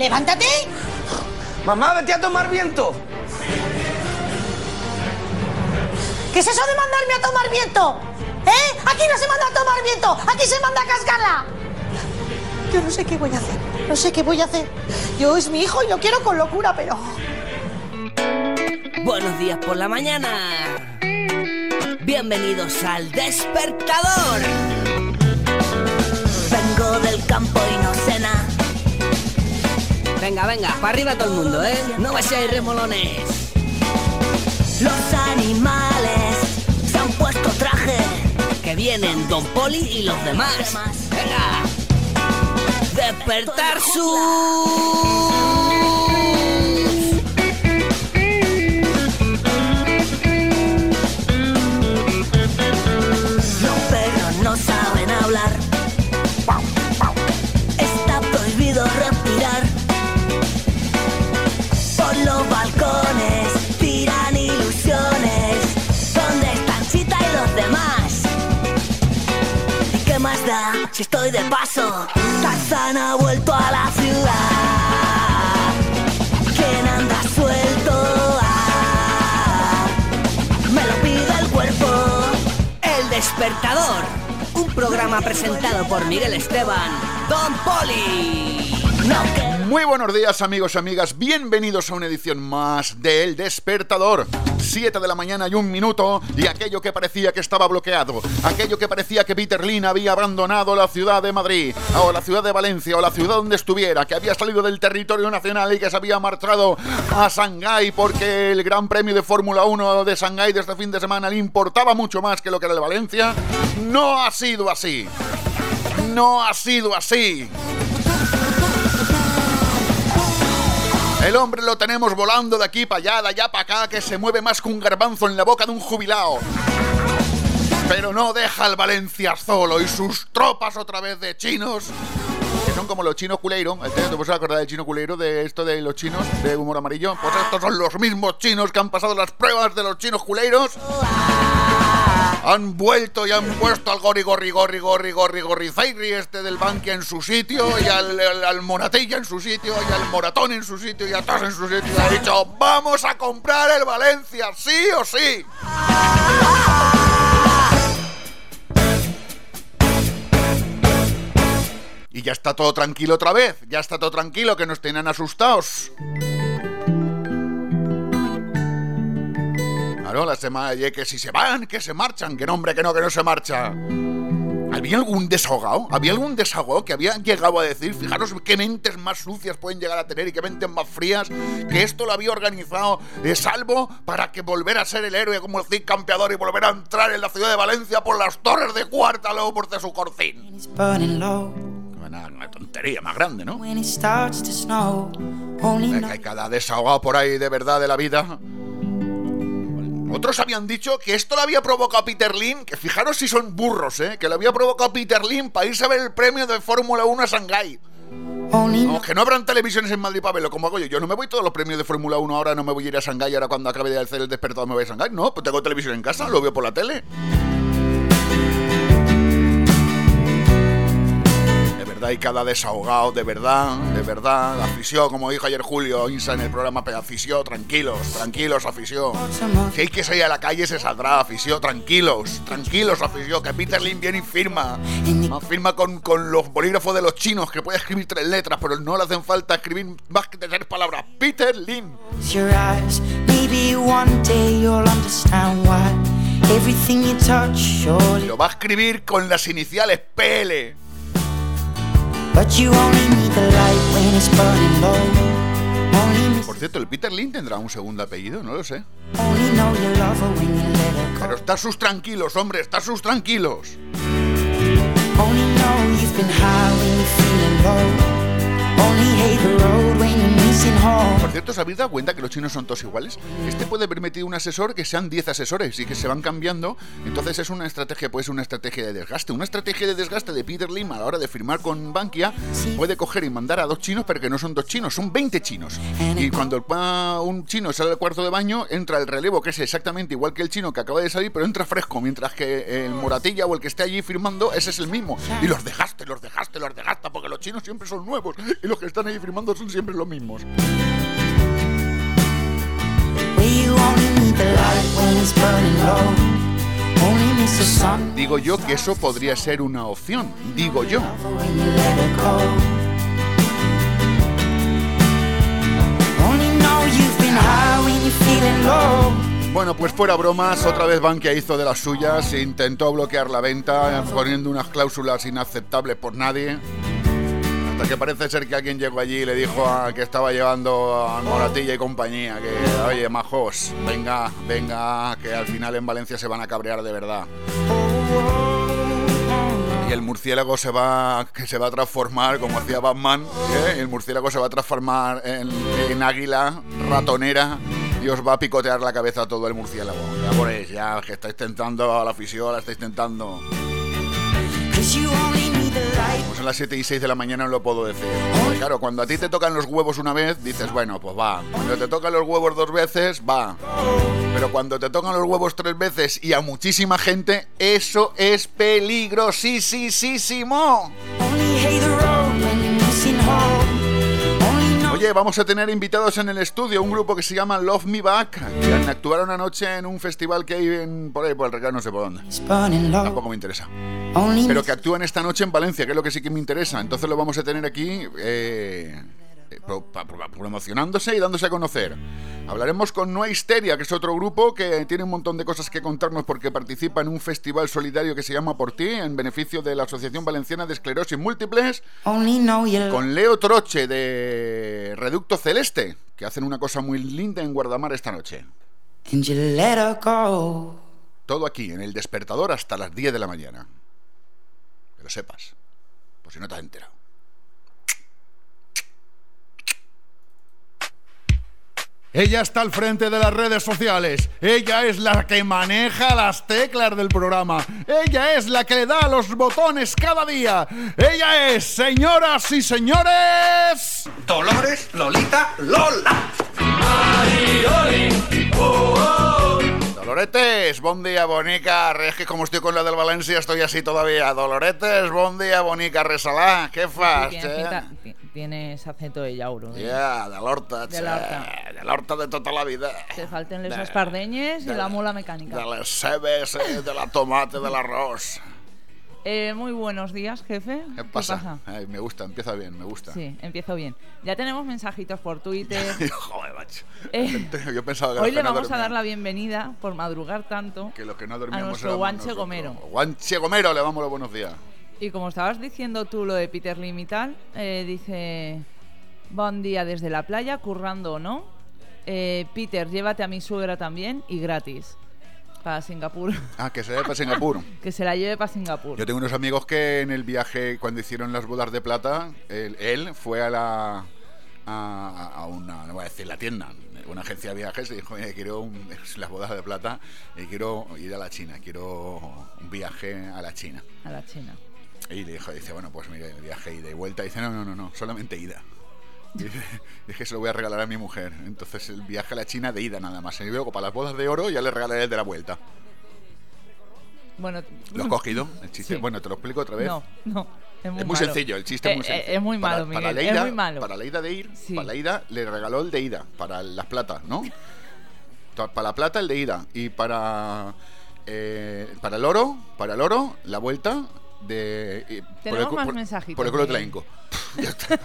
¡Levántate! mamá. Vete a tomar viento. ¿Qué es eso de mandarme a tomar viento? ¿Eh? Aquí no se manda a tomar viento, aquí se manda a cascarla. Yo no sé qué voy a hacer, no sé qué voy a hacer. Yo es mi hijo y lo quiero con locura, pero... Buenos días por la mañana. Bienvenidos al despertador. Vengo del campo y no cena. Venga, venga, para arriba todo el mundo, ¿eh? No vayáis remolones. Los animales se han puesto traje. Que vienen Don Poli y los demás. Venga. Despertar su. Estoy de paso? Tarzán ha vuelto a la ciudad. ¿Quién anda suelto? Ah, me lo pide el cuerpo. El despertador. Un programa presentado por Miguel Esteban. Don Poli. No. Muy buenos días amigos y amigas, bienvenidos a una edición más de El Despertador. 7 de la mañana y un minuto y aquello que parecía que estaba bloqueado, aquello que parecía que Peter Lin había abandonado la ciudad de Madrid, o la ciudad de Valencia, o la ciudad donde estuviera, que había salido del territorio nacional y que se había marchado a Shanghái porque el Gran Premio de Fórmula 1 de Shanghái de este fin de semana le importaba mucho más que lo que era el Valencia, no ha sido así. No ha sido así. El hombre lo tenemos volando de aquí para allá, de allá para acá, que se mueve más que un garbanzo en la boca de un jubilado. Pero no deja al Valencia solo y sus tropas otra vez de chinos, que son como los chinos culeiro. ¿Te te puedes acordar del chino culeiro de esto de los chinos de humor amarillo? Pues estos son los mismos chinos que han pasado las pruebas de los chinos culeiros. Han vuelto y han puesto al gori gorri gorri gorri gorri gorri Zairi este del Bankia en su sitio y al, al, al en su sitio y al Moratón en su sitio y a todos en su sitio y ha dicho vamos a comprar el Valencia, sí o sí. Y ya está todo tranquilo otra vez, ya está todo tranquilo que nos tenían asustados. Claro, la semana de que si se van, que se marchan, que no, hombre, que no, que no se marcha. ¿Había algún desahogado? ¿Había algún desahogado que había llegado a decir, fijaros qué mentes más sucias pueden llegar a tener y qué mentes más frías, que esto lo había organizado de salvo para que volviera a ser el héroe como el Cid campeador y volver a entrar en la ciudad de Valencia por las torres de Cuartalo por su corcín? Una, una tontería más grande, ¿no? Es que hay cada desahogado por ahí de verdad de la vida. Otros habían dicho que esto lo había provocado Peter Lin, que fijaros si son burros, ¿eh? Que lo había provocado Peter Lin para irse a ver el premio de Fórmula 1 a Shanghái. only No, que no habrán televisiones en Madrid para verlo, como hago yo. Yo no me voy todos los premios de Fórmula 1 ahora, no me voy a ir a Shanghái ahora cuando acabe de hacer el despertador me voy a Shanghái. No, pues tengo televisión en casa, lo veo por la tele. Verdad, y cada desahogado, de verdad, de verdad. Afición, como dijo ayer Julio Insa en el programa, pero afición, tranquilos, tranquilos, afición. Si hay que salir a la calle, se saldrá, afición, tranquilos, tranquilos, afición. Que Peter Lin viene y firma. Firma con, con los bolígrafos de los chinos, que puede escribir tres letras, pero no le hacen falta escribir más que tres palabras. Peter Lin. Lo va a escribir con las iniciales PL. Por cierto, el Peter Lin tendrá un segundo apellido, no lo sé. Pero está sus tranquilos, hombre, está sus tranquilos. Only Por cierto, ¿os habéis dado cuenta que los chinos son todos iguales? Este puede permitir un asesor que sean 10 asesores y que se van cambiando. Entonces es una estrategia, puede ser una estrategia de desgaste. Una estrategia de desgaste de Peter Lim a la hora de firmar con Bankia puede coger y mandar a dos chinos, pero que no son dos chinos, son 20 chinos. Y cuando un chino sale del cuarto de baño, entra el relevo, que es exactamente igual que el chino que acaba de salir, pero entra fresco, mientras que el moratilla o el que esté allí firmando, ese es el mismo. Y los dejaste, los dejaste, los dejaste, porque los chinos siempre son nuevos y los que están ahí firmando son siempre los mismos. Digo yo que eso podría ser una opción, digo yo. Bueno, pues fuera bromas, otra vez Bankia hizo de las suyas, intentó bloquear la venta poniendo unas cláusulas inaceptables por nadie. Que parece ser que alguien llegó allí y le dijo al que estaba llevando a Moratilla y compañía que, oye, majos, venga, venga, que al final en Valencia se van a cabrear de verdad. Y el murciélago se va, que se va a transformar, como hacía Batman, ¿eh? el murciélago se va a transformar en, águila ratonera y os va a picotear la cabeza a todo el murciélago. Ya por ya que estáis tentando a la fisión, la estáis tentando. Como son las 7 y 6 de la mañana no lo puedo decir. Porque claro, cuando a ti te tocan los huevos una vez, dices, bueno, pues va. Cuando te tocan los huevos dos veces, va. Pero cuando te tocan los huevos tres veces y a muchísima gente, eso es peligrosísimo. Oye, vamos a tener invitados en el estudio un grupo que se llama Love Me Back, que han actuado una noche en un festival que hay en, por ahí, por el recado, no sé por dónde. Tampoco me interesa. Pero que actúan esta noche en Valencia, que es lo que sí que me interesa. Entonces lo vamos a tener aquí eh, pro- promocionándose y dándose a conocer. Hablaremos con No Histeria, que es otro grupo que tiene un montón de cosas que contarnos porque participa en un festival solidario que se llama Por Ti, en beneficio de la Asociación Valenciana de Esclerosis Múltiples, only you con Leo Troche de Reducto Celeste, que hacen una cosa muy linda en Guardamar esta noche. and you let her go. Todo aquí, en el despertador, hasta las 10 de la mañana. Que lo sepas, por si no te has enterado. Ella está al frente de las redes sociales. Ella es la que maneja las teclas del programa. Ella es la que le da los botones cada día. Ella es, señoras y señores. Dolores, Lolita, Lola. Doloretes, buen día, bonica. Es que como estoy con la del Valencia, estoy así todavía. Doloretes, buen día, bonica, resalá. ¿Qué fas, Tienes, che? pinta- ti- tienes acento de yauro. ¿eh? Ja, de l'horta, De l'horta. de l'horta de tota la vida. Te falten les De- espardeñes y de la mula mecánica. De les cebes, eh, de la tomate, de l'arròs. Eh, muy buenos días, jefe. ¿Qué pasa? Ay, me gusta, empieza bien, me gusta. Sí, empiezo bien. Ya tenemos mensajitos por Twitter. Joder, macho. Eh, Yo pensaba que Hoy le que no vamos a dar la bienvenida por madrugar tanto. Que los que no dormíamos nuestro guanche gomero. Guanche Gomero, le damos los buenos días. Y como estabas diciendo tú lo de Peter Lim y tal, eh, dice: Buen día desde la playa, currando o no. Eh, Peter, llévate a mi suegra también y gratis. Para Singapur. Ah, que se ve para Singapur. que se la lleve para Singapur. Yo tengo unos amigos que en el viaje, cuando hicieron las bodas de plata, él, él fue a la. A, a una, no voy a decir la tienda, una agencia de viajes y dijo: "Mira, quiero un- las bodas de plata y quiero ir a la China, quiero un viaje a la China. A la China. Y le dijo: dice, Bueno, pues mira, el viaje ida y vuelta. Y dice: No, no, no, no, solamente ida. Y dice, dije, se lo voy a regalar a mi mujer. Entonces el viaje a la China de ida nada más. Y luego para las bodas de oro ya le regalaré el de la vuelta. Bueno, ¿Lo has cogido? El chiste. Sí. Bueno, te lo explico otra vez. no, no. Es muy, Es muy sencillo, el chiste es muy Eh, sencillo. eh, es muy Para- malo, para Miguel. la es ida- muy malo. Para la ida de ir, Sí. para la ida le regaló el de ida, para las plata, ¿no? Para la plata el de ida y para eh, para el oro, para el oro la vuelta de eh, por el Tenemos más por- mensajitos, Por el culo. Ya está.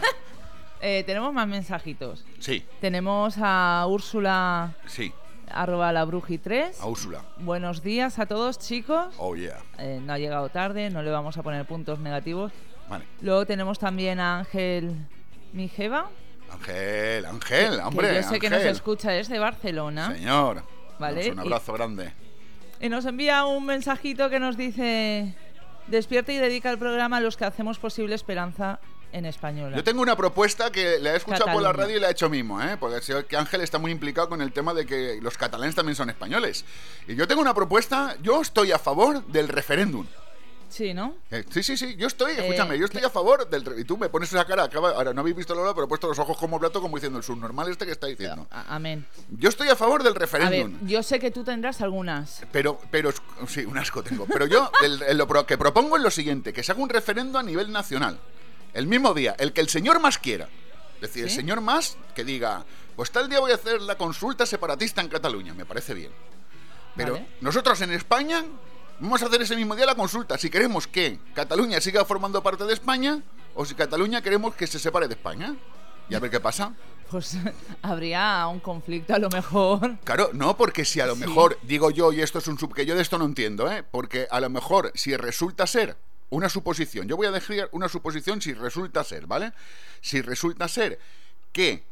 Eh, tenemos más mensajitos. Sí, Tenemos a Úrsula, sí, arroba la bruji 3. a Úrsula. Buenos días a todos, chicos. Oh yeah. Eh, no ha llegado tarde, no le vamos a poner puntos negativos. Vale. Luego tenemos también a Ángel Mijeva, Ángel, Ángel, que hombre. yo sé que nos escucha desde Barcelona. Señor. Vale, un y- abrazo grande. Y nos envía un mensajito que nos dice: Despierta y dedica el programa a los que hacemos posible esperanza en española. Yo tengo una propuesta que la he escuchado por la radio y la he hecho mismo, ¿eh? porque sé que Ángel está muy implicado con el tema de que los catalanes también son españoles. Y yo tengo una propuesta, yo estoy a favor del referéndum. Sí, ¿no? Eh, sí, sí, sí, yo estoy, Eh, escúchame, yo estoy a favor del... Y tú me pones esa cara, acaba, ahora no habéis visto la hora, pero he puesto los ojos como plato, como diciendo el subnormal este que está diciendo. A- Amén. Yo estoy a favor del A ver, referéndum. yo sé que tú tendrás algunas. Pero, pero, sí, un asco tengo. Pero yo el- el- lo que propongo es lo siguiente: que se haga un referendo a nivel nacional. El mismo día, el que el señor más quiera. Es decir, el señor más que diga, pues tal día voy a hacer la consulta separatista en Cataluña. Me parece bien. Pero Vale. nosotros en España vamos a hacer ese mismo día la consulta. Si queremos que Cataluña siga formando parte de España o si Cataluña queremos que se separe de España. Y a ver qué pasa. Pues habría un conflicto a lo mejor. Claro, no, porque si a lo Sí. mejor digo yo, y esto es un sub que yo de esto no entiendo, ¿eh? Porque a lo mejor si resulta ser una suposición, yo voy a dejar una suposición si resulta ser, ¿vale? Si resulta ser que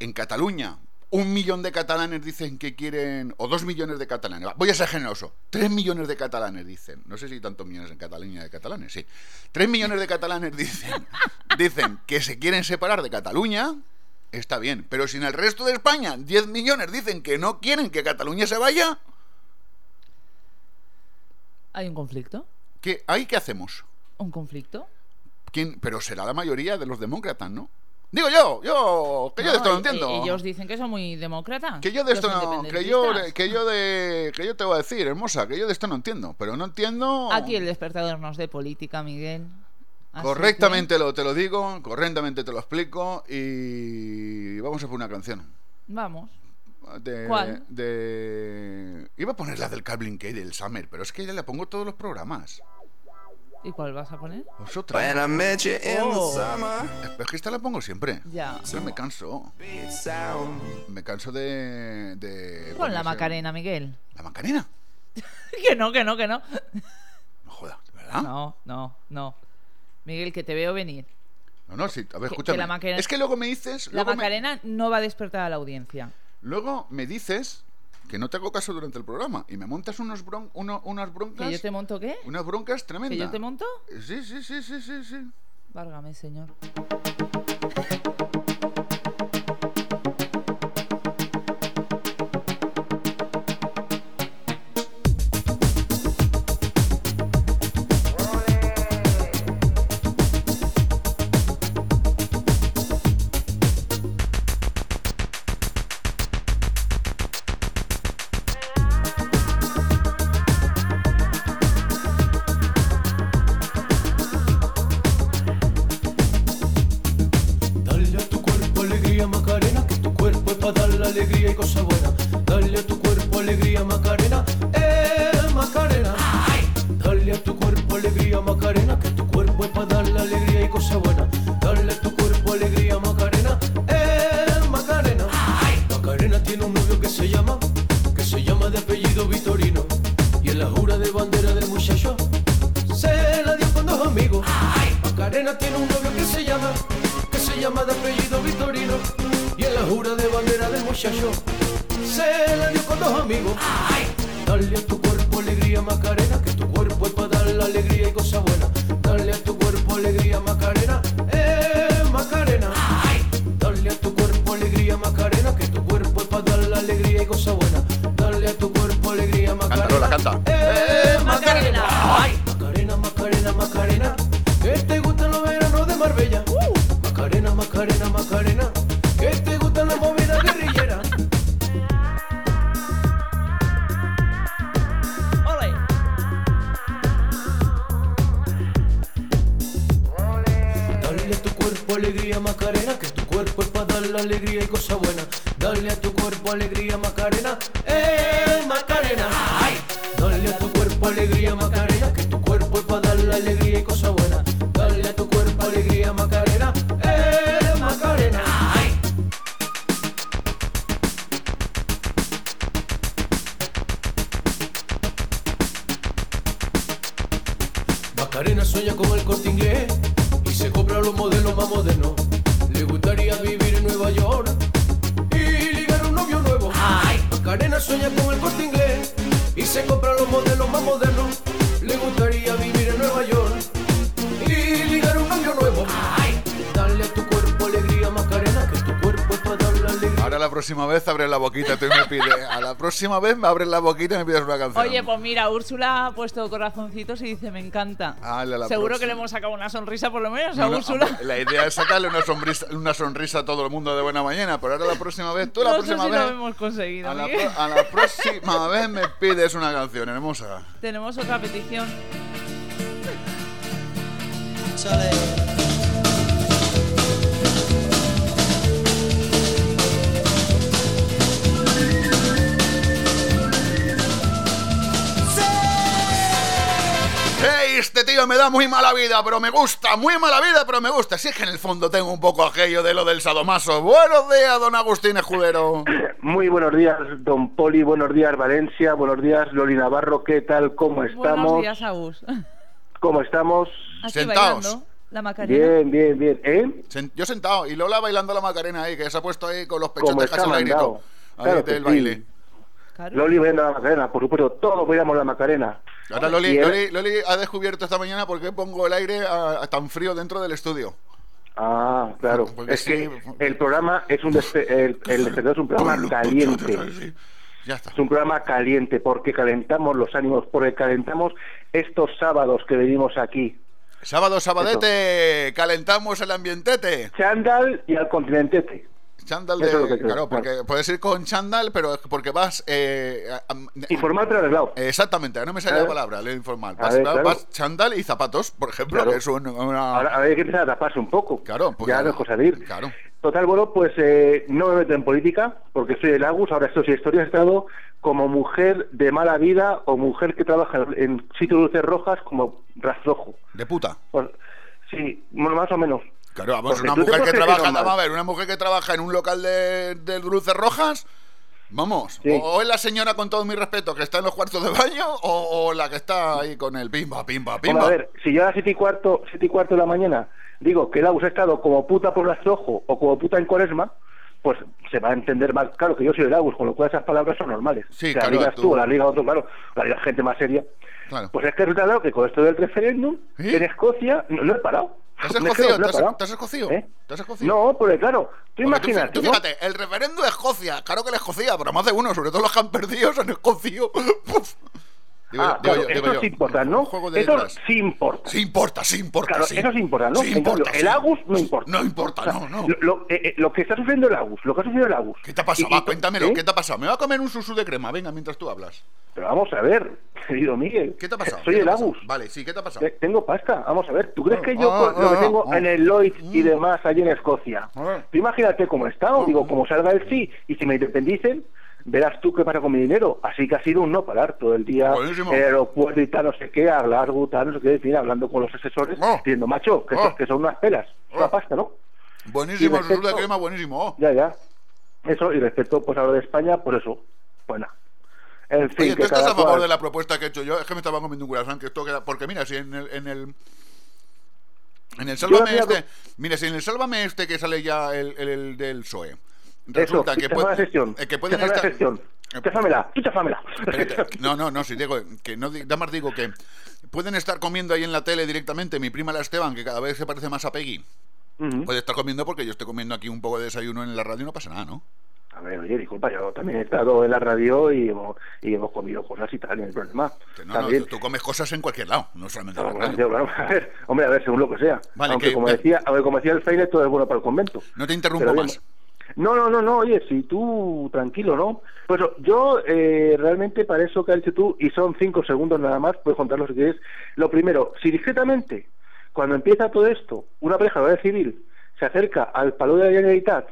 en Cataluña un millón de catalanes dicen que quieren, o dos millones de catalanes, voy a ser generoso, tres millones de catalanes dicen, no sé si hay tantos millones en Cataluña de catalanes, sí, tres millones de catalanes dicen, dicen que se quieren separar de Cataluña, está bien, pero si en el resto de España 10 millones dicen que no quieren que Cataluña se vaya, ¿Hay un conflicto? ¿qué, ¿ahí qué hacemos? ¿Un conflicto? ¿Quién? Pero será la mayoría de los demócratas, ¿no? Digo yo, yo, que yo de esto no entiendo. e- Ellos dicen que son muy demócratas. Que yo de esto no, que yo, que yo de, que yo te voy a decir, hermosa, que yo de esto no entiendo, pero no entiendo. Aquí el despertador nos de política, Miguel. Así Correctamente lo, te lo digo, correctamente te lo explico y vamos a poner una canción. vamos. De, ¿Cuál? de- Iba a poner la del Calvin Kay del Summer, pero es que ya la pongo todos los programas. ¿Y cuál vas a poner? Pues otra. Oh. Es que esta la pongo siempre. Ya. Ya me canso. Me canso de. de Pon ponerse- la Macarena, Miguel. ¿La Macarena? que no, que no, que no. No jodas, ¿verdad? No, no, no. Miguel, que te veo venir. No, no, sí, a ver, Que- escúchame. que la Macarena- Es que luego me dices. La luego me- Macarena no va a despertar a la audiencia. Luego me dices que no te hago caso durante el programa y me montas unos bron- uno- unas broncas. ¿Que yo te monto qué? Unas broncas tremendas. ¿Que yo te monto? Sí, sí, sí, sí, sí, sí. Válgame, señor. Alegría boquita tú y me pides. A la próxima vez me abres la boquita y me pides una canción. Oye, pues mira, Úrsula ha puesto corazoncitos y dice, me encanta. Dale a la Seguro que le hemos sacado una sonrisa por lo menos a No, no, Úrsula. hombre, la idea es sacarle una sonrisa, una sonrisa a todo el mundo de buena mañana, pero ahora la próxima vez, tú la sé próxima si vez, lo hemos conseguido. a la, a próxima vez me pides una canción hermosa. Tenemos otra petición. ¡Hey! Me da muy mala vida, pero me gusta, muy mala vida, pero me gusta. Si es que en el fondo tengo un poco aquello de lo del sadomaso. Buenos días, don Agustín Escudero. Muy buenos días, don Poli, buenos días, Valencia, buenos días, Loli Navarro, ¿qué tal? ¿Cómo estamos? Buenos días, Agus. ¿Cómo estamos? Aquí Sentaos. bailando la Macarena. Bien, bien, bien. ¿Eh? Yo sentado y Lola bailando la Macarena ahí, que se ha puesto ahí con los Como pechotes está casi al aire y todo. mandado. Ahí Claro que del sí. baile. Claro. Loli bailando la Macarena, por supuesto, todos bailamos la Macarena. Ahora Loli, Loli, Loli ha descubierto esta mañana por qué pongo el aire a- a tan frío dentro del estudio. Ah, claro. Porque es sí, que el programa es un despe- el, el despertador es un programa caliente. Ya está. Es un programa caliente porque calentamos los ánimos, porque calentamos estos sábados que venimos aquí. Sábado, sabadete, calentamos el ambientete. Chandal y al continentete. Chándal de. Es claro, porque puedes ir con chándal, pero porque vas. Eh, a- a- Informal pero arreglado. Exactamente, no me sale la palabra, lo informal. Vas, ver, claro. vas chándal y zapatos, por ejemplo, Claro. que es un- una. Ahora, ahora hay que empezar a taparse un poco. Claro, pues ya claro, no es cosa de ir. claro. Total, bueno, pues eh, no me meto en política porque soy el Agus. Ahora esto si historia he estado como mujer de mala vida o mujer que trabaja en sitios luces rojas como rastrojo. De puta. Pues, sí, bueno, más o menos. Claro, vamos, Porque una mujer que trabaja, vamos a ver, una mujer que trabaja en un local de, de luces rojas, vamos, Sí. o, o es la señora con todo mi respeto que está en los cuartos de baño, o, o la que está ahí con el pimba, pimba, pimba. a ver, si yo a las siete y cuarto, siete y cuarto de la mañana digo que el Agus ha estado como puta por rastrojo o como puta en cuaresma, pues se va a entender mal. Claro que yo soy el Agus, con lo cual esas palabras son normales. Sí, Si claro, las digas tú- tú o las diga otro, claro, la diga gente más seria. Claro. Pues es que resulta claro que con esto del referéndum, ¿Sí? en Escocia, no, no he parado. ¿Te has escocido? no. ¿Eh? ¿Te has escocido? No, porque claro, tú imagínate, tú ¿no? fíjate, el referendo de Escocia, claro que le escocía, pero más de uno, sobre todo los que han perdido, escocido. Puf. Digo ah, digo claro, digo yo. sí importa, ¿no? Eso letras. sí importa. Sí importa, sí importa, Claro, sí. eso sí importa, ¿no? Sí importa, sí. el Agus no importa. No importa, O sea, no, no. Lo, lo- eh, eh, lo que está sufriendo el Agus, lo que ha sufrido el Agus. ¿Qué te ha pasado? Y- y- Va, cuéntamelo, ¿eh? ¿qué te ha pasado? Me va a comer un susú de crema, venga, mientras tú hablas. Pero vamos a ver, querido Miguel. ¿Qué te ha pasado? Soy ¿Qué te el? Agus. Vale, sí, ¿qué te ha pasado? Te- Tengo pasta, vamos a ver. ¿Tú crees que yo Ah, lo que ah, tengo ah. en el Lloyd y demás allí en Escocia? Ah. Tú imagínate cómo está, o digo, como salga el sí y si me independicen, verás tú qué pasa con mi dinero. Así que ha sido un no parar todo el día en el aeropuerto y tal, no sé qué, a Glasgow, tal, no sé qué, en fin, hablando con los asesores, Ah. diciendo, macho, que, Ah. son- que son unas pelas, una pasta, ¿no? Buenísimo, el susú de respecto- crema, buenísimo. Oh. Ya, ya. Eso, y respecto pues a lo de España, por eso, bueno. En fin, Oye, ¿tú que estás a favor cual- de la propuesta que he hecho yo? Es que me estaba comiendo un corazón que esto queda... Porque mira, si en el... En el en el Yo Sálvame este... Mira, si en el Sálvame este que sale ya el, el, el del PSOE... Eso, Resulta que, cháfame la sesión. eh, que pueden estar... la sesión. Cháfamela, tú cháfamela. No, no, no, si digo que no, nada más digo que pueden estar comiendo ahí en la tele directamente. Mi prima la Esteban, que cada vez se parece más a Peggy, puede estar comiendo porque yo estoy comiendo aquí un poco de desayuno en la radio y no pasa nada, ¿no? A ver, oye, disculpa, yo también he estado en la radio y hemos, y hemos comido cosas y tal, no hay problema. Que no, Está no, tú, tú comes cosas en cualquier lado, no solamente en la radio. bueno, a ver, hombre, a ver, según lo que sea. Vale, Aunque que- como que- decía, aunque como decía el Feine, todo es bueno para el convento. No te interrumpo Pero bien. No, no, no, no, oye, si tú tranquilo, ¿no? Pues yo eh, realmente para eso que has dicho tú, y son cinco segundos nada más, puedes contarlo si quieres. Lo primero, si discretamente, cuando empieza todo esto, una pareja de la civil se acerca al palo de la Generalitat,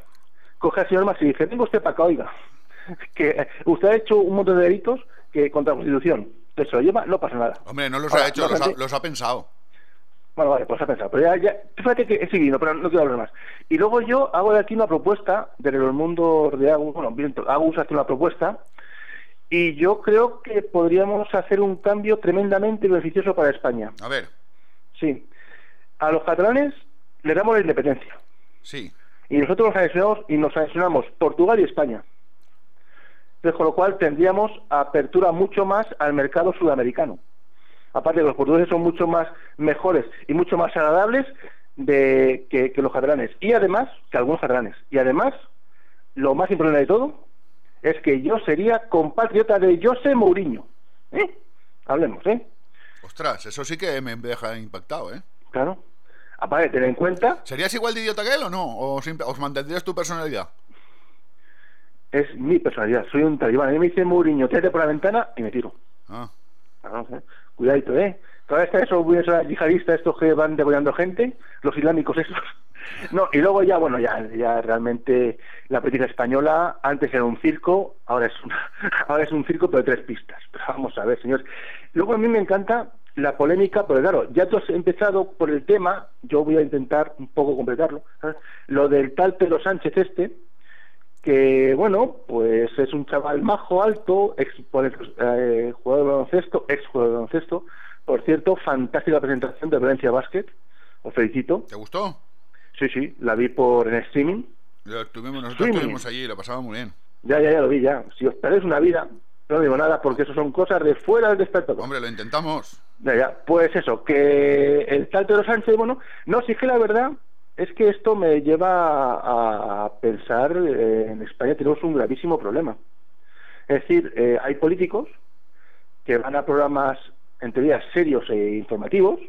coge al señor Mas y dice, venga usted para acá, oiga, que usted ha hecho un montón de delitos que contra la Constitución, que se lo lleva, no pasa nada. Hombre, no los Ahora, ha hecho, los ha, los ha pensado. Bueno, vale, pues ha pensado. Pero ya, ya, fíjate que es divino, pero no quiero hablar más. Y luego yo hago de aquí una propuesta, desde los mundos de Agus, bueno, bien, Agus hace una propuesta, y yo creo que podríamos hacer un cambio tremendamente beneficioso para España. A ver, Sí. A los catalanes les damos la independencia. sí. Y nosotros nos anexionamos, y nos anexionamos Portugal y España. Entonces, con lo cual tendríamos apertura mucho más al mercado sudamericano. Aparte que los portugueses son mucho más mejores y mucho más agradables de, que, que los catalanes. Y además, que algunos catalanes. Y además, lo más importante de todo es que yo sería compatriota de José Mourinho. ¿Eh? Hablemos, ¿eh? Ostras, eso sí que me deja impactado, ¿eh? Claro. Aparte, ten en cuenta, ¿Serías igual de idiota que él o no? ¿O simple- os mantendrías tu personalidad? es mi personalidad. Soy un talibán. A mí me dice Mourinho, tírate por la ventana y me tiro. Ah. Claro, ¿eh? Cuidadito, ¿eh? Todavía está eso, esos yihadistas estos que van degollando gente, los islámicos esos. No, y luego ya, bueno, ya, ya realmente la política española antes era un circo, ahora es una, ahora es un circo pero tres pistas. Pero vamos a ver, señores. Luego a mí me encanta la polémica, porque claro, ya tú has empezado por el tema, yo voy a intentar un poco completarlo, lo del tal Pedro Sánchez este, que bueno, pues es un chaval majo, alto, ex eh, jugador de baloncesto, ex jugador de baloncesto. Por cierto, fantástica presentación de Valencia Basket, os felicito. ¿Te gustó? Sí, sí, la vi por en streaming. Lo tuvimos, nosotros Streaming. estuvimos allí y lo pasamos muy bien. Ya, ya, ya lo vi, ya. Si os perdéis una vida, no digo nada, porque eso son cosas de fuera del espectáculo. Hombre, lo intentamos. Ya, ya. Pues eso, que el tal Pedro Sánchez, bueno, no, sí que la verdad es que esto me lleva a, pensar, eh, en España tenemos un gravísimo problema. Es decir, eh, hay políticos que van a programas, en teoría, serios e informativos,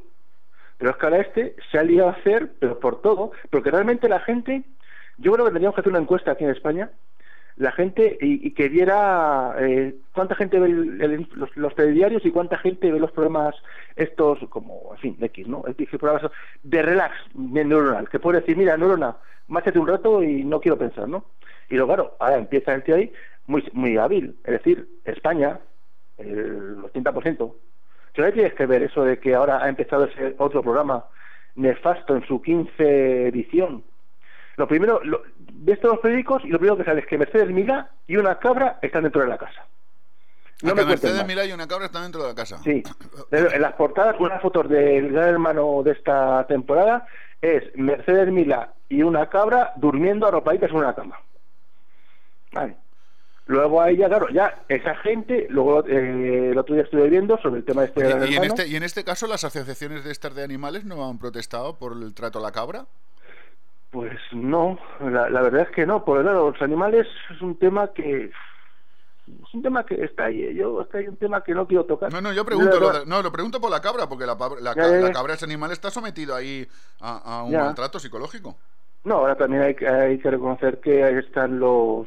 pero es que ahora este se ha liado a hacer, pero por todo, porque realmente la gente, yo creo que tendríamos que hacer una encuesta aquí en España, la gente y, que viera eh, cuánta gente ve el- los, los telediarios y cuánta gente ve los programas estos como en fin X no de relax de neuronal que puede decir mira neurona márchate un rato y no quiero pensar no y luego claro ahora empieza el tío ahí muy muy hábil. Es decir España el 80% ¿Qué tienes que ver eso de que ahora ha empezado ese otro programa nefasto en su 15 edición. Lo primero, lo, ves todos los periódicos y lo primero que sale es que Mercedes Milá y una cabra están dentro de la casa. No me Mercedes más. Milá y una cabra están dentro de la casa. Sí, en las portadas, unas fotos del gran hermano de esta temporada es Mercedes Milá y una cabra durmiendo arropaditas en una cama. Vale. Luego ahí ya, claro, ya esa gente, luego eh, el otro día estuve viendo sobre el tema de este Oye, gran y, en este, y en este caso, ¿las asociaciones de estas de animales no han protestado por el trato a la cabra? Pues no, la, la verdad es que no, porque claro, los animales es un tema que es un tema que está ahí, ¿eh? yo es que hay un tema que no quiero tocar. No, no, yo pregunto, lo de- no, lo pregunto por la cabra, porque la, la, Ya, ca- ya, la ya. cabra ese animal está sometido ahí a, a un Ya. maltrato psicológico. No, ahora también hay, que- hay que reconocer que ahí están los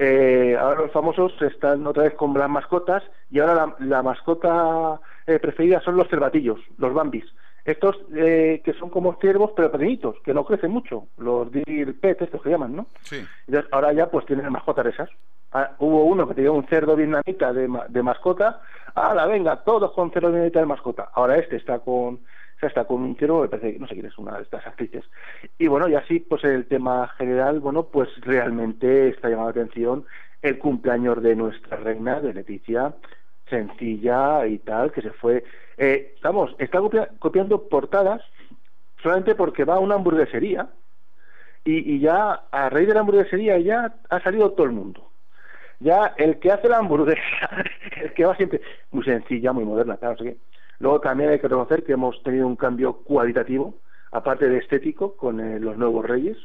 eh, ahora los famosos están otra vez con las mascotas y ahora la, la mascota eh, preferida son los cervatillos, los bambis. Estos eh, que son como ciervos pero pequeñitos, que no crecen mucho, los deer pet, estos que llaman, ¿no? Sí. Entonces, ahora ya pues tienen mascotas esas. Ah, hubo uno que tenía un cerdo vietnamita de, de mascota. ¡Hala, venga! Todos con cerdo vietnamita de mascota. Ahora este está con o sea, está con un cerdo, me parece que no sé quién es una de estas actrices. Y bueno, y así pues el tema general, bueno, pues realmente está llamando la atención el cumpleaños de nuestra reina, de Leticia, sencilla y tal, que se fue... Eh, vamos, está copia- copiando portadas solamente porque va a una hamburguesería y, y ya a raíz de la hamburguesería ya ha salido todo el mundo. Ya el que hace la hamburguesa, el que va siempre, muy sencilla, muy moderna, claro, no sé qué. Luego también hay que reconocer que hemos tenido un cambio cualitativo, aparte de estético, con eh, los nuevos reyes.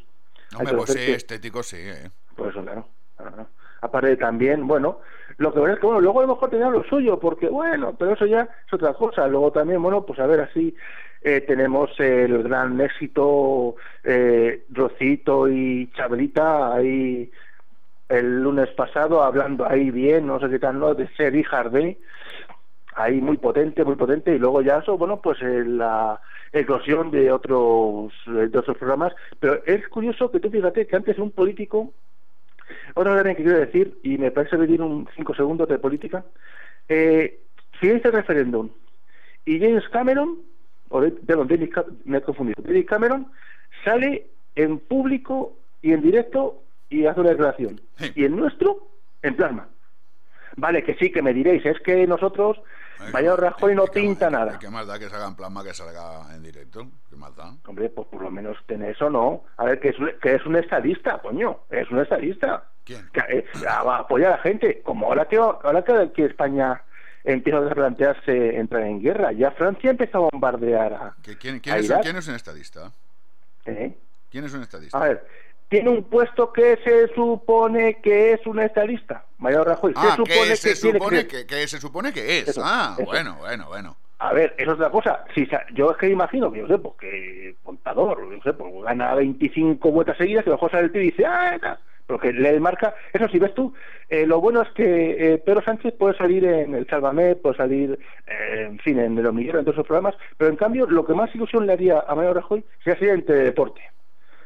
Hay que pues sí, que- estético sí. eh. por eso, claro. claro, claro. Aparte de también, bueno, lo que pasa es que, bueno, luego a lo mejor tenía lo suyo, porque, bueno, pero eso ya es otra cosa. Luego también, bueno, pues a ver, así eh, tenemos el gran éxito eh, Rocito y Chabelita ahí el lunes pasado hablando ahí bien, no sé qué tal, ¿no? De ser hijas de ahí muy potente, muy potente, y luego ya eso, bueno, pues eh, la eclosión de otros, eh, de otros programas, pero es curioso que tú fíjate que antes un político, otra cosa que quiero decir, y me parece pedir un cinco segundos de política, eh, si este referéndum y James Cameron, o de- perdón, me he confundido, David Cameron sale en público y en directo y hace una declaración, y el nuestro en plasma. Vale, que sí, que me diréis, es que nosotros, Mariano Rajoy no pinta nada. ¿Qué más da que salga en plasma que salga en directo? ¿Qué más da? Hombre, pues por lo menos tener eso no. A ver, que es, que es un estadista, coño. Es un estadista. ¿Quién? Que, eh, a- va a la gente. Como ahora que, ahora que, que España empieza a replantearse entrar en guerra. Ya Francia empezó a bombardear a, ¿Que ¿Quién, quién a es, Irak. quién es un estadista? ¿eh? ¿Quién es un estadista? A ver, tiene un puesto que se supone que es un estadista, Mariano Rajoy. Ah, se supone que se supone ser. que, que se supone que es. Eso, ah, eso. bueno, bueno, bueno. A ver, eso es otra cosa. Si yo es que imagino que, yo sé, pues que contador, yo sé, pues gana 25 vueltas seguidas, que a lo mejor sale el tío y dice, ah, tal", pero que le marca. Eso sí, ves tú, eh, lo bueno es que eh, Pedro Sánchez puede salir en el Sálvame, puede salir, eh, en fin, en el hormiguero, en todos esos programas, pero en cambio, lo que más ilusión le haría a Manuel Rajoy sería salir en Teledeporte.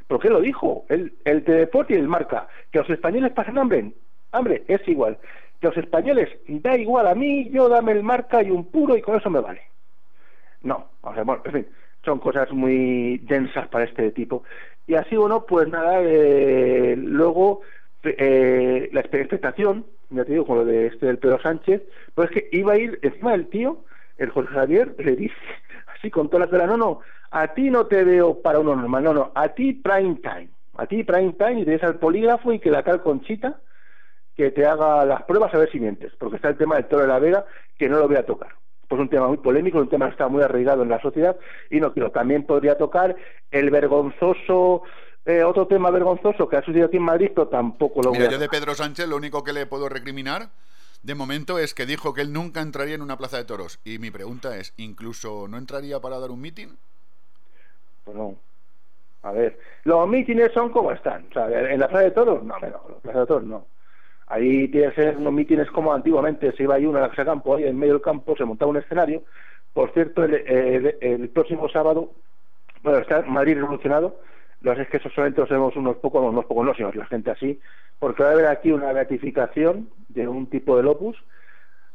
Porque lo dijo, el, el y el Marca, que los españoles pasan hambre, hambre, es igual. Que los españoles, da igual a mí, yo dame el Marca y un puro y con eso me vale. No, o sea, bueno, en fin, son cosas muy densas para este tipo. Y así, bueno, pues nada, eh, luego eh, la expectación, ya te digo, con lo de este del Pedro Sánchez, pues es que iba a ir encima del tío, el José Javier, le dice, así con toda la cara, no, no, a ti no te veo para uno normal, no, no, a ti prime time, a ti prime time y te des al polígrafo y que la tal Conchita que te haga las pruebas a ver si mientes, porque está el tema del toro de la Vega que no lo voy a tocar. Pues un tema muy polémico, un tema que está muy arraigado en la sociedad y no quiero. También podría tocar el vergonzoso, eh, otro tema vergonzoso que ha sucedido aquí en Madrid, pero tampoco lo Mira, voy a yo de Pedro Sánchez lo único que le puedo recriminar de momento es que dijo que él nunca entraría en una plaza de toros. Y mi pregunta es, ¿incluso no entraría para dar un mitin? Pues no. A ver, los mítines son como están. En la plaza de toros, no, no, en la plaza de toros no. Ahí tiene que ser unos mítines como antiguamente se iba ahí uno a la campo, ahí en medio del campo se montaba un escenario. Por cierto, el próximo sábado, bueno, está Madrid revolucionado. Lo que pasa es que solamente lo sabemos unos pocos, unos pocos no, sino la gente así, porque va a haber aquí una beatificación de un tipo del opus.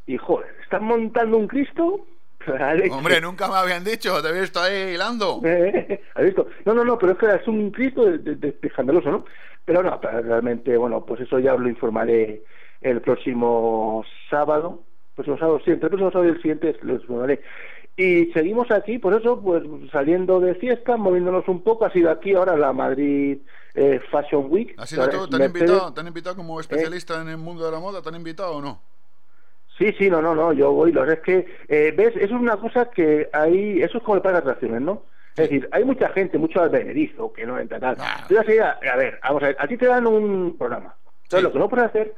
Y joder, están montando un Cristo. Hombre, nunca me habían dicho, te he visto ahí hilando. ¿Has visto? No, no, no, pero es que es un Cristo de, de- de- de escandaloso, ¿no? Pero no, pero realmente, bueno, pues eso ya lo informaré el próximo sábado. Próximo sábado, sí, entre el próximo sábado y el siguiente lo informaré. Y seguimos aquí, por eso, pues saliendo de fiesta, moviéndonos un poco. Ha sido aquí ahora la Madrid eh, Fashion Week. ¿Has sido tú? ¿Te han, invitado, ¿Te han invitado como especialista en el mundo de la moda? ¿Te han invitado o no? Sí, sí, no, no, no, yo voy, lo es que, eh, ves, eso es una cosa que hay, eso es como el parque de atracciones, ¿no? Es decir, hay mucha gente, mucho albenerizo que no entra tal. A ver, vamos a ver, a ti te dan un programa. Entonces, lo que no puedes hacer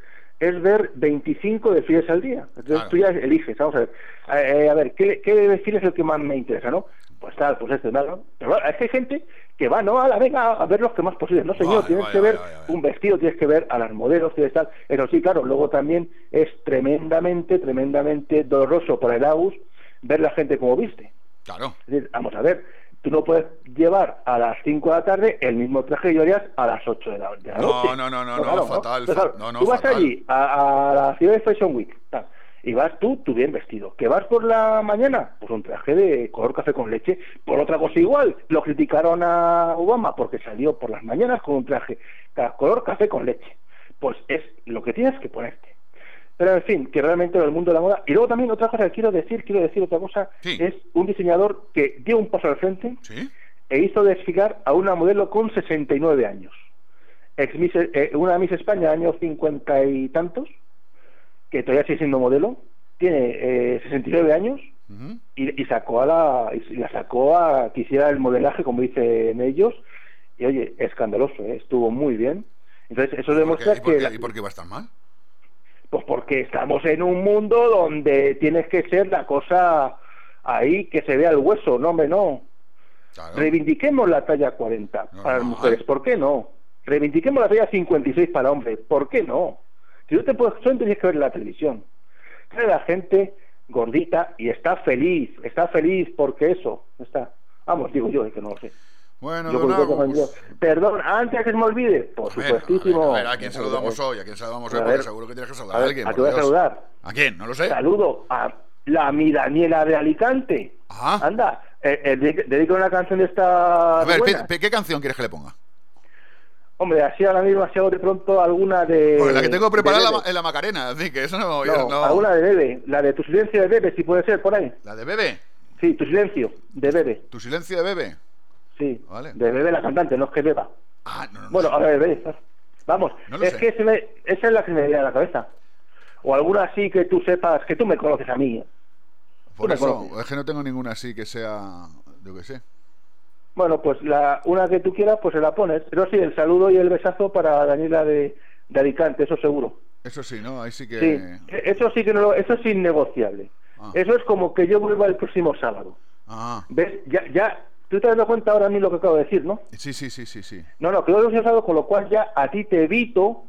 es ver 25 desfiles al día. Entonces tú ya eliges, vamos a ver. Eh, a ver, ¿qué, ¿qué desfile es el que más me interesa, no? Pues tal, pues este, tal, ¿no? Pero claro, es que hay gente que va, ¿no? A la venga a ver los que más posibles. No, señor, Vale, tienes vale, que ver vale, un vestido, tienes que ver a las modelos, tienes tal. Eso sí, claro, luego también es tremendamente, tremendamente doloroso para el AUS ver la gente como viste. Claro. Es decir, vamos a ver, tú no puedes llevar a las 5 de la tarde el mismo traje que llevarías a las 8 de la, de la No, noche. no, no, no, Pues no, fatal, Entonces, fa- claro, no, no, tú vas fatal. allí a, a la ciudad de Fashion Week tal, y vas tú, tú bien vestido. ¿Que vas por la mañana? Pues un traje de color café con leche. Por otra cosa igual, lo criticaron a Obama porque salió por las mañanas con un traje color café con leche. Pues es lo que tienes que ponerte. Pero en fin, que realmente en el mundo de la moda. Y luego también otra cosa que quiero decir, quiero decir otra cosa, es un diseñador que dio un paso al frente e hizo desfilar a una modelo con 69 años. Ex Miss- eh, una Miss España, años 50 y tantos, que todavía sigue siendo modelo, tiene eh, 69 años y, y sacó a la y la sacó a que hiciera el modelaje como dicen ellos y oye escandaloso ¿eh? estuvo muy bien entonces eso demuestra ¿Y por, que qué, la- ¿Y por qué va a estar mal? Pues porque estamos en un mundo donde tienes que ser la cosa ahí que se vea el hueso, no, hombre, no. Reivindiquemos la talla 40 para las mujeres, ¿por qué no? Reivindiquemos la talla 56 para hombres, ¿por qué no? Si no te puedes, solo tienes que ver en la televisión. Trae la gente gordita y está feliz, está feliz porque eso, está. Vamos, digo yo, es que no lo sé. Bueno, Yo don. Perdón, antes que se me olvide, por A ver, supuestísimo. A ver, ¿a quién saludamos hoy? ¿A quién saludamos hoy? Porque ver, seguro que tienes que saludar a ver, alguien. ¿a por qué voy a Dios. saludar? ¿A quién? No lo sé. Saludo a la mi Daniela de Alicante. Anda, eh, eh, dedica una canción de esta. A ver, ¿qué canción quieres que le ponga? Hombre, así ahora mismo, hago de pronto alguna de. Pues la que tengo de preparada la- en la Macarena, así que eso no, No, no. alguna de Bebe, la de tu silencio de Bebe, si puede ser por ahí. ¿La de Bebe? Sí, tu silencio de Bebe. ¿Tu silencio de Bebe? Sí, Vale. de Bebe la cantante, no es que beba. Ah, no, no, bueno, a ver, Bebe. Vamos, es sé. que se me- esa es la que me viene a la cabeza. O alguna así que tú sepas, que tú me conoces a mí. Por eso, es que no tengo ninguna así que sea, yo qué sé. Bueno, pues la, una que tú quieras, pues se la pones. Pero sí, el saludo y el besazo para Daniela de, de Alicante, eso seguro. Eso sí, ¿no? Ahí sí que... Sí, eso sí que no lo- eso es innegociable. Ah. Eso es como que yo vuelva el próximo sábado. Ah, ¿Ves? Ya, ya, tú te has dado cuenta ahora a mí lo que acabo de decir, ¿no? sí, sí, sí, sí, sí. No, no, que lo he sábado, con lo cual ya a ti te evito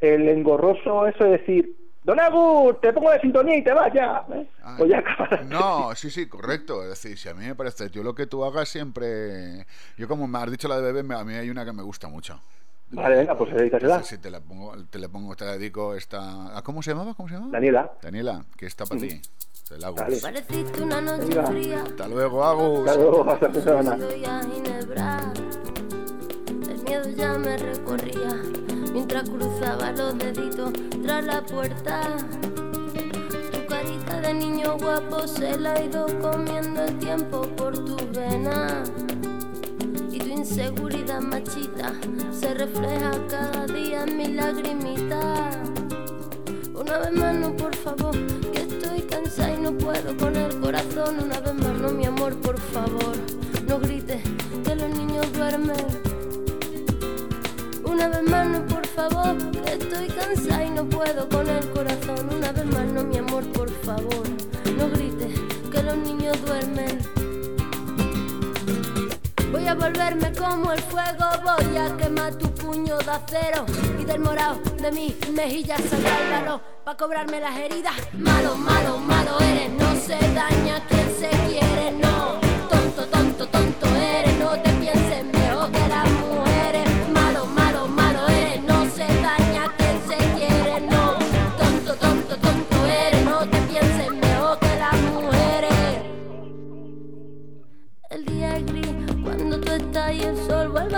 el engorroso eso de decir, Don Agus, te pongo de sintonía y te vas ya. ¿eh? Ah, Pues ya. No, sí, sí, correcto. Es decir, si a mí me parece, tío, lo que tú hagas siempre... Yo como me has dicho la de bebé, a mí hay una que me gusta mucho. Vale, venga, pues dedícasela. Sí, sí, te la pongo, te la pongo, te la dedico esta... ¿a ¿Cómo se llamaba? ¿Cómo se llamaba? Daniela. Daniela, que está para ti. La hago. Vale. Pareciste una noche Venga. fría. Hasta luego, Agus. Hasta luego, hasta la semana. El miedo ya me recorría mientras cruzaba los deditos tras la puerta. Tu carita de niño guapo se la ha ido comiendo el tiempo por tu vena. Y tu inseguridad machita se refleja cada día en mi lagrimita. Una vez más, no, por favor, que estoy cansada y no puedo con el corazón. Una vez más, no, mi amor, por favor, no grites que los niños duermen. Una vez más, no, por favor, que estoy cansada y no puedo con el corazón. Una vez más, no, mi amor, por favor, no grites que los niños duermen. Voy a volverme como el fuego, voy a quemar tu puño de acero y del morado de mis mejillas valor para cobrarme las heridas. Malo, malo, malo eres, no se daña quien se quiere, no.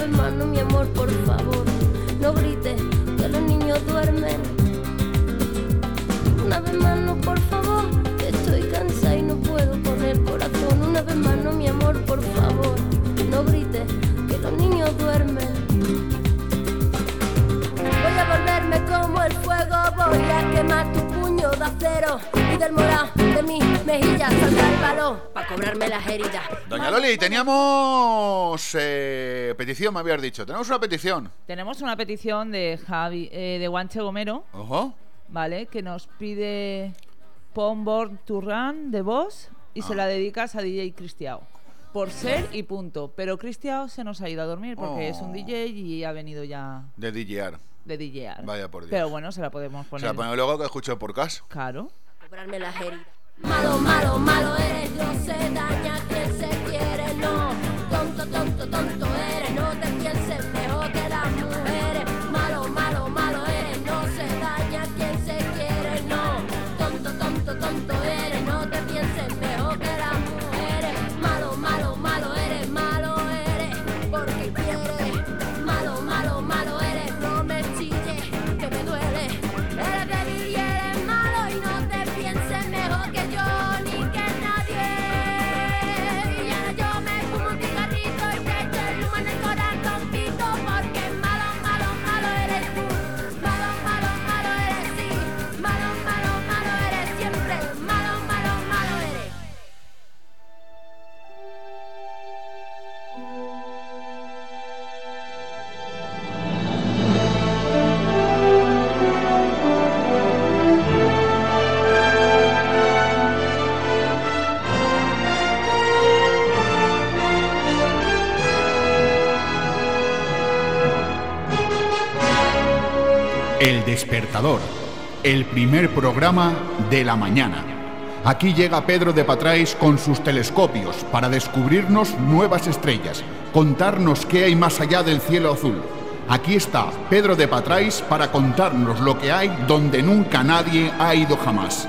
Una vez más, no, mi amor, por favor, no grites que los niños duermen. Una vez más, no, por favor, que estoy cansada y no puedo con el corazón. Una vez más, no, mi amor, por favor, no grites que los niños duermen. Voy a volverme como el fuego, voy a quemar tu puño de acero y del morado de mis mejillas saldrá el balón para cobrarme las heridas. Doña Loli, teníamos eh, petición, me habías dicho. Tenemos una petición. Tenemos una petición de Javi, eh, de Guanche Gomero, Ojo. ¿vale? Que nos pide Pon Born to Run de Boss y se Ah. la dedicas a DJ Cristiao. Por ser y punto. Pero Cristiao se nos ha ido a dormir porque es un Oh. DJ y ha venido ya De DJR. De DJar. Vaya por Dios. Pero bueno, se la podemos Se poner. la pongo luego que escucho por casa. Claro. cobrarme las heridas. Malo, malo, malo eres, no se daña quien se quiere, no. Tonto, tonto, tonto eres, no te pienses mejor el primer programa de la mañana. Aquí llega Pedro de Patrais con sus telescopios para descubrirnos nuevas estrellas, contarnos qué hay más allá del cielo azul. Aquí está Pedro de Patrais para contarnos lo que hay donde nunca nadie ha ido jamás.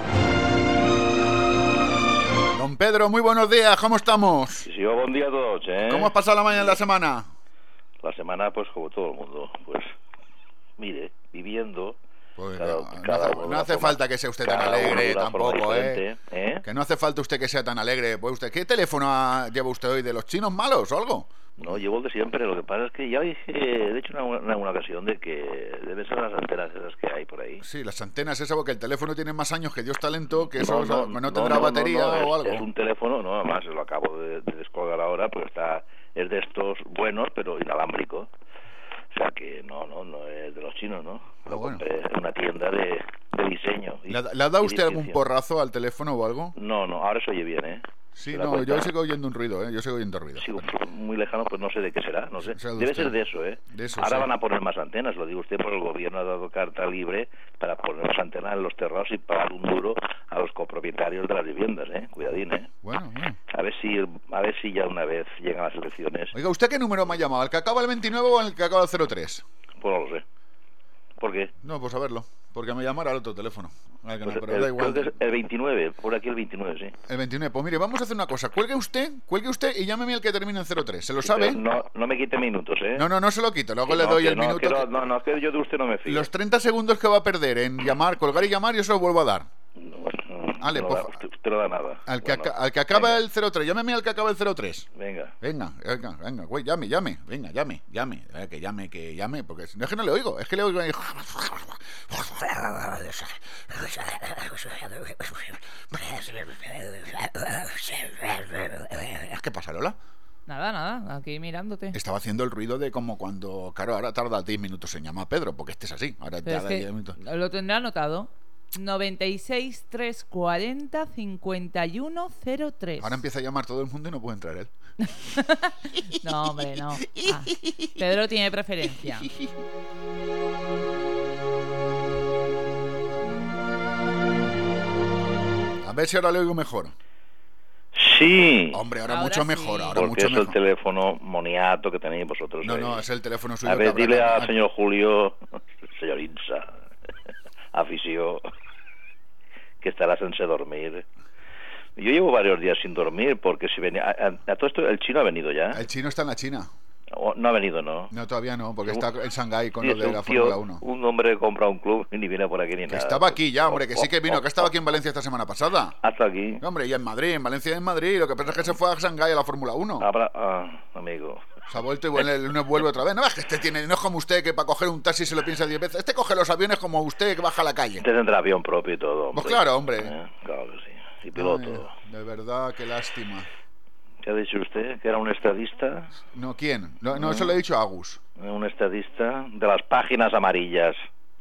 Don Pedro, muy buenos días, ¿cómo estamos? Sí, buen día a todos, eh? ¿Cómo has pasado la mañana la semana? La semana, pues como todo el mundo, pues mire, viviendo. Pues, cada- no, hace, no falta que sea usted tan alegre tampoco, ¿eh? ¿eh? Que no hace falta usted que sea tan alegre. Pues usted, ¿qué teléfono lleva usted hoy? ¿De los chinos malos o algo? No, llevo el de siempre. Lo que pasa es que ya dije, de hecho, en alguna, ocasión de que deben ser las antenas esas que hay por ahí. Sí, las antenas, esa porque el teléfono tiene más años que Dios talento, que eso No, tendrá batería o es- algo. Es un teléfono, no, además lo acabo de, de descolgar ahora, pero está es de estos buenos, pero inalámbrico. O sea que no, no, no es de los chinos, ¿no? Lo compré en una tienda de, de diseño. y- ¿Le, ha- dado usted algún porrazo al teléfono o algo? No, no, ahora se oye bien, ¿eh? Sí, ¿Te das no, cuenta? yo sigo oyendo un ruido, ¿eh? Yo sigo oyendo ruido. Sigo muy lejano, pues no sé de qué será, no sé. Debe usted. ser de eso, ¿eh? De eso, Ahora sí. van a poner más antenas, lo digo usted, porque el gobierno ha dado carta libre para poner más antenas en los terrados y pagar un duro a los copropietarios de las viviendas, ¿eh? Cuidadín, ¿eh? Bueno, bueno. A ver si, a ver si ya una vez llegan las elecciones, Oiga, ¿usted qué número me ha llamado? ¿El que acaba el 29 o el que acaba el 03? pues no lo sé. ¿Por qué? No, a verlo. Porque me llamara al otro teléfono. Al que no, Pues pero el, da igual. creo que es el 29, por aquí el 29, sí. El 29. Pues mire, vamos a hacer una cosa. Cuelgue usted, cuelgue usted y llámeme al que termine en 03. ¿Se lo sabe? No, no me quite minutos, ¿eh? No, no, no se lo quito. Luego le no, doy el no, minuto. no, que- no, no, es que yo de usted no me fío. Los 30 segundos que va a perder en llamar, colgar y llamar, yo se lo vuelvo a dar. Ale, no da- usted, usted no da nada. Al que, Bueno, aca- al que acaba el 03, llámeme al que acaba el 03. Venga. Venga, venga, venga, güey, llame, llame, venga, llame, llame, eh, que llame, que llame, porque no es que no le oigo, es que le oigo ahí. ¿Qué pasa, Lola? Nada, nada, aquí mirándote. Estaba haciendo el ruido de como cuando, claro, ahora tarda 10 minutos en llamar a Pedro, porque este es así, ahora Pero es tarda que 10 minutos. lo tendrá anotado. 96 340 51 03. Ahora empieza a llamar todo el mundo y no puede entrar él. No, hombre, no. Ah, Pedro tiene preferencia. A ver si ahora le oigo mejor. Sí. Hombre, ahora, mucho mejor, ahora Porque mucho es mejor. el teléfono moniato que tenéis vosotros. No, ahí. no, es el teléfono suyo. A ver, dile al señor Julio, señor Insa, afició, que estará sense dormir. Yo llevo varios días sin dormir porque si venía... A, todo esto, ¿el chino ha venido ya? El chino está en la China. O- no ha venido, ¿no? No, todavía no, porque está en Shanghái con Sí, lo de la Fórmula 1. Un hombre compra un club y ni viene por aquí ni Que nada. estaba aquí ya, hombre, que sí que vino, que estaba aquí en Valencia esta semana pasada. Hasta aquí. Hombre, y en Madrid, en Valencia y en Madrid. Lo que pasa es que se fue a Shanghái a la Fórmula 1. Habrá- ah, amigo. Se ha vuelto y vuelve, el lunes vuelve otra vez. No es que este tiene, no es como usted que para coger un taxi se lo piensa 10 veces. Este coge los aviones como usted que baja a la calle. Este tendrá avión propio y todo. hombre. Pues claro, hombre. Eh, claro que sí. Y piloto. Ay, de verdad, qué lástima. ¿Qué ha dicho usted? ¿Que era un estadista? No, ¿quién? No, no, eso le he dicho a Agus. Un estadista de las páginas amarillas.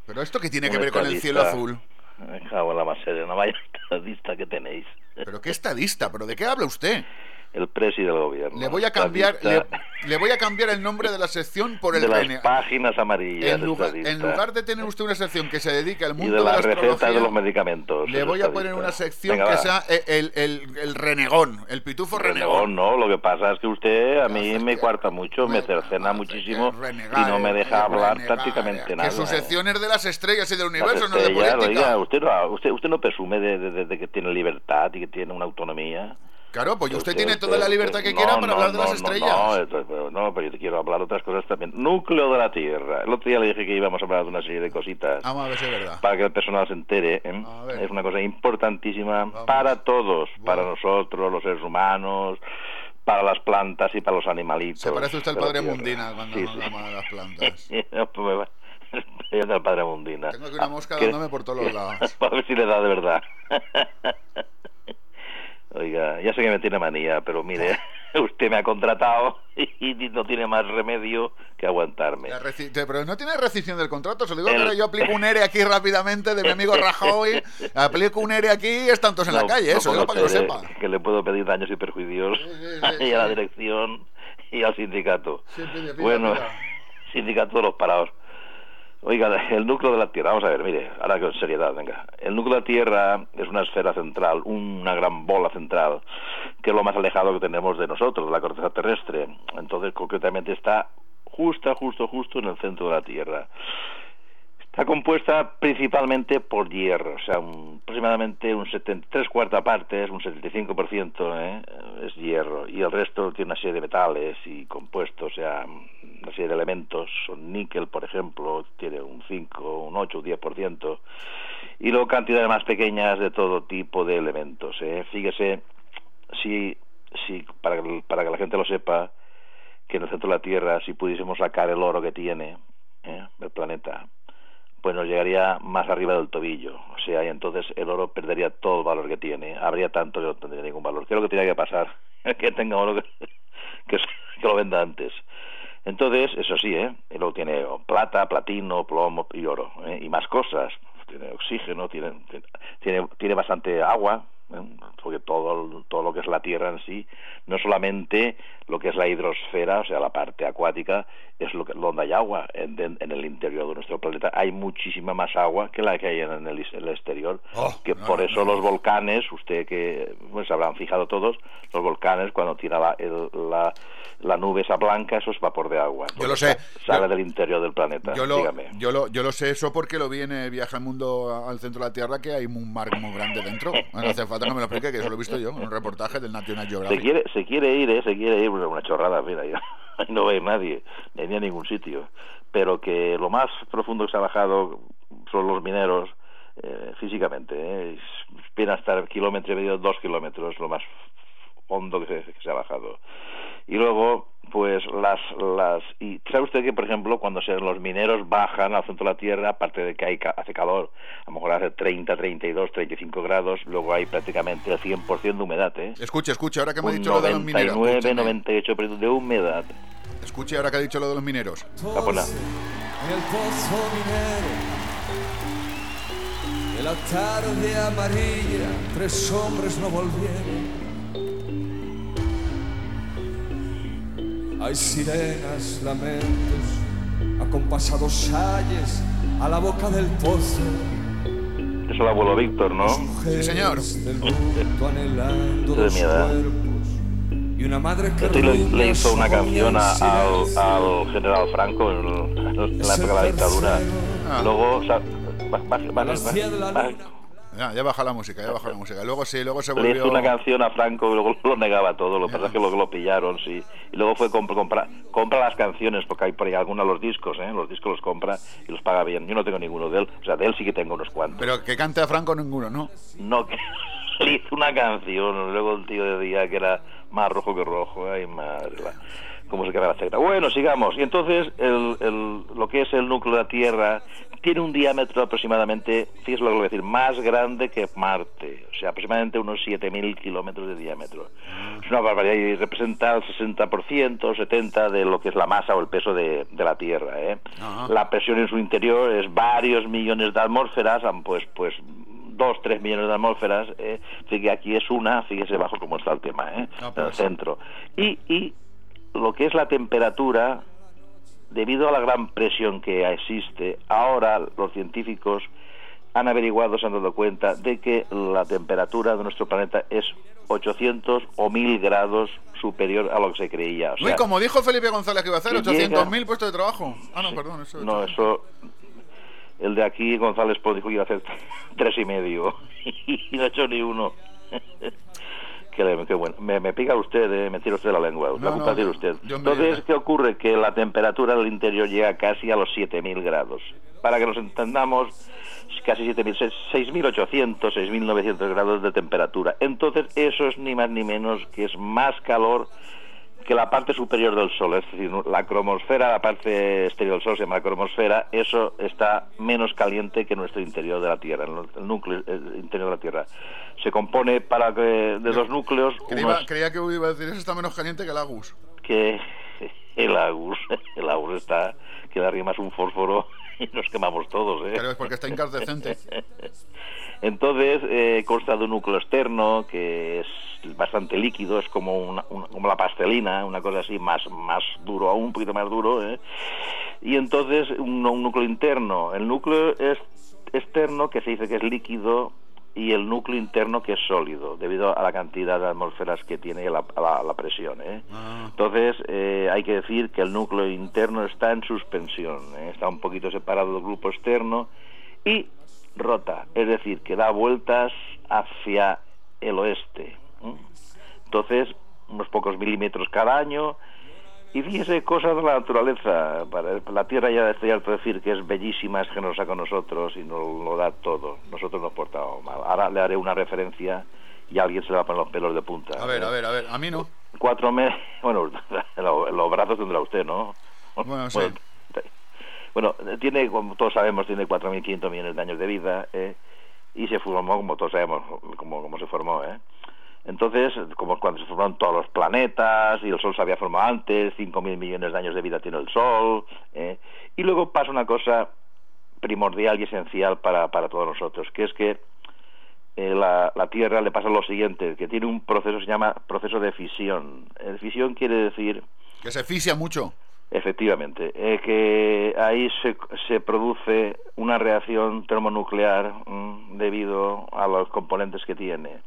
Pero esto que tiene Un que ver con el cielo azul. Me cago en la más seria, no vaya estadista que tenéis. Pero qué estadista, pero ¿de qué habla usted? El presi del gobierno. Le voy a cambiar, le, le voy a cambiar el nombre de la sección por el de las rene- páginas amarillas. En lugar, en lugar de tener usted una sección que se dedique al y mundo de las la recetas de los medicamentos. le voy a poner una sección Venga, que sea el, el, el renegón, el pitufo renegón. Renegón, no, lo que pasa es que usted a mí me cuarta mucho, me cercena muchísimo y no me deja hablar prácticamente nada. Que su sección es de las estrellas y del universo, no de política. oiga, usted, no, usted, usted no presume de, de- de- de que tiene libertad y que tiene una autonomía. Claro, pues usted, tiene toda la usted- libertad que no, quiera para no, hablar de no, las estrellas. No, pero no, pero yo te quiero hablar de otras cosas también. Núcleo de la Tierra. El otro día le dije que íbamos a hablar de una serie de cositas Vamos a ver si es verdad. para que el personal se entere. ¿eh? ver. Es una cosa importantísima para todos, para nosotros, los seres humanos, para las plantas y para los animalitos. Se parece usted al de padre Tierra. Mundina cuando Sí, sí. llama a las plantas. No, pues del padre Mundina. Tengo aquí una mosca ¿Qué? dándome por todos los lados. Para ver si le da de verdad. Oiga, ya sé que me tiene manía, pero mire, usted me ha contratado y no tiene más remedio que aguantarme. Pero no tiene rescisión del contrato, se lo digo El- yo aplico un ERE aquí rápidamente de mi amigo Rajoy, aplico un ERE aquí y están todos en la calle, no eso para que lo sepa. que le puedo pedir daños y perjuicios sí, y a la sí. dirección y al sindicato. Sí, pide, pide, bueno, sindicato de los parados. Oiga, el núcleo de la Tierra, vamos a ver, mire, ahora con seriedad, venga. El núcleo de la Tierra es una esfera central, una gran bola central, que es lo más alejado que tenemos de nosotros, de la corteza terrestre. Entonces, concretamente está justo, justo, justo en el centro de la Tierra. Está compuesta principalmente por hierro, o sea, un- aproximadamente un 73 cuarta partes, un 75% ¿eh? es hierro, y el resto tiene una serie de metales y compuestos, o sea, una serie de elementos. Son níquel, por ejemplo, tiene un 5, un 8, un 10%. Y luego cantidades más pequeñas de todo tipo de elementos. ¿eh? Fíjese, si, si para, para que la gente lo sepa, que en el centro de la Tierra, si pudiésemos sacar el oro que tiene ¿eh? el planeta, pues nos llegaría más arriba del tobillo. O sea, y entonces el oro perdería todo el valor que tiene. Habría tanto que no tendría ningún valor. ¿Qué es lo que tiene que pasar? que tenga oro que, que, que lo venda antes. Entonces, eso sí, ¿eh? Y luego tiene plata, platino, plomo y oro. ¿eh? Y más cosas. Tiene oxígeno, tiene, tiene, tiene bastante agua, ¿eh? porque todo, todo lo que es la Tierra en sí, no solamente lo que es la hidrosfera, o sea, la parte acuática, es lo que, donde hay agua. En, el interior de nuestro planeta hay muchísima más agua que la que hay en el, en el exterior. que por eso los volcanes, usted que pues, se habrán fijado todos, los volcanes cuando tira la, el- la, la nube esa blanca, eso es vapor de agua. Yo lo sé. sa- Sale del interior del planeta. Yo lo, Dígame. yo, lo, yo lo sé eso porque lo vi en el viaje al mundo al centro de la Tierra que hay un mar muy grande dentro. No hace falta que me lo explique, que eso lo he visto yo en un reportaje del National Se Geographic. quiere, se quiere ir, ¿eh? Se quiere ir, una chorrada, mira, ya, no ve nadie, ni a ningún sitio. Pero que lo más profundo que se ha bajado son los mineros, eh, físicamente, ¿eh? Es- Viene a estar kilómetro y medio, dos kilómetros, lo más hondo que se, que se ha bajado. Y luego, pues las, las, y sabe usted que, por ejemplo, cuando se, los mineros bajan al centro de la Tierra, aparte de que hay, hace calor, a lo mejor hace 30, 32, 35 grados, luego hay prácticamente el 100% de humedad, ¿eh? Escuche, escuche, ahora que me ha dicho lo de los mineros. 99, escúcheme. 98% de humedad. Escuche ahora que ha dicho lo de los mineros. Japona. En el pozo minero de la tarde amarilla tres hombres no volvieron hay sirenas, lamentos acompasados ayes a la boca del pozo Eso el abuelo Víctor, ¿no? Sí, señor. del mundo anhelando De mi edad. y una madre que Este le, le hizo una canción a- al, al general Franco en, en la época de la dictadura. Ah. Luego, sa- baja- baja- baja- Las Ya, ya baja la música, ya baja la música. Luego sí, luego se le volvió... hizo una canción a Franco y luego lo negaba todo. Lo que pasa es que luego lo pillaron, sí. Y luego fue compra, compra, compra las canciones, porque hay por ahí algunos los discos, ¿eh? Los discos los compra y los paga bien. Yo no tengo ninguno de él. O sea, de él sí que tengo unos cuantos. Pero que cante a Franco ninguno, ¿no? No, que le hizo una canción, luego el tío decía que era más rojo que rojo, ay madre, la- cómo se queda la secta. Bueno, sigamos. Y entonces, el, el- lo que es el núcleo de la Tierra tiene un diámetro aproximadamente, fíjese lo que voy a decir, más grande que Marte, o sea, aproximadamente unos 7.000 kilómetros de diámetro. Es una barbaridad y representa el 60%, 70% de lo que es la masa o el peso de, de la Tierra. ¿eh? La presión en su interior es varios millones de atmósferas, pues, pues dos, tres millones de atmósferas, eh, así que aquí es una, fíjese bajo cómo está el tema, ¿eh? En el pues. centro. Y, y lo que es la temperatura, debido a la gran presión que existe, ahora los científicos han averiguado, se han dado cuenta de que la temperatura de nuestro planeta es 800 o 1000 grados superior a lo que se creía. O sea, Uy, como dijo Felipe González que iba a hacer, que llega- 800.000 puestos de trabajo. Ah, no, perdón, eso... no, eso. El de aquí, González dijo que iba a hacer tres y medio. Y no ha hecho ni uno. Le- qué bueno. Me, me pica usted, eh, me tira usted la lengua. la No, culpa no, tiene usted. me- Entonces, ¿qué ocurre? Que la temperatura del interior llega casi a los 7000 grados. Para que nos entendamos, casi 7000, 6800, 6900 grados de temperatura. Entonces, eso es ni más ni menos que es más calor que la parte superior del Sol, es decir, la cromosfera, la parte exterior del Sol se llama la cromosfera, eso está menos caliente que nuestro interior de la Tierra, el núcleo el interior de la Tierra. Se compone para que, de dos núcleos, Creía, unos creía que iba a decir, eso está menos caliente que el Agus. que el Agus, el Agus está que le arrimas un fósforo y nos quemamos todos, ¿eh? Claro, es porque está incandescente. Entonces eh, consta de un núcleo externo que es bastante líquido, es como una, una- como la pastelina, una cosa así más más duro aún, un poquito más duro, ¿eh? y entonces un, un núcleo interno. El núcleo es externo que se dice que es líquido y el núcleo interno que es sólido, debido a la cantidad de atmósferas que tiene y la, a la, la presión. ¿eh? Entonces, eh, hay que decir que el núcleo interno está en suspensión, ¿eh? está un poquito separado del grupo externo y rota, es decir, que da vueltas hacia el oeste. ¿eh? Entonces, unos pocos milímetros cada año Y fíjese, cosas de la naturaleza. Para- La Tierra ya estoy harto de decir que es bellísima, es generosa con nosotros y nos lo da todo. Nosotros nos portamos mal. Ahora le haré una referencia y a alguien se le va a poner los pelos de punta. A ver, a ver, a ver, a mí no. Cuatro meses... Bueno, lo- los brazos tendrá usted, ¿no? Bueno, sí. Bueno, tiene, como todos sabemos, tiene 4.500 millones de años de vida ¿eh? y se formó, como todos sabemos, como, como se formó. ¿eh? Entonces, como cuando se formaron todos los planetas y el Sol se había formado antes, 5.000 millones de años de vida tiene el Sol. ¿eh? Y luego pasa una cosa primordial y esencial para, para todos nosotros, que es que eh, la, la Tierra le pasa lo siguiente, que tiene un proceso que se llama proceso de fisión. Eh, fisión quiere decir Que se fisia mucho. Efectivamente, eh, que ahí se, se produce una reacción termonuclear mm, debido a los componentes que tiene.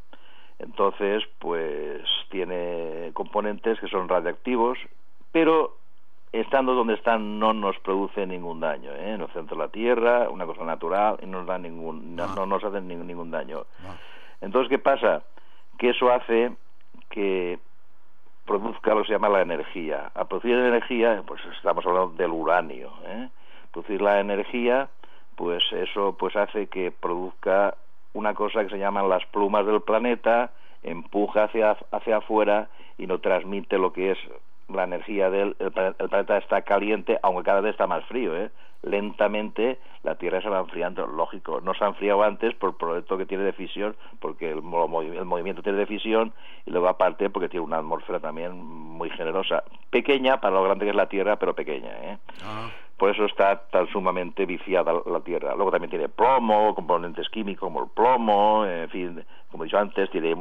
Entonces, pues tiene componentes que son radiactivos, pero estando donde están no nos produce ningún daño. ¿eh? En el centro de la Tierra, una cosa natural, y no nos da ningún, no, no nos hace ningún, ningún daño. Entonces, ¿qué pasa? Que eso hace que produzca lo que se llama la energía. A producir energía, pues estamos hablando del uranio. ¿eh? Producir la energía, pues eso pues hace que produzca una cosa que se llaman las plumas del planeta, empuja hacia, hacia afuera y no transmite lo que es la energía del el, el planeta está caliente, aunque cada vez está más frío, ¿eh? Lentamente la Tierra se va enfriando, lógico. No se ha enfriado antes por el proyecto que tiene de fisión, porque el, movi- el movimiento tiene de fisión, y luego aparte porque tiene una atmósfera también muy generosa. Pequeña para lo grande que es la Tierra, pero pequeña, ¿eh? Por eso está tan sumamente viciada la Tierra. Luego también tiene plomo, componentes químicos como el plomo, en fin, como he dicho antes, tiene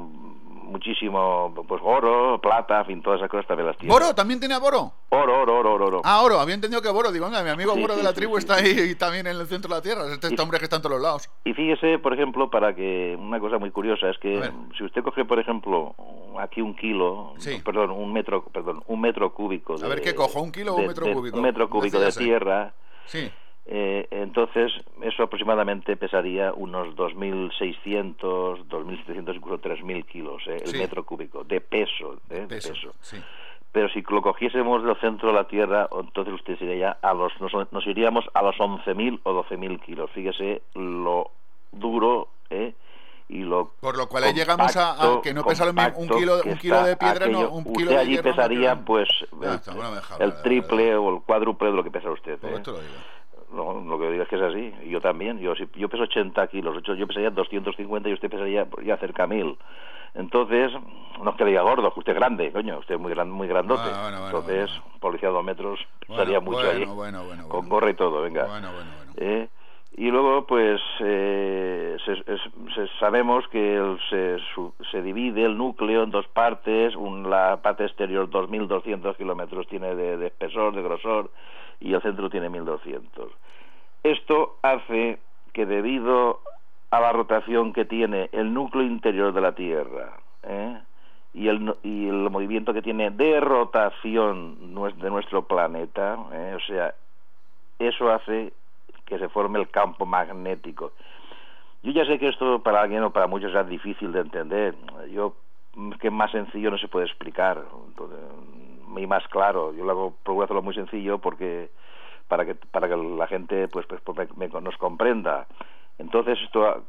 muchísimo pues oro, plata, en fin, todas esas cosas también las tiene. ¿Boro? ¿También tenía Boro? Oro, oro, oro, oro, oro. Ah, Oro, había entendido que Boro. Digo, mi amigo Sí, Boro de la tribu sí, está ahí y también en el centro de la Tierra. Este, este hombre que está en todos los lados. Y fíjese, por ejemplo, para que una cosa muy curiosa es que si usted coge, por ejemplo, aquí un kilo, perdón, un metro, perdón, un metro cúbico. A ver, ¿qué cojo? ¿Un kilo o un de- metro de- cúbico? Un metro cúbico de tierra. Sí. Eh, entonces, eso aproximadamente pesaría unos 2.600, 2.700, incluso 3.000 kilos, eh, el Sí. metro cúbico, de peso. eh, de Peso, peso. sí. Pero si lo cogiésemos del centro de la Tierra, entonces usted se iría a los, nos, nos iríamos a los 11.000 o 12.000 kilos. Fíjese lo duro, ¿eh? Y lo Por lo cual ahí llegamos a, que no pesa lo mismo un kilo, un kilo de piedra, no, aquello. un usted kilo de allí hierro, no, pesaría, que- pues, Ya el, triple o el cuádruple de lo que pesa usted. Pues ¿eh? esto lo digo. No, lo que digo es que es así. Y Yo también. Yo, si- yo peso 80 kilos. Yo, pesaría 250 y usted pesaría ya cerca a 1000. Entonces, no es que le diga gordo, que usted es grande, coño. Usted es muy, gran, muy grandote. Bueno, bueno, Entonces, policía a dos metros, pesaría mucho ahí. Con gorra y todo, venga. ¿Eh? Y luego, pues, eh, se- se- sabemos que el- se, su- se divide el núcleo en dos partes. Un- la parte exterior, 2.200 kilómetros, tiene de, de espesor, de grosor, y el centro tiene 1.200. Esto hace que debido a la rotación que tiene el núcleo interior de la Tierra, ¿eh? y, el, y el movimiento que tiene de rotación de nuestro planeta, ¿eh? o sea, eso hace que se forme el campo magnético. Yo ya sé que esto para alguien o para muchos es difícil de entender. Yo que más sencillo no se puede explicar, entonces, y más claro. Yo lo hago, procuro hacerlo muy sencillo porque para que para que la gente pues, pues, pues, me- me- nos comprenda. Entonces esto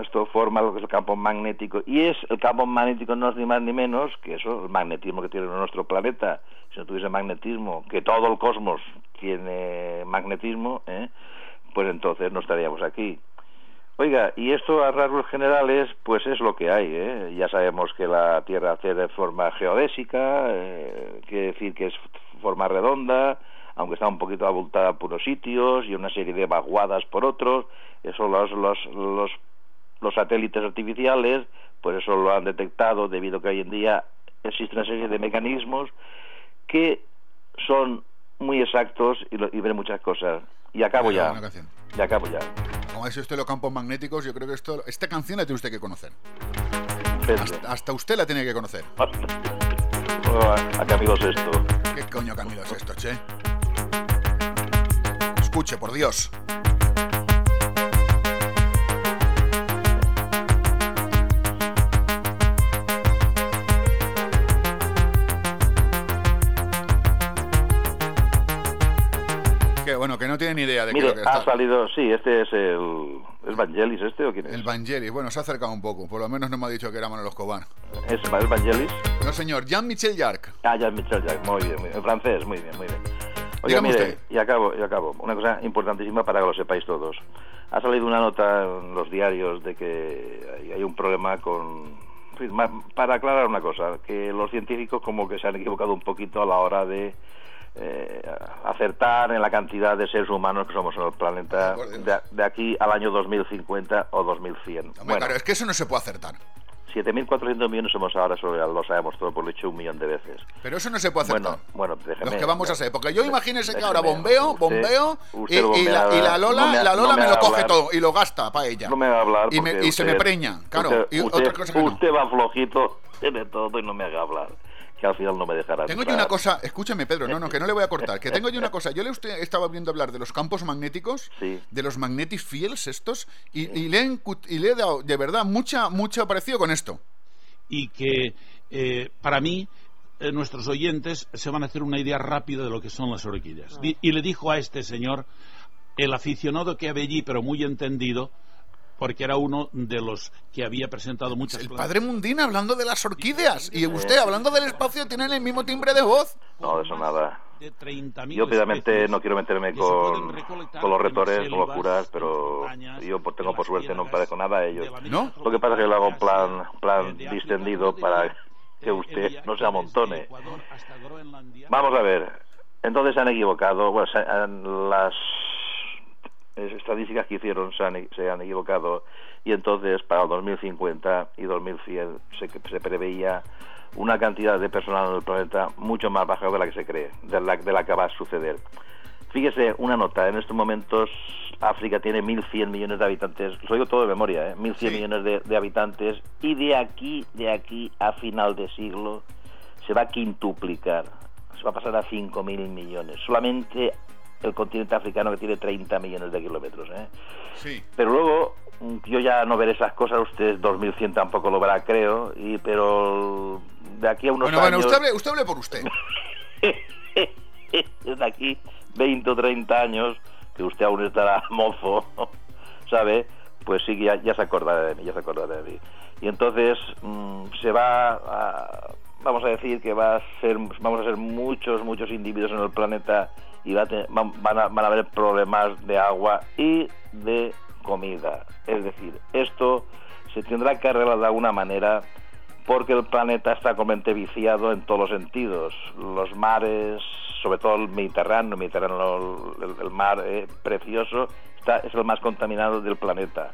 esto forma lo que es el campo magnético y es el campo magnético no es ni más ni menos que eso el magnetismo que tiene nuestro planeta. Si no tuviese magnetismo, que todo el cosmos tiene magnetismo, ¿eh? pues entonces no estaríamos aquí. Oiga, y esto a rasgos generales, pues es lo que hay, ¿eh? Ya sabemos que la Tierra hace de forma geodésica, eh, quiere decir que es forma redonda, aunque está un poquito abultada por unos sitios y una serie de vaguadas por otros. Eso los, los, los, los satélites artificiales, pues eso lo han detectado debido a que hoy en día existe una serie de mecanismos que son muy exactos y, lo- y ven muchas cosas. Y acabo ya. Y acabo ya. Como dice usted los campos magnéticos, yo creo que esto, esta canción la tiene usted que conocer. Hasta, hasta usted la tiene que conocer. a Camilo Sesto. ¿Qué coño Camilo es esto, che? Escuche, por Dios. Bueno, que no tiene ni idea de qué Mire, que ha está. salido, sí, este es el... ¿Es Vangelis este o quién es? El Vangelis, bueno, se ha acercado un poco. Por lo menos no me ha dicho que era Manolo Escobar. ¿Es, ¿Es Vangelis? No, señor, Jean-Michel Jarre. Ah, ya, Michel Jack, muy bien, muy bien. En francés, muy bien, muy bien. Oiga, Dígame mire, usted. y acabo, y acabo. Una cosa importantísima para que lo sepáis todos. Ha salido una nota en los diarios de que hay, un problema con... para aclarar una cosa, que los científicos como que se han equivocado un poquito a la hora de eh, acertar en la cantidad de seres humanos que somos en el planeta de, de aquí al año 2050 o 2100. Hombre, Bueno, claro, es que eso no se puede acertar. 7.400 millones somos ahora, ya lo sabemos todo, por lo he dicho un millón de veces. Pero eso no se puede acertar. Bueno, bueno, déjeme. Los que vamos a ser. Porque yo imagínese que ahora bombeo, Usted- bombeo, usted y, lo y la, y la Lola, no me- la Lola no me, me lo coge hablar. todo y lo gasta para ella. No me va a hablar y, me- y se me usted- preña, claro. usted- y usted- otra cosa que no. Usted va flojito, tiene todo y no me haga hablar. Que al final no me dejará Tengo yo entrar. una cosa, escúcheme Pedro, no, no, que no le voy a cortar, que tengo yo una cosa, yo le usted estaba viendo hablar de los campos magnéticos, de los magnetic fields estos, y, y le, he y le he dado de verdad mucha, mucho parecido con esto. y que eh, para mí eh, nuestros oyentes se van a hacer una idea rápida de lo que son las orquídeas. Di- Y le dijo a este señor, el aficionado que había allí, pero muy entendido, porque era uno de los que había presentado muchas El padre Mundina hablando de las orquídeas, y usted hablando del espacio tienen el mismo timbre de voz. No, eso nada. de 30.000 Yo obviamente no quiero meterme con, con los retores, con los curas, pero yo pues, tengo por suerte no parezco nada a ellos. ¿No? Lo que pasa es que lo hago en plan, plan distendido para que usted no se amontone. Vamos a ver. Entonces se han equivocado. Bueno, se han- las eh, estadísticas que hicieron se han, se han equivocado y entonces para el 2050 y 2100 se, se preveía una cantidad de personal en el planeta mucho más baja de la que se cree, de la, de la que va a suceder. Fíjese, una nota, en estos momentos África tiene 1.100 millones de habitantes, lo digo todo de memoria, ¿eh? 1.100 millones de, de habitantes y de aquí, de aquí a final de siglo se va a quintuplicar, se va a pasar a 5.000 millones. Solamente el continente africano que tiene 30 millones de kilómetros. ¿eh? Sí. Pero luego, yo ya no veré esas cosas, usted 2100 tampoco lo verá, creo, y pero de aquí a unos Bueno, bueno, años... usted hable, usted hable por usted. de aquí 20 o 30 años, que usted aún estará mozo, ¿sabe? Pues sí ya, ya se acordará de mí, ya se acordará de mí. Y entonces mm, se va a, vamos a decir que va a ser, vamos a ser muchos, muchos individuos en el planeta y va a te- van, a, van a haber problemas de agua y de comida. Es decir, esto se tendrá que arreglar de alguna manera porque el planeta está completamente viciado en todos los sentidos. Los mares, sobre todo el Mediterráneo, el, Mediterráneo, el, mar eh, precioso, está, es el más contaminado del planeta.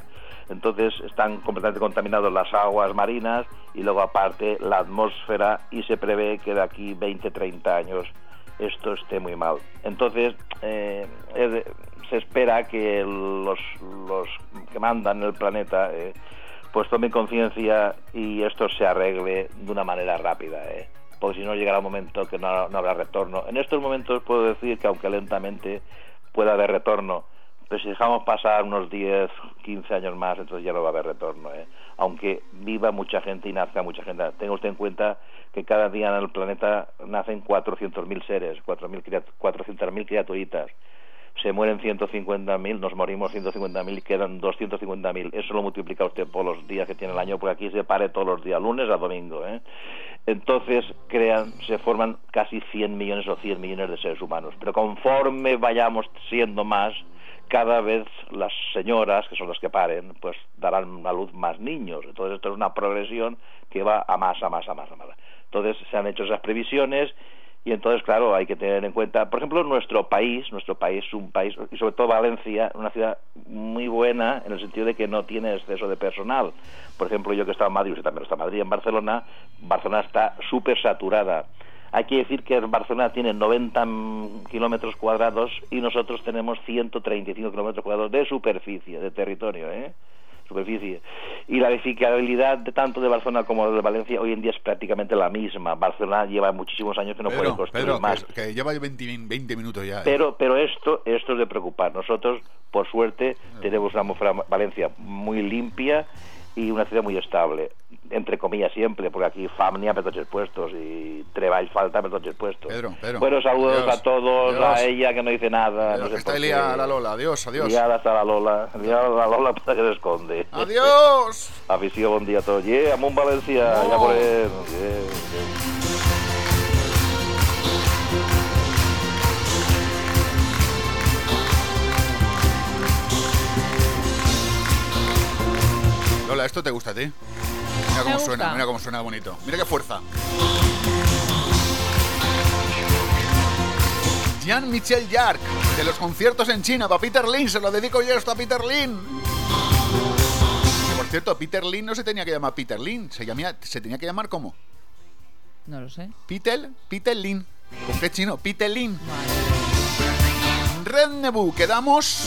Entonces están completamente contaminadas las aguas marinas y luego aparte la atmósfera y se prevé que de aquí 20, 30 años esto esté muy mal. Entonces eh, se espera que los, que mandan el planeta eh, pues tomen conciencia y esto se arregle de una manera rápida, ¿eh? porque si no llegará un momento que no, no habrá retorno. En estos momentos puedo decir que aunque lentamente pueda haber retorno, pero si dejamos pasar unos 10, 15 años más, entonces ya no va a haber retorno. Aunque viva mucha gente y nazca mucha gente. Tenga usted en cuenta que cada día en el planeta nacen 400.000 seres, 4.000 criat- 400.000 criaturitas se mueren 150.000, nos morimos 150.000 y quedan 250.000. Eso lo multiplica usted por los días que tiene el año, porque aquí se pare todos los días, lunes a domingo. ¿eh? Entonces crean, se forman casi 100 millones o 100 millones de seres humanos. Pero conforme vayamos siendo más, cada vez las señoras, que son las que paren, pues darán a luz más niños. Entonces esto es una progresión que va a más, a más, a más, a más. Entonces se han hecho esas previsiones y entonces, claro, hay que tener en cuenta, por ejemplo, nuestro país, nuestro país es un país, y sobre todo Valencia, una ciudad muy buena en el sentido de que no tiene exceso de personal. Por ejemplo, yo que estaba en Madrid, usted también está en Madrid, en Barcelona, Barcelona está súper saturada. Hay que decir que Barcelona tiene 90 mm, kilómetros cuadrados y nosotros tenemos 135 kilómetros cuadrados de superficie, de territorio, ¿eh? superficie. Y la edificabilidad de tanto de Barcelona como de Valencia hoy en día es prácticamente la misma. Barcelona lleva muchísimos años que no puede Pedro, construir Pedro, más. que, que lleva 20, 20 minutos ya. ¿eh? Pero, pero esto, esto es de preocupar. Nosotros, por suerte, tenemos una atmósfera Valencia muy limpia i una ciutat muy estable, entre comillas siempre, porque aquí fam n'hi ha per tots els puestos y treball falta per tots els puestos. Pedro, Pedro. Bueno, saludos Adiós. a todos, Adiós. a ella que no dice nada. Adiós, no sé está por liada la Lola. Adiós, adiós. Liada está la Lola. Liada la Lola para que se esconde. Adiós. Afició, bon dia a tots. Yeah, amunt València, Oh. ja veurem. Yeah, yeah. Lola, ¿esto te gusta a ti? Mira cómo suena, mira cómo suena bonito. Mira qué fuerza. Jean-Michel Jarre, de los conciertos en China, para Peter Lin, se lo dedico yo esto a Peter Lin. Que, por cierto, Peter Lin no se tenía que llamar Peter Lin, se, llamía, se tenía que llamar ¿cómo? No lo sé. Peter, Peter Lin. ¿Con qué chino? Peter Lin. Red Nebu, quedamos.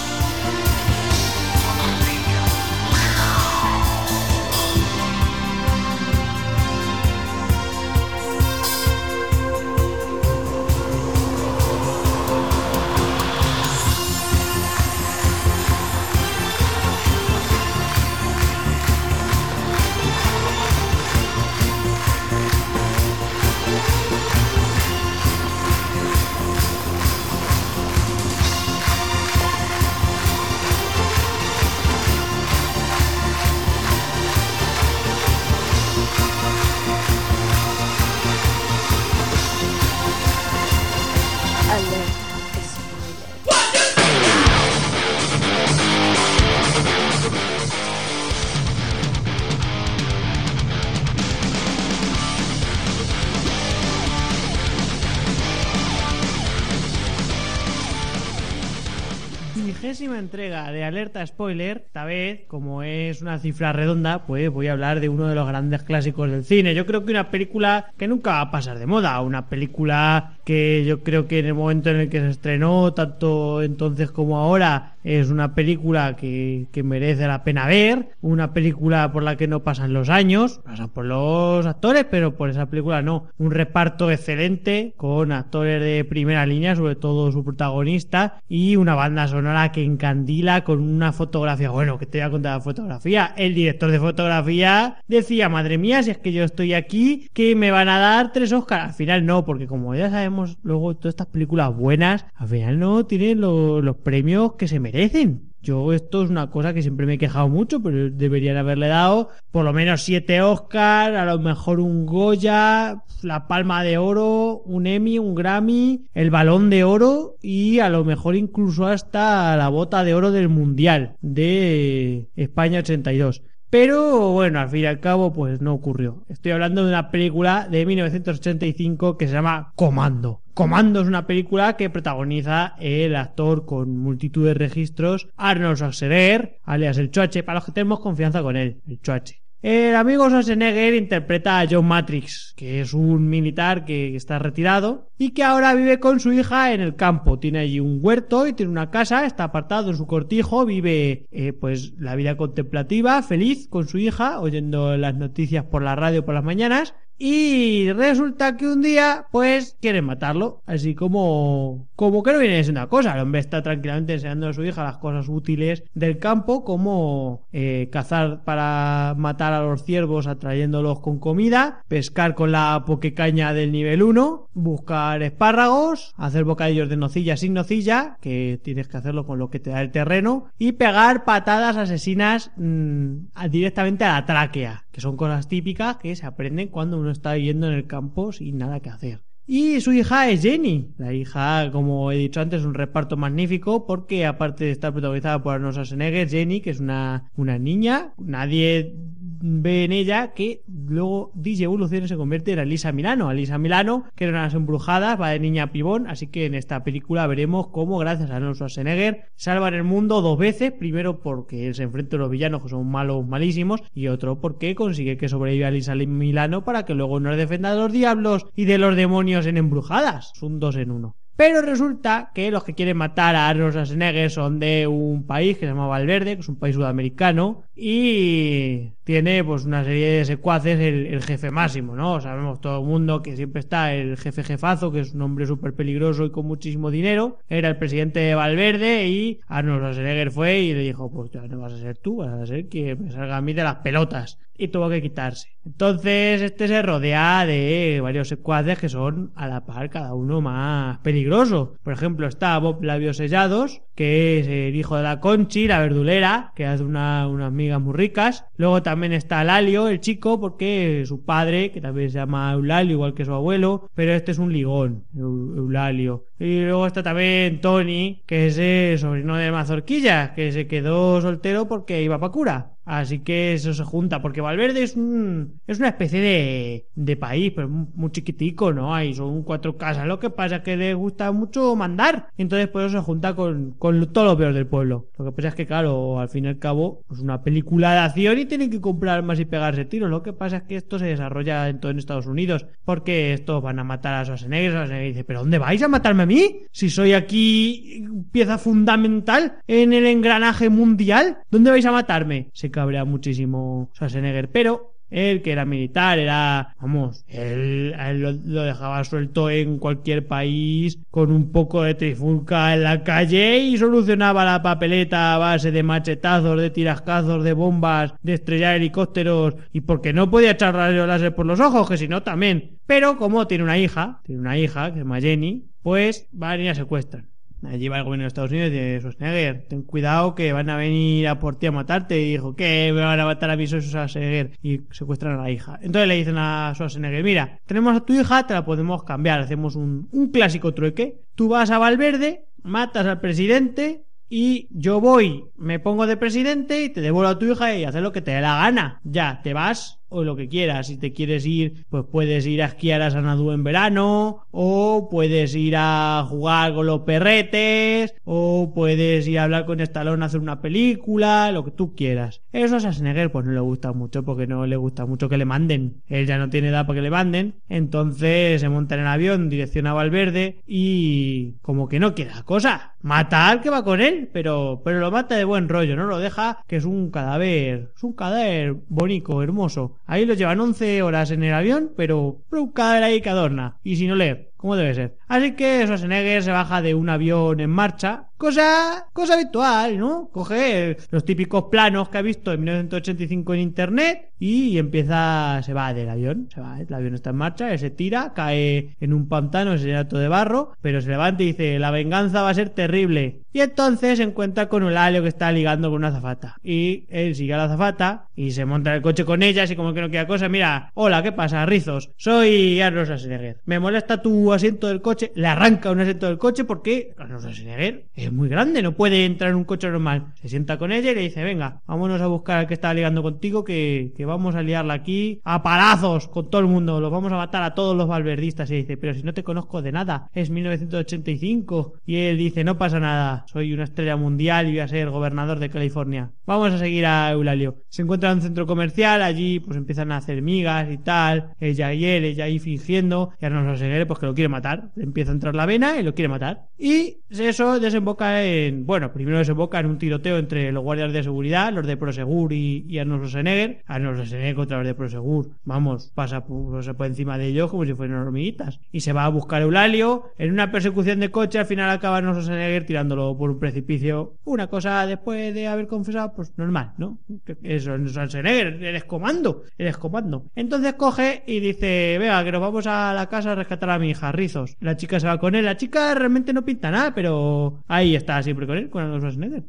Vigésima entrega de Alerta Spoiler. Esta vez, como es una cifra redonda, pues voy a hablar de uno de los grandes clásicos del cine. Yo creo que una película que nunca va a pasar de moda. Una película que yo creo que en el momento en el que se estrenó, tanto entonces como ahora, es una película que, que merece la pena ver. Una película por la que no pasan los años. Pasan por los actores, pero por esa película no. Un reparto excelente con actores de primera línea, sobre todo su protagonista, y una banda sonora que encandila con una fotografía. Bueno, que te voy a contar la fotografía. El director de fotografía decía, madre mía, si es que yo estoy aquí, que me van a dar tres Oscars. Al final no, porque como ya sabemos, luego todas estas películas buenas, al final no tienen lo- los premios que se merecen. Yo esto es una cosa que siempre me he quejado mucho, pero deberían haberle dado por lo menos siete Oscars, a lo mejor un Goya, la Palma de Oro, un Emmy, un Grammy, el Balón de Oro y a lo mejor incluso hasta la Bota de Oro del Mundial de España 82. Pero bueno, al fin y al cabo, pues no ocurrió. Estoy hablando de una película de 1985 que se llama Comando. Comando es una película que protagoniza el actor con multitud de registros Arnold Schwarzenegger, alias el Choache, para los que tenemos confianza con él, el Choache. El amigo Schwarzenegger interpreta a John Matrix, que es un militar que está retirado y que ahora vive con su hija en el campo. Tiene allí un huerto y tiene una casa, está apartado en su cortijo, vive eh, pues la vida contemplativa, feliz con su hija, oyendo las noticias por la radio por las mañanas. Y resulta que un día, pues, quieren matarlo. Así como, como que no viene de ser una cosa. El hombre está tranquilamente enseñando a su hija las cosas útiles del campo, como eh, cazar para matar a los ciervos atrayéndolos con comida, pescar con la pokecaña del nivel 1, buscar espárragos, hacer bocadillos de nocilla sin nocilla, que tienes que hacerlo con lo que te da el terreno, y pegar patadas asesinas mm, a- directamente a la tráquea, que son cosas típicas que se aprenden cuando uno está yendo en el campo sin nada que hacer. Y su hija es Jenny. La hija, como he dicho antes, es un reparto magnífico porque aparte de estar protagonizada por Arnold Schwarzenegger, Jenny, que es una, una niña, nadie ve en ella que luego DJ Evolución se convierte en Alisa Milano. Alisa Milano, que era unas embrujadas, va de niña pibón, así que en esta película veremos cómo, gracias a Arnold Schwarzenegger, salvan el mundo dos veces. Primero porque él se enfrenta a los villanos que son malos, malísimos, y otro porque consigue que sobreviva Alisa Milano para que luego nos defenda de los diablos y de los demonios en embrujadas. Es un dos en uno. Pero resulta que los que quieren matar a Arnold Schwarzenegger son de un país que se llama Valverde, que es un país sudamericano, y tiene pues una serie de secuaces el, jefe máximo, ¿no? Sabemos todo el mundo que siempre está el jefe jefazo, que es un hombre súper peligroso y con muchísimo dinero. Era el presidente de Valverde y Arnold Schwarzenegger fue y le dijo, pues ya no vas a ser tú, vas a ser que me salga a mí de las pelotas. Y tuvo que quitarse. Entonces este se rodea de varios secuaces que son a la par cada uno más peligroso. Por ejemplo está Bob Labios Sellados, que es el hijo de la Conchi, la verdulera, que hace una- unas migas muy ricas. Luego también está Lalio, el chico, porque su padre, que también se llama Eulalio, igual que su abuelo, pero este es un ligón, Eu- Eulalio. Y luego está también Tony, que es el sobrino de Mazorquilla, que se quedó soltero porque iba pa' cura. Así que eso se junta, porque Valverde es un es una especie de, de país, pero muy, chiquitico, ¿no? Ahí son cuatro casas. Lo que pasa es que le gusta mucho mandar. Entonces por eso se junta con, con todo lo peor del pueblo. Lo que pasa es que, claro, al fin y al cabo, es una película de acción y tienen que comprar armas y pegarse tiros. Lo que pasa es que esto se desarrolla en todo en Estados Unidos, porque estos van a matar a Schwarzenegger. Schwarzenegger dice, ¿pero dónde vais a matarme a mí? Si soy aquí pieza fundamental en el engranaje mundial, ¿dónde vais a matarme? Cabrea muchísimo Schwarzenegger, pero él que era militar, era, vamos, él, él lo, dejaba suelto en cualquier país con un poco de trifulca en la calle y solucionaba la papeleta a base de machetazos, de tirascazos, de bombas, de estrellar helicópteros y porque no podía echar rayos láser por los ojos, que si no también. Pero como tiene una hija, tiene una hija que llama Jenny, pues van y la secuestran. Allí va el gobierno de Estados Unidos y dice, Schwarzenegger, ten cuidado que van a venir a por ti a matarte. Y dijo, ¿qué? Me van a matar a mí, soy Schwarzenegger. Y secuestran a la hija. Entonces le dicen a Schwarzenegger, mira, tenemos a tu hija, te la podemos cambiar. Hacemos un, un clásico trueque. Tú vas a Valverde, matas al presidente y yo voy, me pongo de presidente y te devuelvo a tu hija y haces lo que te dé la gana. Ya, te vas o lo que quieras. Si te quieres ir, pues puedes ir a esquiar a Sanadú en verano, o puedes ir a jugar con los perretes, o puedes ir a hablar con Stallone a hacer una película, lo que tú quieras. Eso a Schwarzenegger pues no le gusta mucho porque no le gusta mucho que le manden. Él ya no tiene edad para que le manden, entonces se monta en el avión, dirección a Valverde y como que no queda cosa. Mata al que va con él, pero, pero lo mata de buen rollo, no lo deja que es un cadáver, es un cadáver bonito, hermoso. Ahí lo llevan 11 horas en el avión, pero, cadáver ahí que adorna. Y sin oler, como debe ser. Así que Schwarzenegger se baja de un avión en marcha, cosa, cosa habitual, ¿no? Coge los típicos planos que ha visto en 1985 en internet y empieza, se va del avión, se va, el avión está en marcha, se tira, cae en un pantano, se llena todo de barro, pero se levanta y dice, la venganza va a ser terrible. Y entonces se encuentra con Eulalio que está ligando con una azafata. Y él sigue a la azafata y se monta en el coche con ella, así como que no queda cosa. Mira, hola, ¿qué pasa, Rizos? Soy Arnold Schwarzenegger. Me molesta tu asiento del coche. Le arranca un asiento del coche porque Arnold Schwarzenegger es muy grande, no puede entrar en un coche normal. Se sienta con ella y le dice, venga, vámonos a buscar al que está ligando contigo, que, que vamos a liarla aquí a palazos con todo el mundo. Los vamos a matar a todos los valverdistas. Y dice, pero si no te conozco de nada, es 1985. Y él dice, no pasa nada, soy una estrella mundial y voy a ser gobernador de California. Vamos a seguir a Eulalio. Se encuentra en un centro comercial, allí pues empiezan a hacer migas y tal. Ella y él, ella ahí fingiendo. Y Arnold Schwarzenegger pues que lo quiere matar. Le empieza a entrar la vena y lo quiere matar. Y eso desemboca en, bueno, primero desemboca en un tiroteo entre los guardias de seguridad, los de Prosegur y, y Arnold Schwarzenegger. Arnold Schwarzenegger contra los de Prosegur. Vamos, pasa por, por encima de ellos como si fueran hormiguitas. Y se va a buscar Eulalio. En una persecución de coche al final acaba Arnold Schwarzenegger tirándolo por un precipicio. Una cosa después de haber confesado, pues normal, ¿no? Eso es Schwarzenegger, eres comando, eres comando. Entonces coge y dice, venga, que nos vamos a la casa a rescatar a mi hija, Rizos. La chica se va con él. La chica realmente no pinta nada, pero ahí está siempre con él, con Arnold Schwarzenegger.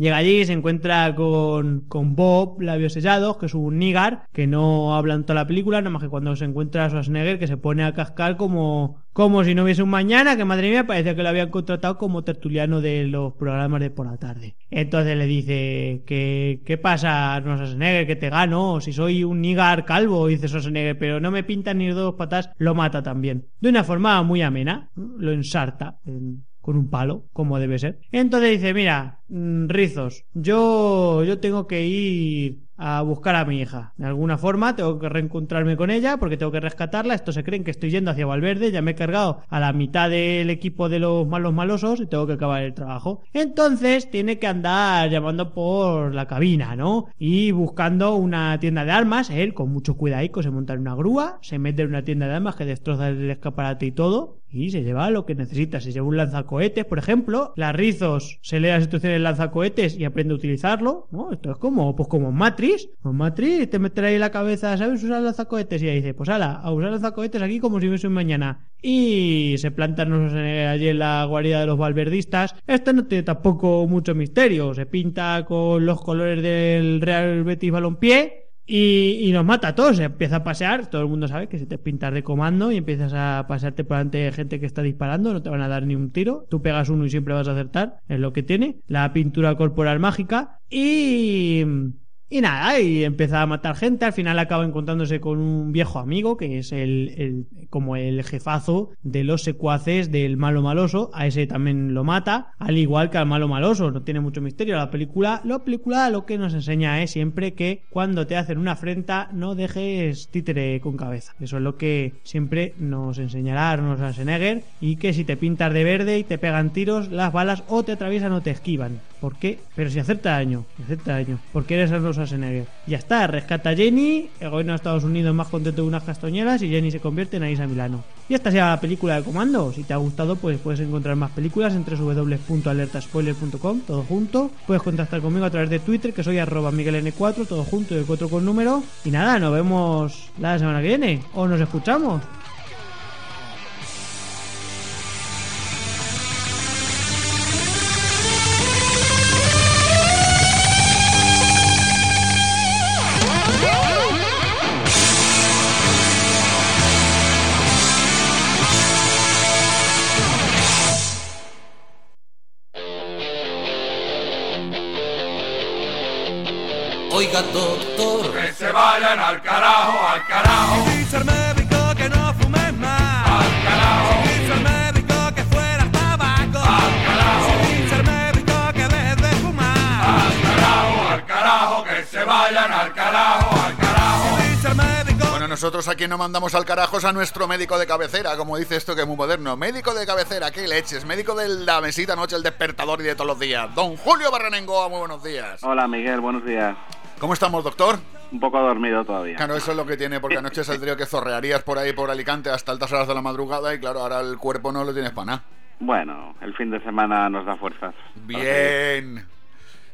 Llega allí se encuentra con, con Bob, labios sellados, que es un nígar, que no habla en toda la película, nada más que cuando se encuentra a Schwarzenegger, que se pone a cascar como, como si no hubiese un mañana, que madre mía, parece que lo habían contratado como tertuliano de los programas de por la tarde. Entonces le dice, que, ¿qué pasa, Arnold Schwarzenegger? Que te gano, si soy un nígar calvo, dice Schwarzenegger, pero no me pintan ni dos patas, lo mata también. De una forma muy amena, ¿no? lo ensarta. en- con un palo, como debe ser. Entonces dice, mira, mm, Rizos, yo, yo tengo que ir a buscar a mi hija. De alguna forma tengo que reencontrarme con ella porque tengo que rescatarla. Estos se creen que estoy yendo hacia Valverde, ya me he cargado a la mitad del equipo de los malos malosos y tengo que acabar el trabajo. Entonces tiene que andar llamando por la cabina, ¿no? Y buscando una tienda de armas, él con mucho cuidadico se monta en una grúa, se mete en una tienda de armas que destroza el escaparate y todo, y se lleva lo que necesita. Se lleva un lanzacohetes, por ejemplo. La Rizos se lee las instrucciones del lanzacohetes y aprende a utilizarlo. ¿no? Esto es como, pues como Matrix. En Matrix te meterá ahí la cabeza, ¿sabes usar lanzacohetes? Y ahí dice, pues ala, a usar lanzacohetes aquí como si fuese un mañana. Y se plantan allí en la guarida de los valverdistas. Esto no tiene tampoco mucho misterio. Se pinta con los colores del Real Betis Balompié. Y, y nos mata a todos, empieza a pasear, todo el mundo sabe que si te pintas de comando y empiezas a pasearte por delante de gente que está disparando, no te van a dar ni un tiro, tú pegas uno y siempre vas a acertar, es lo que tiene, la pintura corporal mágica y... Y nada, y empieza a matar gente, al final acaba encontrándose con un viejo amigo que es el, el- como el jefazo de los secuaces del malo maloso, a ese también lo mata, al igual que al malo maloso, no tiene mucho misterio la película, la película lo que nos enseña es siempre que cuando te hacen una afrenta no dejes títere con cabeza, eso es lo que siempre nos enseñará Arnold Schwarzenegger. Y que si te pintas de verde y te pegan tiros, las balas o te atraviesan o te esquivan, ¿por qué? Pero si acerta daño, si acerta daño, porque eres Arnold Schwarzenegger. Ya está, rescata a Jenny, el gobierno de Estados Unidos más contento de unas castañuelas y Jenny se convierte en Aisa Milano. Y esta sea la película de comando. Si te ha gustado, pues puedes encontrar más películas en www.alertaspoiler.com, todo junto. Puedes contactar conmigo a través de Twitter, que soy arroba migueln4, todo junto y el 4 con número. Y nada, nos vemos la semana que viene. O nos escuchamos. Oiga, doctor. Que se vayan al carajo, al carajo. Dice el médico que no fumes más. Al carajo. Dice el médico que fuera tabaco. Al carajo. Dice el médico que dejes de fumar. Al carajo, al carajo, que se vayan al carajo, al carajo. Dice el médico. Bueno, nosotros aquí no mandamos al carajo es a nuestro médico de cabecera, como dice esto que es muy moderno. Médico de cabecera, qué leches. Médico de la mesita noche, el despertador y de todos los días. Don Julio Barrenengoa, muy buenos días. Hola Miguel, buenos días. ¿Cómo estamos, doctor? Un poco dormido todavía. Claro, eso es lo que tiene, porque anoche saldría que zorrearías por ahí, por Alicante, hasta altas horas de la madrugada, y claro, ahora el cuerpo no lo tienes para nada. Bueno, el fin de semana nos da fuerzas. Bien.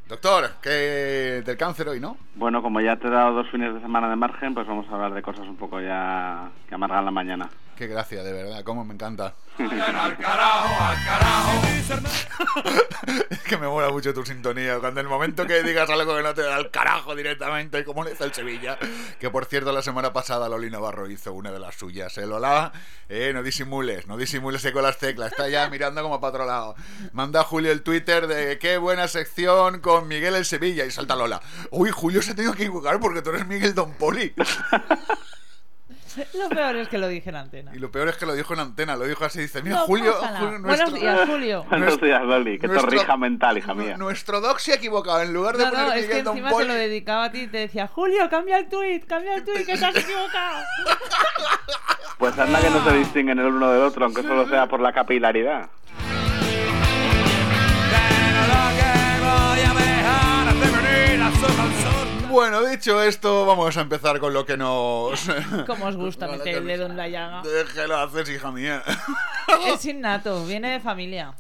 Doctor, que del cáncer hoy, ¿no? Bueno, como ya te he dado dos fines de semana de margen, pues vamos a hablar de cosas un poco ya que amargan la mañana. Qué gracia, de verdad, cómo me encanta. Al carajo, al carajo. Es que me mola mucho tu sintonía. Cuando el momento que digas algo que no te da al carajo directamente, como le hizo el Sevilla. Que por cierto, la semana pasada Loli Navarro hizo una de las suyas. ¿eh, Lola? Eh, no disimules, no disimules con las teclas. Está ya mirando como para otro lado. Manda a Julio el Twitter de qué buena sección con Miguel el Sevilla. Y salta Lola. Uy, Julio se ha tenido que equivocar porque tú eres Miguel Don Poli. Lo peor es que lo dije en antena. Y lo peor es que lo dijo en antena. Lo dijo así. Dice, mira, No Julio. Julio, Buenos días, Julio. Buenos días, Loli. Que nuestro- torrija mental, hija mía. Nuestro doc se ha equivocado. En lugar de No, poner no, es que Don encima Poli. te lo dedicaba a ti y te decía, Julio, cambia el tweet, cambia el tweet, que te has equivocado. Pues anda que no se distinguen el uno del otro, aunque solo sea por la capilaridad. Bueno, dicho esto, vamos a empezar con lo que nos. Como os gusta meter el dedo en la llaga. Déjelo hacer, hija mía. Es innato, viene de familia.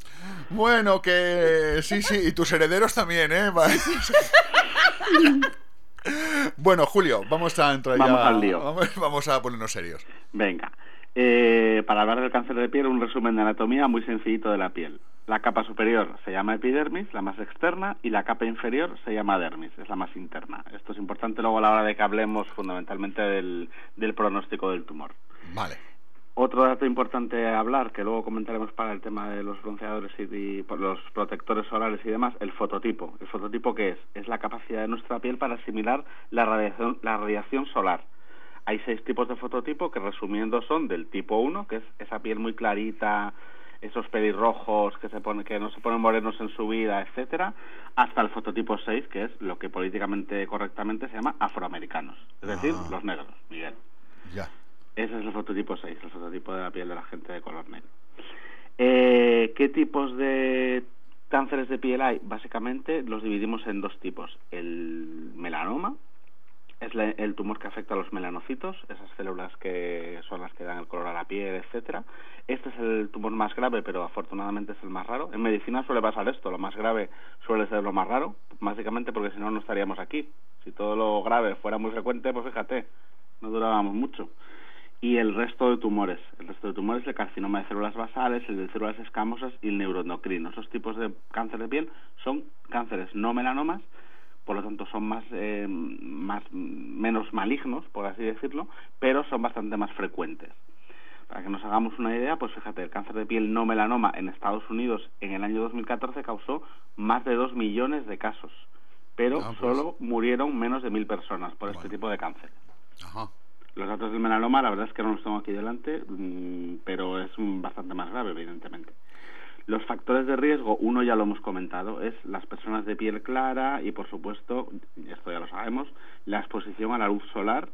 Bueno, que sí, sí, y tus herederos también, ¿eh? Va. bueno, Julio, vamos a entrar Vamos ya. al lío. Vamos, vamos a ponernos serios. Venga. Eh, para hablar del cáncer de piel, un resumen de anatomía muy sencillito de la piel. La capa superior se llama epidermis, la más externa, y la capa inferior se llama dermis, es la más interna. Esto es importante luego a la hora de que hablemos fundamentalmente del, del pronóstico del tumor. Vale. Otro dato importante a hablar, que luego comentaremos para el tema de los bronceadores y, los protectores solares y demás, el fototipo. ¿El fototipo qué es? Es la capacidad de nuestra piel para asimilar la radiación, la radiación solar. Hay seis tipos de fototipo que resumiendo son del tipo 1, que es esa piel muy clarita, esos pelirrojos que se ponen, que no se ponen morenos en su vida, etcétera, hasta el fototipo 6, que es lo que políticamente correctamente se llama afroamericanos, es decir, Ah. los negros, Miguel. Ya. Ese es el fototipo 6, el fototipo de la piel de la gente de color negro. Eh, ¿Qué tipos de cánceres de piel hay? Básicamente los dividimos en dos tipos. El melanoma es la- el tumor que afecta a los melanocitos, esas células que son las que dan el color a la piel, etcétera. Este es el tumor más grave, pero afortunadamente es el más raro. En medicina suele pasar esto, lo más grave suele ser lo más raro, básicamente porque si no no estaríamos aquí. Si todo lo grave fuera muy frecuente, pues fíjate, no durábamos mucho y el resto de tumores. El resto de tumores, el carcinoma de células basales, el de células escamosas y el neuroendocrino. Esos tipos de cáncer de piel son cánceres no melanomas, por lo tanto son más, eh, más menos malignos, por así decirlo, pero son bastante más frecuentes. Para que nos hagamos una idea, pues fíjate, el cáncer de piel no melanoma en Estados Unidos en el año 2014 causó más de 2 millones de casos, pero Ah, pues. solo murieron menos de mil personas por este tipo de cáncer. Ajá. Los datos del melanoma, la verdad es que no los tengo aquí delante, mm, pero es bastante más grave, evidentemente. Los factores de riesgo, uno ya lo hemos comentado, es las personas de piel clara y, por supuesto, esto ya lo sabemos, la exposición a la luz solar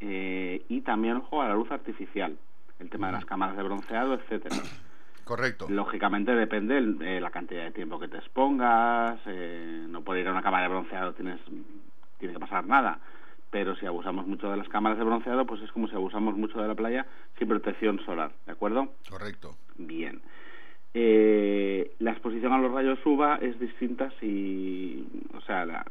eh, y también, ojo, a la luz artificial, el tema de las cámaras de bronceado, etcétera. Correcto. Lógicamente depende el- eh, la cantidad de tiempo que te expongas, eh, no por ir a una cámara de bronceado tienes tiene que pasar nada, pero si abusamos mucho de las cámaras de bronceado, pues es como si abusamos mucho de la playa sin protección solar, ¿de acuerdo? Correcto. Bien. Eh, la exposición a los rayos UVA es distinta si, o sea, la-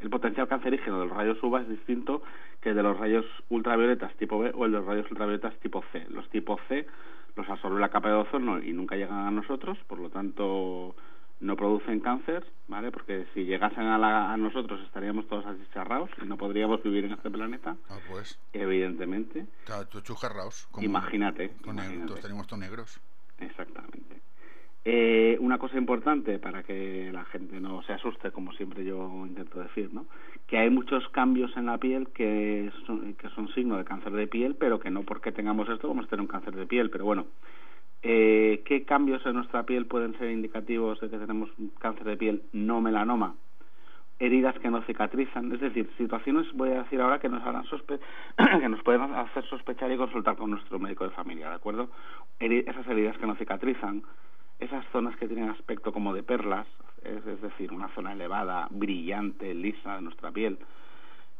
el potencial cancerígeno de los rayos UVA es distinto que el de los rayos ultravioletas tipo B o el de los rayos ultravioletas tipo C. Los tipo C los absorbe la capa de ozono y nunca llegan a nosotros, por lo tanto no producen cáncer, ¿vale? Porque si llegasen a, la- a nosotros estaríamos todos achicharrados y no podríamos vivir en este planeta, Ah, pues. evidentemente. Tú chujarraos. Imagínate, con imagínate. todos tenemos todos negros. Exactamente. Eh, una cosa importante para que la gente no se asuste, como siempre yo intento decir, ¿no? Que hay muchos cambios en la piel que son, que son signo de cáncer de piel, pero que no porque tengamos esto vamos a tener un cáncer de piel. Pero bueno, eh, ¿qué cambios en nuestra piel pueden ser indicativos de que tenemos un cáncer de piel no melanoma? heridas que no cicatrizan, es decir, situaciones, voy a decir ahora, que nos harán sospe que nos pueden hacer sospechar y consultar con nuestro médico de familia, ¿de acuerdo? Esas heridas que no cicatrizan, esas zonas que tienen aspecto como de perlas, es, decir, una zona elevada, brillante, lisa de nuestra piel,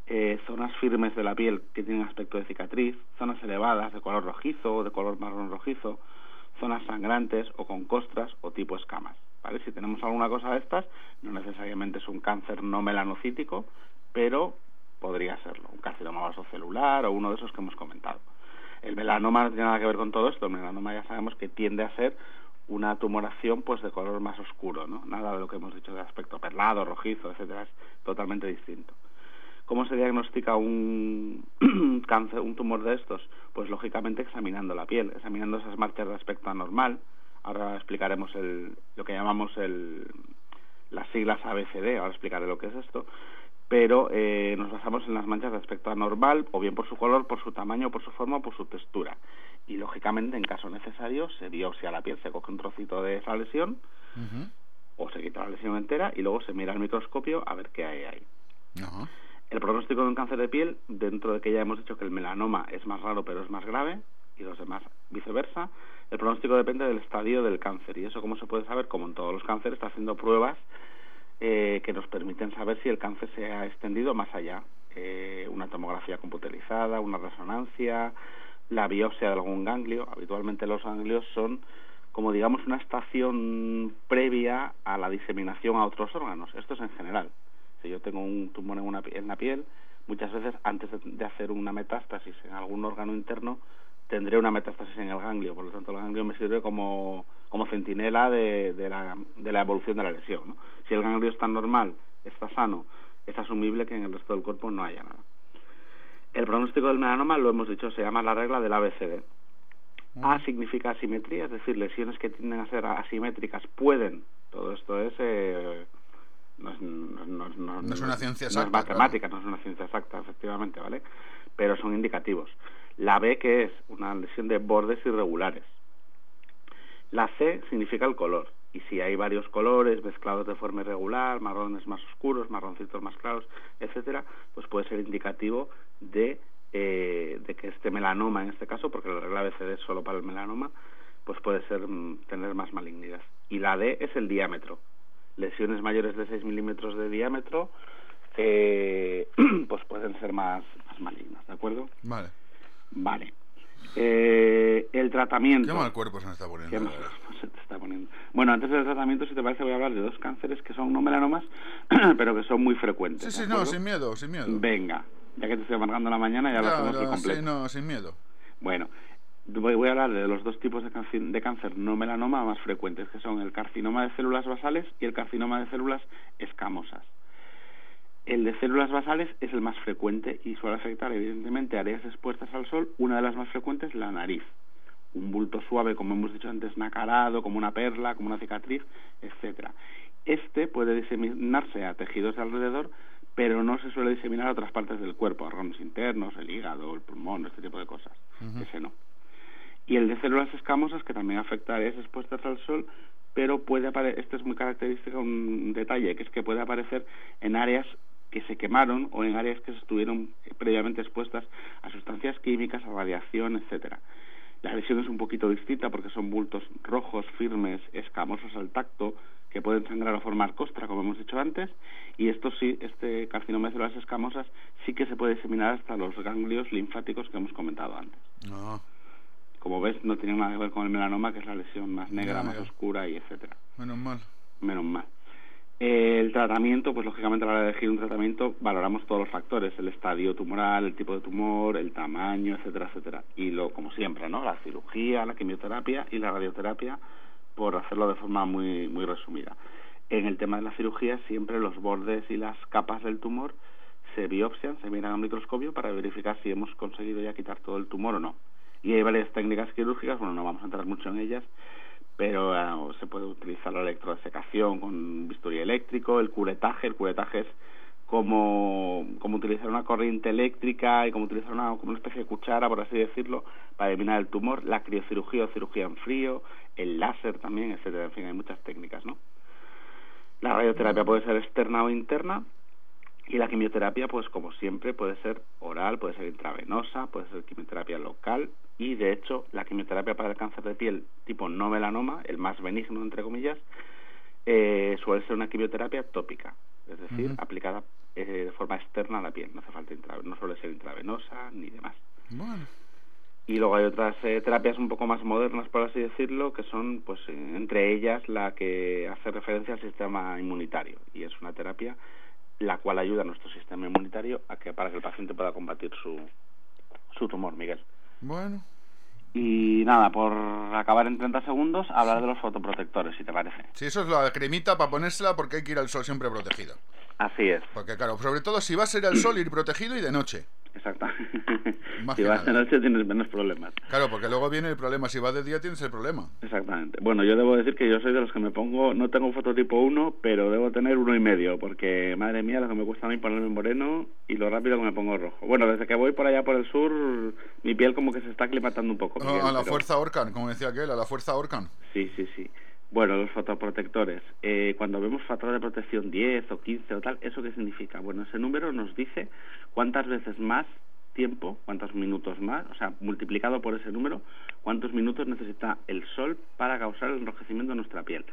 eh, zonas firmes de la piel que tienen aspecto de cicatriz, zonas elevadas de color rojizo o de color marrón rojizo, zonas sangrantes o con costras o tipo escamas. ¿vale? Si tenemos alguna cosa de estas, no necesariamente es un cáncer no melanocítico, pero podría serlo, un carcinoma vasocelular o uno de esos que hemos comentado. El melanoma no tiene nada que ver con todo esto, el melanoma ya sabemos que tiende a ser una tumoración pues de color más oscuro, ¿no? Nada de lo que hemos dicho de aspecto perlado, rojizo, etcétera, es totalmente distinto. ¿Cómo se diagnostica un cáncer, un tumor de estos? Pues lógicamente examinando la piel, examinando esas marcas de aspecto anormal. Ahora explicaremos el, lo que llamamos el, las siglas ABCD, ahora explicaré lo que es esto. Pero eh, nos basamos en las manchas de aspecto anormal, o bien por su color, por su tamaño, por su forma o por su textura. Y lógicamente, en caso necesario, se biopsia la piel, se coge un trocito de esa lesión, o se quita la lesión entera y luego se mira al microscopio a ver qué hay ahí. Ajá. El pronóstico de un cáncer de piel, dentro de que ya hemos dicho que el melanoma es más raro pero es más grave, y los demás viceversa, el pronóstico depende del estadio del cáncer. Y eso, como se puede saber? Como en todos los cánceres, está haciendo pruebas eh, que nos permiten saber si el cáncer se ha extendido más allá. Eh, una tomografía computerizada, una resonancia, la biopsia de algún ganglio. Habitualmente los ganglios son como digamos una estación previa a la diseminación a otros órganos. Esto es en general. Si yo tengo un tumor en, una, en la piel, muchas veces antes de hacer una metástasis en algún órgano interno, tendré una metástasis en el ganglio. Por lo tanto, el ganglio me sirve como, como centinela de, de, la, de la evolución de la lesión. ¿no? Si el ganglio está normal, está sano, es asumible que en el resto del cuerpo no haya nada. El pronóstico del melanoma, lo hemos dicho, se llama la regla del ABCD. A significa asimetría, es decir, lesiones que tienden a ser asimétricas pueden, todo esto es, eh, no, es no, no- no- No es una ciencia no exacta, es matemática, no es una ciencia exacta, efectivamente, ¿vale? Pero son indicativos. La B, que es una lesión de bordes irregulares. La C significa el color. Y si hay varios colores mezclados de forma irregular, marrones más oscuros, marroncitos más claros, etcétera, pues puede ser indicativo de, eh, de que este melanoma, en este caso, porque la regla ABCD es solo para el melanoma, pues puede ser mm, tener más malignidad. Y la D es el diámetro. Lesiones mayores de 6 milímetros de diámetro, eh, pues pueden ser más, más malignas, ¿de acuerdo? Vale. Vale. Eh, el tratamiento. Qué mal cuerpo se me está poniendo. Qué la mal verdad. cuerpo se te está poniendo. Bueno, antes del tratamiento, si te parece, voy a hablar de dos cánceres que son no melanomas, pero que son muy frecuentes. Sí, ¿de sí, no, sin miedo, sin miedo. Venga, ya que te estoy amargando la mañana, ya lo hacemos al completo. sí, no, sin miedo. Bueno, voy, voy a hablar de los dos tipos de cáncer, de cáncer no melanoma más frecuentes, que son el carcinoma de células basales y el carcinoma de células escamosas. El de células basales es el más frecuente y suele afectar evidentemente áreas expuestas al sol. Una de las más frecuentes, la nariz. Un bulto suave, como hemos dicho antes, nacarado, como una perla, como una cicatriz, etcétera. Este puede diseminarse a tejidos de alrededor, pero no se suele diseminar a otras partes del cuerpo, órganos internos, el hígado, el pulmón, este tipo de cosas. Ese no. Y el de células escamosas, que también afecta a áreas expuestas al sol, pero puede aparecer, este es muy característico, un detalle, que es que puede aparecer en áreas que se quemaron o en áreas que estuvieron previamente expuestas a sustancias químicas, a radiación, etcétera. La lesión es un poquito distinta porque son bultos rojos, firmes, escamosos al tacto, que pueden sangrar o formar costra, como hemos dicho antes, y esto sí, este carcinoma de células escamosas sí que se puede diseminar hasta los ganglios linfáticos que hemos comentado antes. No, Como ves, no tiene nada que ver con el melanoma, que es la lesión más negra, Ya, más ya. oscura y etcétera. menos mal. Menos mal. El tratamiento, pues lógicamente a la hora de elegir un tratamiento valoramos todos los factores, el estadio tumoral, el tipo de tumor, el tamaño, etcétera, etcétera. Y lo, como siempre, ¿no? La cirugía, la quimioterapia y la radioterapia, por hacerlo de forma muy, muy resumida. En el tema de la cirugía, siempre los bordes y las capas del tumor se biopsian, se miran al microscopio para verificar si hemos conseguido ya quitar todo el tumor o no. Y hay varias técnicas quirúrgicas, bueno, no vamos a entrar mucho en ellas, pero eh, se puede utilizar la electrodesecación con bisturí eléctrico, el curetaje, el curetaje es como, como utilizar una corriente eléctrica y como utilizar una, como una especie de cuchara, por así decirlo, para eliminar el tumor, la criocirugía o cirugía en frío, el láser también, etcétera, en fin, hay muchas técnicas, ¿no? La radioterapia puede ser externa o interna y la quimioterapia, pues como siempre, puede ser oral, puede ser intravenosa, puede ser quimioterapia local y de hecho la quimioterapia para el cáncer de piel tipo no melanoma, el más benigno entre comillas, eh, suele ser una quimioterapia tópica, es decir, aplicada eh, de forma externa a la piel, no hace falta no suele ser intravenosa ni demás. Bueno. Y luego hay otras eh, terapias un poco más modernas, por así decirlo, que son, pues, eh, entre ellas la que hace referencia al sistema inmunitario. Y es una terapia la cual ayuda a nuestro sistema inmunitario a que para que el paciente pueda combatir su, su tumor, Miguel. Bueno. Y nada, por acabar en 30 segundos, hablar de los fotoprotectores, si te parece. Sí, eso es la cremita para ponérsela porque hay que ir al sol siempre protegido. Así es. Porque claro, sobre todo si vas a ir al sol, ir protegido y de noche. Exacto. Más si vas de noche tienes menos problemas. Claro, porque luego viene el problema. Si vas de día tienes el problema. Exactamente. Bueno, yo debo decir que yo soy de los que me pongo, no tengo fototipo 1, pero debo tener uno y medio, porque madre mía, lo que me cuesta a mí ponerme moreno y lo rápido que me pongo rojo. Bueno, desde que voy por allá por el sur, mi piel como que se está aclimatando un poco. Miguel, a la pero- fuerza Orcan, como decía aquel, a la fuerza Orcan. Sí, sí, sí. Bueno, los fotoprotectores. Eh, cuando vemos factor de protección 10 o 15 o tal, ¿eso qué significa? Bueno, ese número nos dice cuántas veces más tiempo, cuántos minutos más, o sea, multiplicado por ese número, cuántos minutos necesita el sol para causar el enrojecimiento de nuestra piel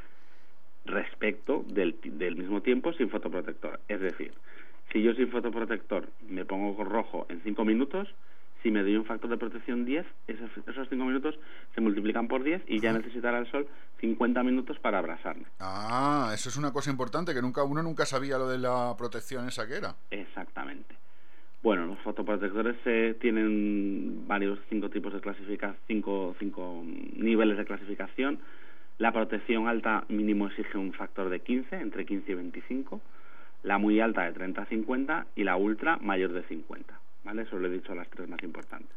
respecto del, del mismo tiempo sin fotoprotector. Es decir, si yo sin fotoprotector me pongo rojo en 5 minutos, si me doy un factor de protección 10, esos, esos 5 minutos se multiplican por 10 y ya necesitará el sol 50 minutos para abrasarme. Ah, eso es una cosa importante que nunca uno nunca sabía lo de la protección esa que era. Exactamente. Bueno, los fotoprotectores eh, tienen varios cinco tipos de clasificación, cinco, cinco niveles de clasificación. La protección alta mínimo exige un factor de 15, entre 15 y 25. La muy alta de 30 a 50 y la ultra mayor de 50. ¿Vale? Eso lo he dicho las tres más importantes.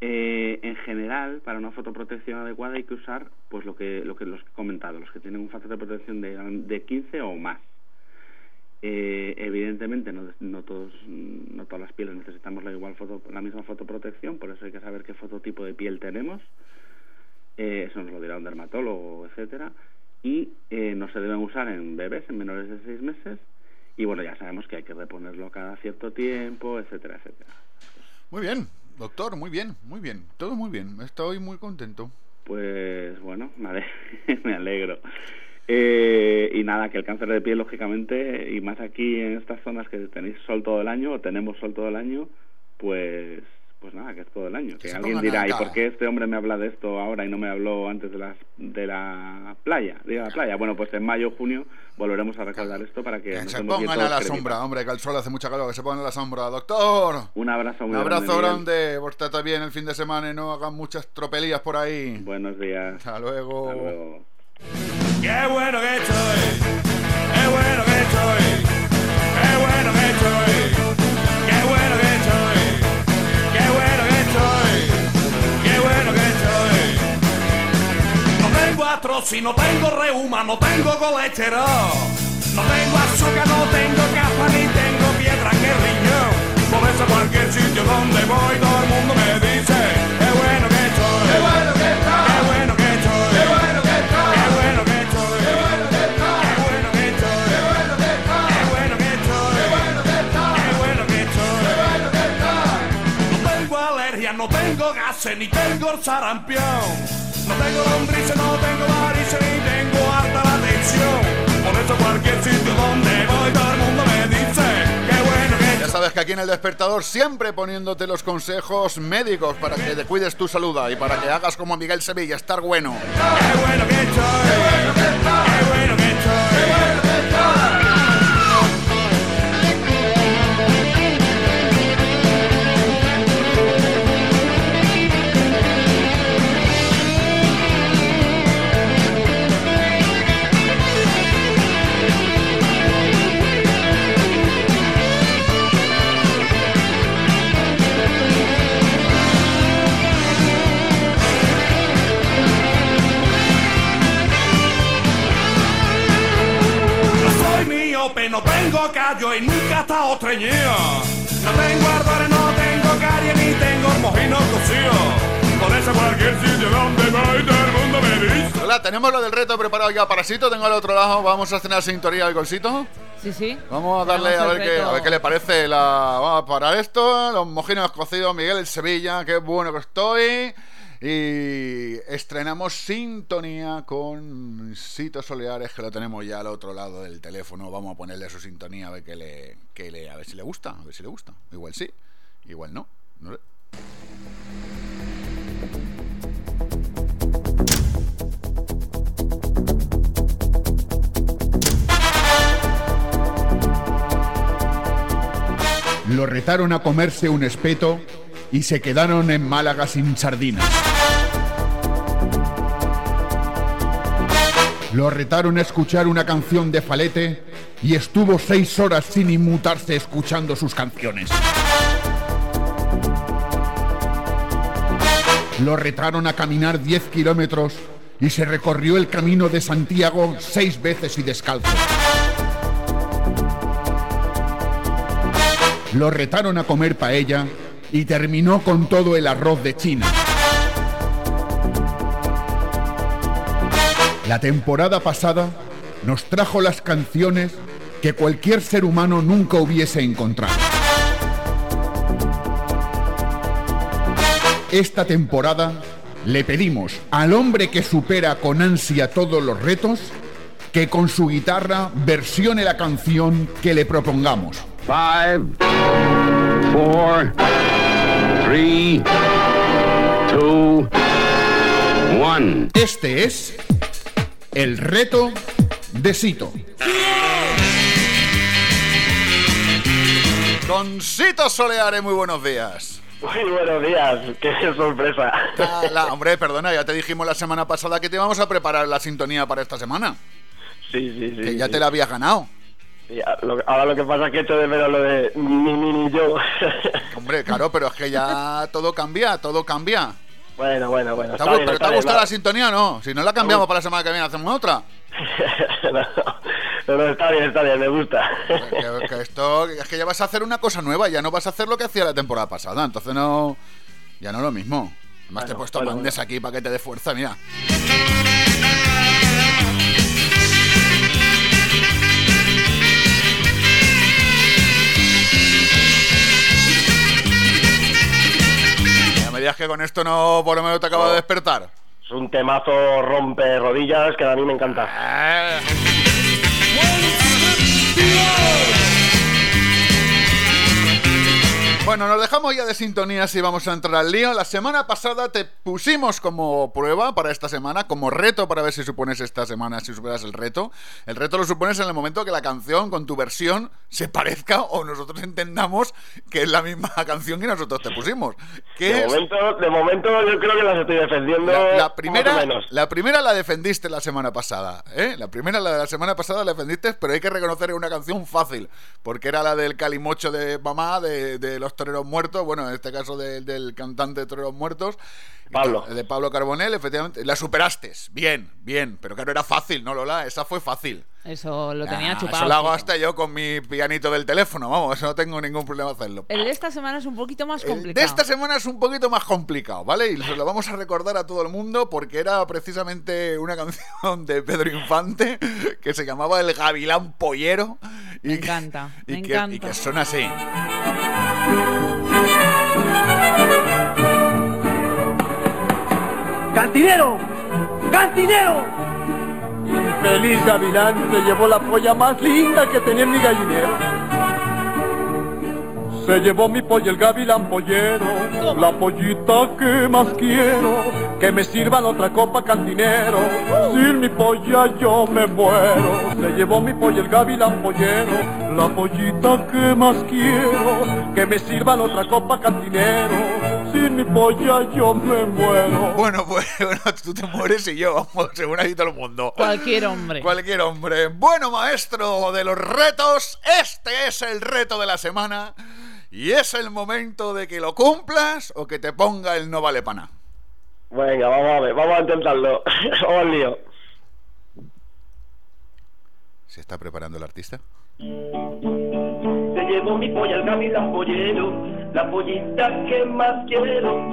Eh, en general, para una fotoprotección adecuada hay que usar pues lo que, lo que los he comentado, los que tienen un factor de protección de, de 15 o más. Eh, evidentemente no, no todos no todas las pieles necesitamos la igual foto, la misma fotoprotección por eso hay que saber qué fototipo de piel tenemos eh, eso nos lo dirá un dermatólogo, etcétera, y eh, no se deben usar en bebés en menores de seis meses, y bueno, ya sabemos que hay que reponerlo cada cierto tiempo, etcétera, etcétera. Muy bien, doctor, muy bien, muy bien. Todo muy bien. Estoy muy contento. Pues bueno, me alegro. Eh, y nada, que el cáncer de piel, lógicamente, y más aquí en estas zonas que tenéis sol todo el año, o tenemos sol todo el año, pues pues nada, que es todo el año. Que alguien dirá, ¿y cara". por qué este hombre me habla de esto ahora y no me habló antes de, las, de la playa? De la playa. Bueno, pues en mayo, junio volveremos a recordar esto para que, Que se pongan a la cremita. sombra, hombre, que al sol hace mucha calor, que se pongan a la sombra. Doctor, Un abrazo muy un abrazo grande, grande, bien el fin de semana y no hagan muchas tropelías por ahí. Buenos días. Hasta luego. Hasta luego. Qué bueno que estoy, qué bueno que estoy, qué bueno que estoy, qué bueno que estoy, qué bueno que estoy, qué bueno que estoy. No tengo artrosis, no tengo reuma, no tengo colesterol, no tengo azúcar, no tengo capa ni tengo piedra que riñón. Por eso cualquier sitio donde voy todo el mundo me dice, qué bueno que estoy, qué bueno que tengo sarampión. No tengo lombrices, no tengo varices, ni tengo harta la tensión. Por eso cualquier sitio donde voy todo el mundo me dice, qué bueno que Ya sabes que aquí en el despertador siempre poniéndote los consejos médicos para que te cuides tu salud y para que hagas como Miguel Sevilla, estar bueno. Qué bueno que estoy, qué bueno que estoy, qué bueno que estoy, tengo callo y nunca he estado. No tengo ardores, no tengo caries ni tengo mojino cocido. Por eso cualquier sitio donde voy todo el mundo me dice. Hola, tenemos lo del reto preparado ya para Sito, tengo al otro lado, vamos a cenar sintonía con Sito. Sí, sí. Vamos a darle a ver, qué, a ver qué le parece la. Vamos a parar esto. Los mojinos cocidos, Miguel el Sevilla, qué bueno que estoy. Y estrenamos sintonía con Sito Soleares, que lo tenemos ya al otro lado del teléfono. Vamos a ponerle su sintonía a ver qué le, qué le, a ver si le gusta, a ver si le gusta. Igual sí, igual no. Lo retaron a comerse un espeto y se quedaron en Málaga sin sardinas. Lo retaron a escuchar una canción de Falete y estuvo seis horas sin inmutarse escuchando sus canciones. Lo retaron a caminar 10 kilómetros y se recorrió el camino de Santiago seis veces y descalzo. Lo retaron a comer paella y terminó con todo el arroz de China. La temporada pasada nos trajo las canciones que cualquier ser humano nunca hubiese encontrado. Esta temporada le pedimos al hombre que supera con ansia todos los retos que con su guitarra versione la canción que le propongamos. Five, four, three, two, one. Este es el reto de Sito. Con Sito Soleares, muy buenos días. Muy buenos días, qué sorpresa. La- hombre, perdona, ya te dijimos la semana pasada que te íbamos a preparar la sintonía para esta semana. Sí, sí, sí. Que ya sí. te la habías ganado. Sí, a- lo- ahora lo que pasa es que echo de menos lo de ni ni ni yo. Hombre, claro, pero es que ya todo cambia, todo cambia. bueno, bueno, bueno. ¿Te ha, bien, ¿Pero te ha bien, gustado va. la sintonía o no? Si no la cambiamos para la semana que viene, hacemos otra. No, no, está bien, está bien, me gusta. Que, que esto, es que ya vas a hacer una cosa nueva, ya no vas a hacer lo que hacía la temporada pasada, entonces no. Ya no es lo mismo. Además te he puesto bueno, mandes aquí para que te dé fuerza, mira. Digas que con esto no por lo menos te acabo de despertar. Es un temazo rompe rodillas que a mí me encanta. Bueno, nos dejamos ya de sintonías y vamos a entrar al lío. La semana pasada te pusimos como prueba para esta semana, como reto para ver si supones esta semana, si superas el reto. El reto lo supones en el momento que la canción con tu versión se parezca o nosotros entendamos que es la misma canción que nosotros te pusimos. De momento, de momento yo creo que las estoy defendiendo. la, la primera, menos. la primera la defendiste la semana pasada, ¿eh? La primera, la de la semana pasada la defendiste, pero hay que reconocer que es una canción fácil, porque era la del calimocho de mamá, de, de los toreros muertos, bueno, en este caso de- del cantante de toreros muertos. Pablo. De Pablo Carbonell, efectivamente. La superaste, bien, bien, pero claro, era fácil, ¿no, Lola? Esa fue fácil. Eso lo tenía chupado. Eso lo hago hasta yo con mi pianito del teléfono, vamos, eso no tengo ningún problema hacerlo. El de esta semana es un poquito más El complicado. de esta semana es un poquito más complicado, ¿vale? Y se lo vamos a recordar a todo el mundo porque era precisamente una canción de Pedro Infante que se llamaba El Gavilán Pollero. Y Me que- encanta, y me que, encanta. Y que suena así. ¡Cantinero! ¡Cantinero! Feliz Gavilán llevó la polla más linda que tenía en mi gallinero. Se llevó mi polla el gavilán pollero, la pollita que más quiero, que me sirvan otra copa cantinero, sin mi polla yo me muero. Se llevó mi polla el gavilán pollero, la pollita que más quiero, que me sirvan otra copa cantinero, sin mi polla yo me muero. Bueno, pues bueno, tú te mueres y yo, vamos, según ahí todo el mundo. Cualquier hombre. Cualquier hombre. Bueno, maestro de los retos, este es el reto de la semana. Y es el momento de que lo cumplas o que te ponga el no vale pana. Venga, vamos a ver, vamos a intentarlo. vamos al lío. ¿Se está preparando el artista? Se llevó mi polla el gavilán pollero, la pollita que más quiero,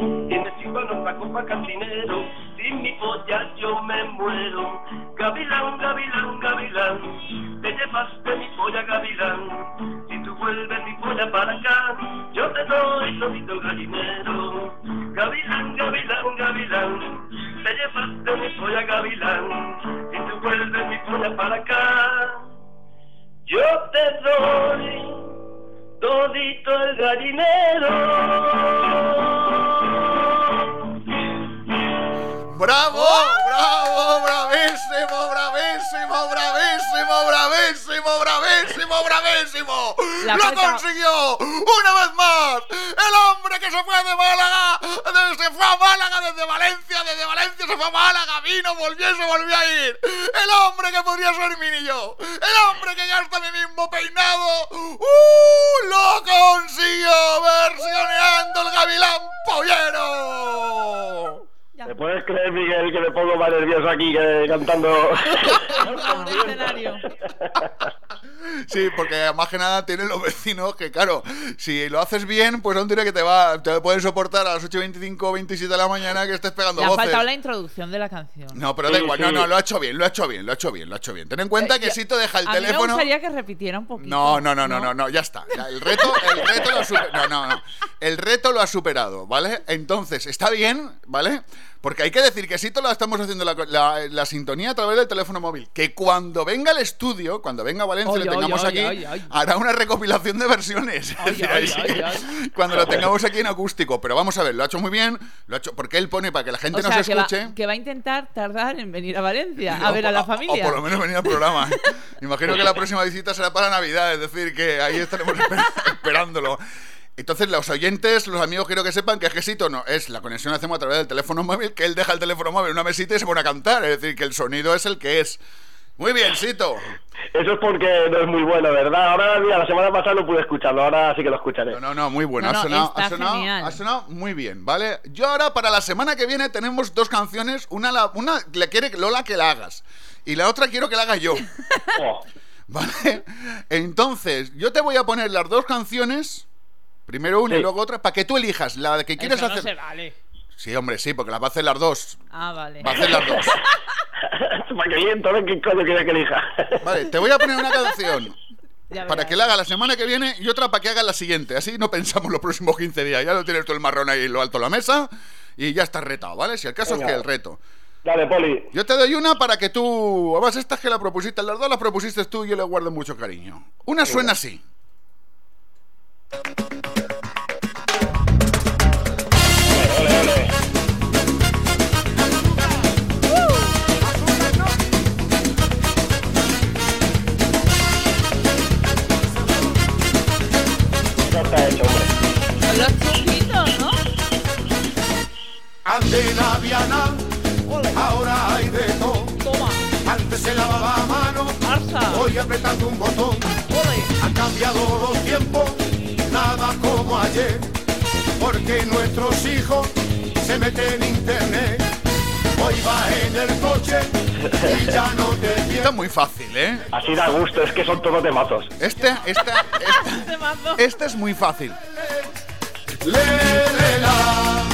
sirva nuestra copa cantinero, sin mi polla yo me muero. Gavilán, gavilán, gavilán, te llevaste mi polla gavilán, si tú vuelves mi polla para acá, yo te doy todito gallinero. Gavilán, gavilán, gavilán, te llevaste mi polla gavilán, si tú vuelves mi polla para acá. Yo te doy todito el gallinero. ¡Bravo! ¡Bravo! ¡Bravísimo! ¡Bravísimo! ¡Bravísimo! ¡Bravísimo! ¡Bravísimo! ¡Lo falta- consiguió! ¡Una vez más! ¡El hombre que se fue de Málaga! de- Se fue a Málaga desde Valencia, desde Valencia se fue a Málaga, vino, volvió y se volvió a ir. El hombre que podría ser mi niño. El hombre que gasta mi mismo peinado. ¡Uh! ¡Lo consiguió! Versioneando el gavilán pollero. ¿Me puedes creer, Miguel, que me pongo más nervioso aquí que cantando? Sí, porque más que nada tienen los vecinos que, claro, si lo haces bien, pues aún tiene que te va, te pueden soportar a las 8.25 o 27 de la mañana que estés pegando Le ha voces. faltado la introducción de la canción. No, pero da igual, no, no, lo ha hecho bien, lo ha hecho bien, lo ha hecho bien, lo ha hecho bien. Ten en cuenta Eh, que si te deja el a mí me teléfono. gustaría que repitiera un poquito. No, no, no, no, no, no, ya está. Ya, el reto, el reto lo ha superado. No, no, no. El reto lo ha superado, ¿vale? Entonces, está bien, ¿vale? Porque hay que decir que Sito la estamos haciendo la, la- la sintonía a través del teléfono móvil. Que cuando venga al estudio, cuando venga a Valencia y lo tengamos ay, aquí, ay. hará una recopilación de versiones. Sí Cuando lo tengamos aquí en acústico. Pero vamos a ver, lo ha hecho muy bien, lo ha hecho porque él pone para que la gente O sea, nos que va, escuche. que va a intentar tardar en venir a Valencia O- a ver a la o- familia. O por lo menos venir al programa. Imagino que la próxima visita será para Navidad, es decir, que ahí estaremos esper- esperándolo. Entonces, los oyentes, los amigos, quiero que sepan que es que Sito no es la conexión la hacemos a través del teléfono móvil, que él deja el teléfono móvil en una mesita y se pone a cantar. Es decir, que el sonido es el que es. Muy bien, Sito. Eso es porque no es muy bueno, ¿verdad? Ahora, mira, la semana pasada no pude escucharlo, ahora sí que lo escucharé. No, no, no, muy bueno. No, no, ha, sonado, está ha, sonado, genial. ha sonado muy bien, ¿vale? Yo ahora, para la semana que viene, tenemos dos canciones. Una, la, una le quiere Lola que la hagas. Y la otra quiero que la haga yo. Oh, ¿Vale? Entonces, yo te voy a poner las dos canciones, primero una y luego otra, para que tú elijas la que quieres Eso no hacer. se vale. Sí, hombre, sí, porque las va a hacer las dos. Ah, vale. Va a hacer las dos. Para que bien, entonces, ¿qué coño quieres que elija? Vale, te voy a poner una canción Ya para verás. que la haga la semana que viene y otra para que haga la siguiente. Así no pensamos los próximos 15 días. Ya lo tienes tú el marrón ahí en lo alto de la mesa y ya estás retado, ¿vale? Si el caso es que el reto. Dale, Poli. Yo te doy una para que tú. Además, estas que la propusiste, las dos las propusiste tú y yo le guardo mucho cariño. Una suena así. Antena Viana, ahora hay de todo. Antes se lavaba a mano, hoy apretando un botón. Han cambiado los tiempos, nada como ayer. Porque nuestros hijos se meten en internet. Hoy va en el coche y ya no te Esta es muy fácil, ¿eh? Así da gusto, es que son todos temazos. Este, esta, esta, esta es muy fácil. Le, le, la,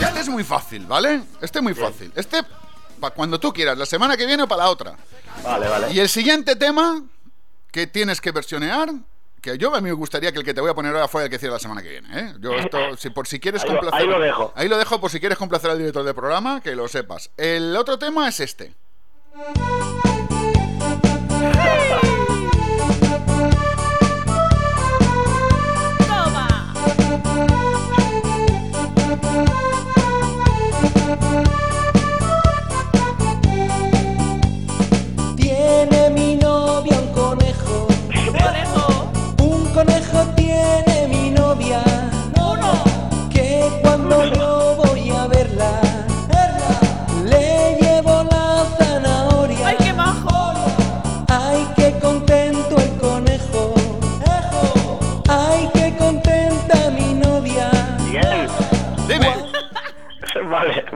Este es muy fácil, ¿vale? Este es muy fácil. Este, para cuando tú quieras, la semana que viene o para la otra. Vale, vale. Y el siguiente tema que tienes que versionear, que yo a mí me gustaría que el que te voy a poner ahora fuera el que hiciera la semana que viene, ¿eh? Yo esto, si por si quieres Ahí lo- complacer... ahí lo dejo. Ahí lo dejo por si quieres complacer al director del programa, que lo sepas. El otro tema es este.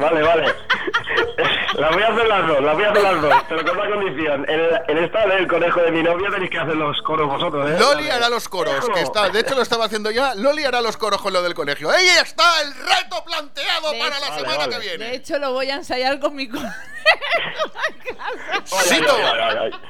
Vale, vale. Las voy a hacer las dos, las voy a hacer las dos, pero con una condición. En, el- en esta del conejo de mi novia tenéis que hacer los coros vosotros, ¿eh? Loli hará los coros, que está, de hecho lo estaba haciendo ya. Loli hará los coros con lo del colegio. ¡Ahí está el reto planteado De para la semana que viene! De hecho, lo voy a ensayar con mi co- Sito.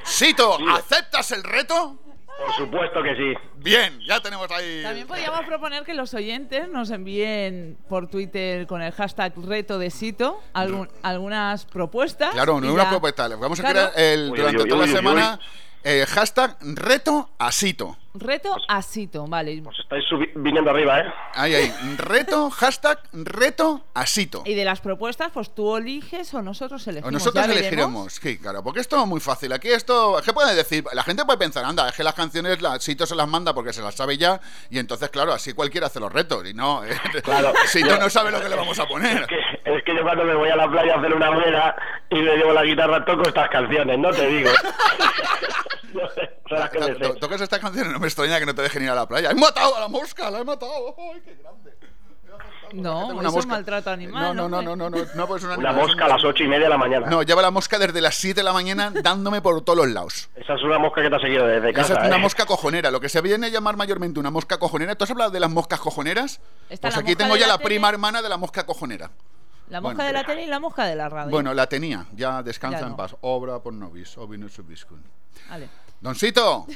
Sito, ¿aceptas el reto? Por supuesto que sí. Bien, ya tenemos ahí. También podríamos proponer que los oyentes nos envíen por Twitter con el hashtag reto de Sito algún- algunas propuestas. Claro, no y una propuesta. Vamos a Claro. crear el, Uy, durante uy, toda uy, la uy, semana eh, hashtag reto a Sito. Reto a Sito, vale. Estáis subi- viniendo arriba, ¿eh? Ahí, ahí. Reto, hashtag reto a Sito. Y de las propuestas, pues tú eliges o nosotros O elegimos. nosotros ya veremos. elegiremos. Sí, claro, porque esto es muy fácil. Aquí esto, ¿qué puede decir? La gente puede pensar, anda, es que las canciones la, Sito se las manda porque se las sabe ya y entonces, claro, así cualquiera hace los retos y no, eh, Claro. Sito no sabe lo que le vamos a poner. Es que, es que yo cuando me voy a la playa a hacer una rueda y le llevo la guitarra, toco estas canciones, no te digo. Las me sé. To- Tocas estas canciones, no me extraña que no te dejen ir a la playa. ¡He matado a la mosca! ¡La he matado! ¡Ay, qué grande! No, Tengo eso una es mosca. maltrato animal. No, no, no, no, no, no, no, pues una, Una mosca a las ocho y media de la mañana. No, lleva la mosca desde las 7 de la mañana dándome por todos los lados. Esa es una mosca que te ha seguido desde casa. Esa es una ¿eh? mosca cojonera, lo que se viene a llamar mayormente una mosca cojonera. ¿Tú has hablado de las moscas cojoneras? Está pues la aquí tengo ya la la tele. prima hermana de la mosca cojonera. La mosca Bueno. de la tele y la mosca de la radio. Bueno, la tenía, ya descansa Ya en paz. Obra por nobis, obino subiscum. Vale. Doncito,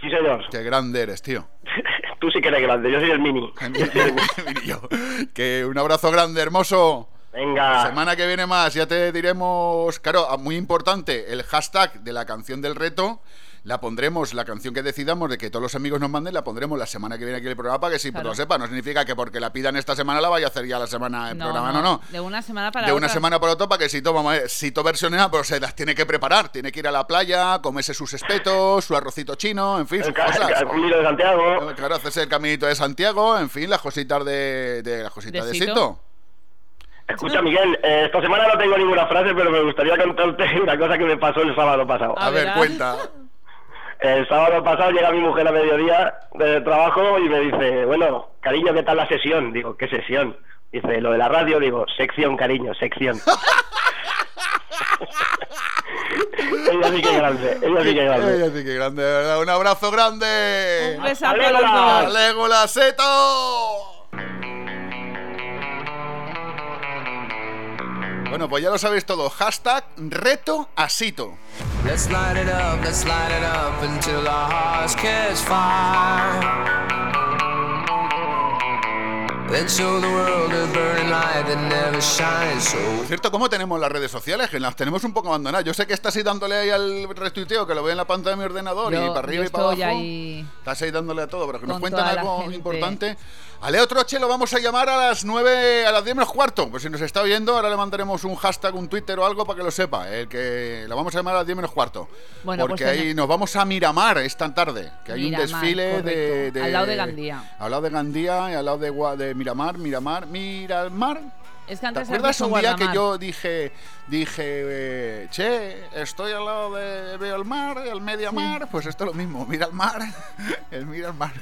Sí, señor. qué grande eres, tío. Tú sí que eres grande, yo soy el mini. Que un abrazo grande, hermoso. Venga. Semana que viene más, ya te diremos, claro, ah, muy importante, el hashtag de la canción del reto. La pondremos, la canción que decidamos de que todos los amigos nos manden, la pondremos la semana que viene aquí en el programa para que sí, Claro. pero lo sepa. No significa que porque la pidan esta semana la vaya a hacer ya la semana en No, programa, no, no. De una semana para de una otra. semana por otra para que Sito, vamos a ver, Sito versiona, pero se las tiene que preparar. Tiene que ir a la playa, comerse sus espetos, su arrocito chino, en fin, sus El, cosas. el camino de Santiago. Claro, hacerse el caminito de Santiago, en fin, las cositas de, de las cositas De de Sito. Sito. Escucha, Miguel, eh, esta semana no tengo ninguna frase, pero me gustaría contarte una cosa que me pasó el sábado pasado. A, ver, cuenta. El sábado pasado llega mi mujer a mediodía de trabajo y me dice, bueno, cariño, ¿qué tal la sesión? Digo, ¿qué sesión? Dice, lo de la radio, digo, sección, cariño, sección. ella sí que es grande, ella sí que es grande. Ella sí que es grande, de verdad. Un abrazo grande. Un besazo a los dos. ¡Legolaseto! Bueno, pues ya lo sabéis todo. Hashtag reto asito. Let's light it up, let's light it up until our hearts catch fire. Then show the world a burning light that never shines so Por cierto, ¿cómo tenemos las redes sociales? Que las tenemos un poco abandonadas. Yo sé que estás ahí dándole ahí al retuiteo, que lo veo en la pantalla de mi ordenador y Yo- para arriba y para abajo. ahí Estás ahí dándole a todo, pero que nos cuentan algo gente. importante. A Leo Troche lo vamos a llamar a las 9, a las 10 menos cuarto. Pues si nos está oyendo, ahora le mandaremos un hashtag, un Twitter o algo para que lo sepa. El que lo vamos a llamar a las 10 menos cuarto. Bueno, Porque pues ahí tenemos- nos vamos a Miramar esta tarde. Que hay Miramar, un desfile de, de- Al lado de Gandía. Al lado de Gandía y al lado de, Miramar, Miramar, Miramar. Es que ¿Te antes acuerdas has dicho un día que yo dije, dije, eh, che, estoy al lado de, veo el mar, el media mar? Pues esto es lo mismo, mira el mar, el mira el mar.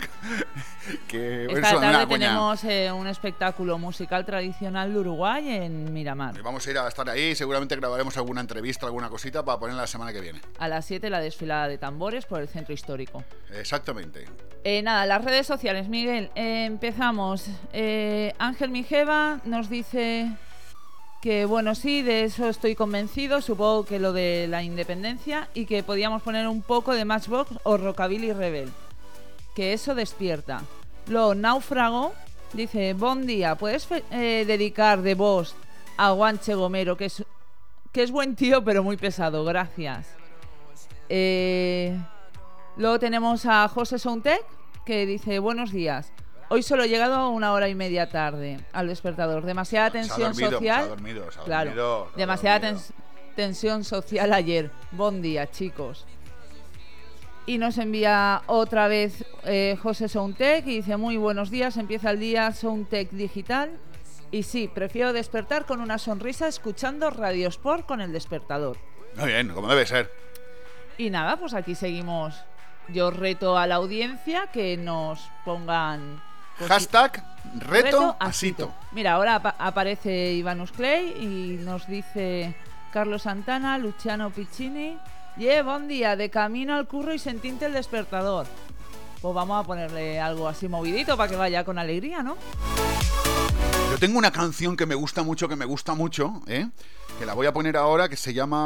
que Esta eso, tarde tenemos eh, un espectáculo musical tradicional de Uruguay en Miramar. Vamos a ir a estar ahí, seguramente grabaremos alguna entrevista, alguna cosita para poner la semana que viene. A las 7 la desfilada de tambores por el centro histórico. Exactamente. Eh, nada, las redes sociales, Miguel. empezamos. Eh, Ángel Mijeva nos dice que, bueno, sí, de eso estoy convencido. Supongo que lo de la independencia y que podíamos poner un poco de Matchbox o Rockabilly Rebel. Que eso despierta. Luego, Náufrago dice: Buen día, ¿puedes eh, dedicar de voz a Guanche Gomero, que es, que es buen tío, pero muy pesado? Gracias. Eh. Luego tenemos a José Soundtech que dice buenos días. Hoy solo he llegado una hora y media tarde al despertador. Demasiada Se ha tensión dormido, social. se ha dormido, se ha claro. dormido, se ha demasiada dormido. tens- tensión social ayer. Buen día, chicos. Y nos envía otra vez eh, José Soundtech y dice muy buenos días. Empieza el día Soundtech digital. Y sí, prefiero despertar con una sonrisa escuchando Radio Sport con el despertador. Muy bien, como debe ser. Y nada, pues aquí seguimos. Yo reto a la audiencia que nos pongan. Hashtag reto asito. asito. Mira, ahora apa- aparece Ivanus Clay y nos dice Carlos Santana, Luciano Piccini. Yeah, buen día, de camino al curro y sentinte el despertador. Pues vamos a ponerle algo así movidito para que vaya con alegría, ¿no? Yo tengo una canción que me gusta mucho, que me gusta mucho, ¿eh? Que la voy a poner ahora, que se llama...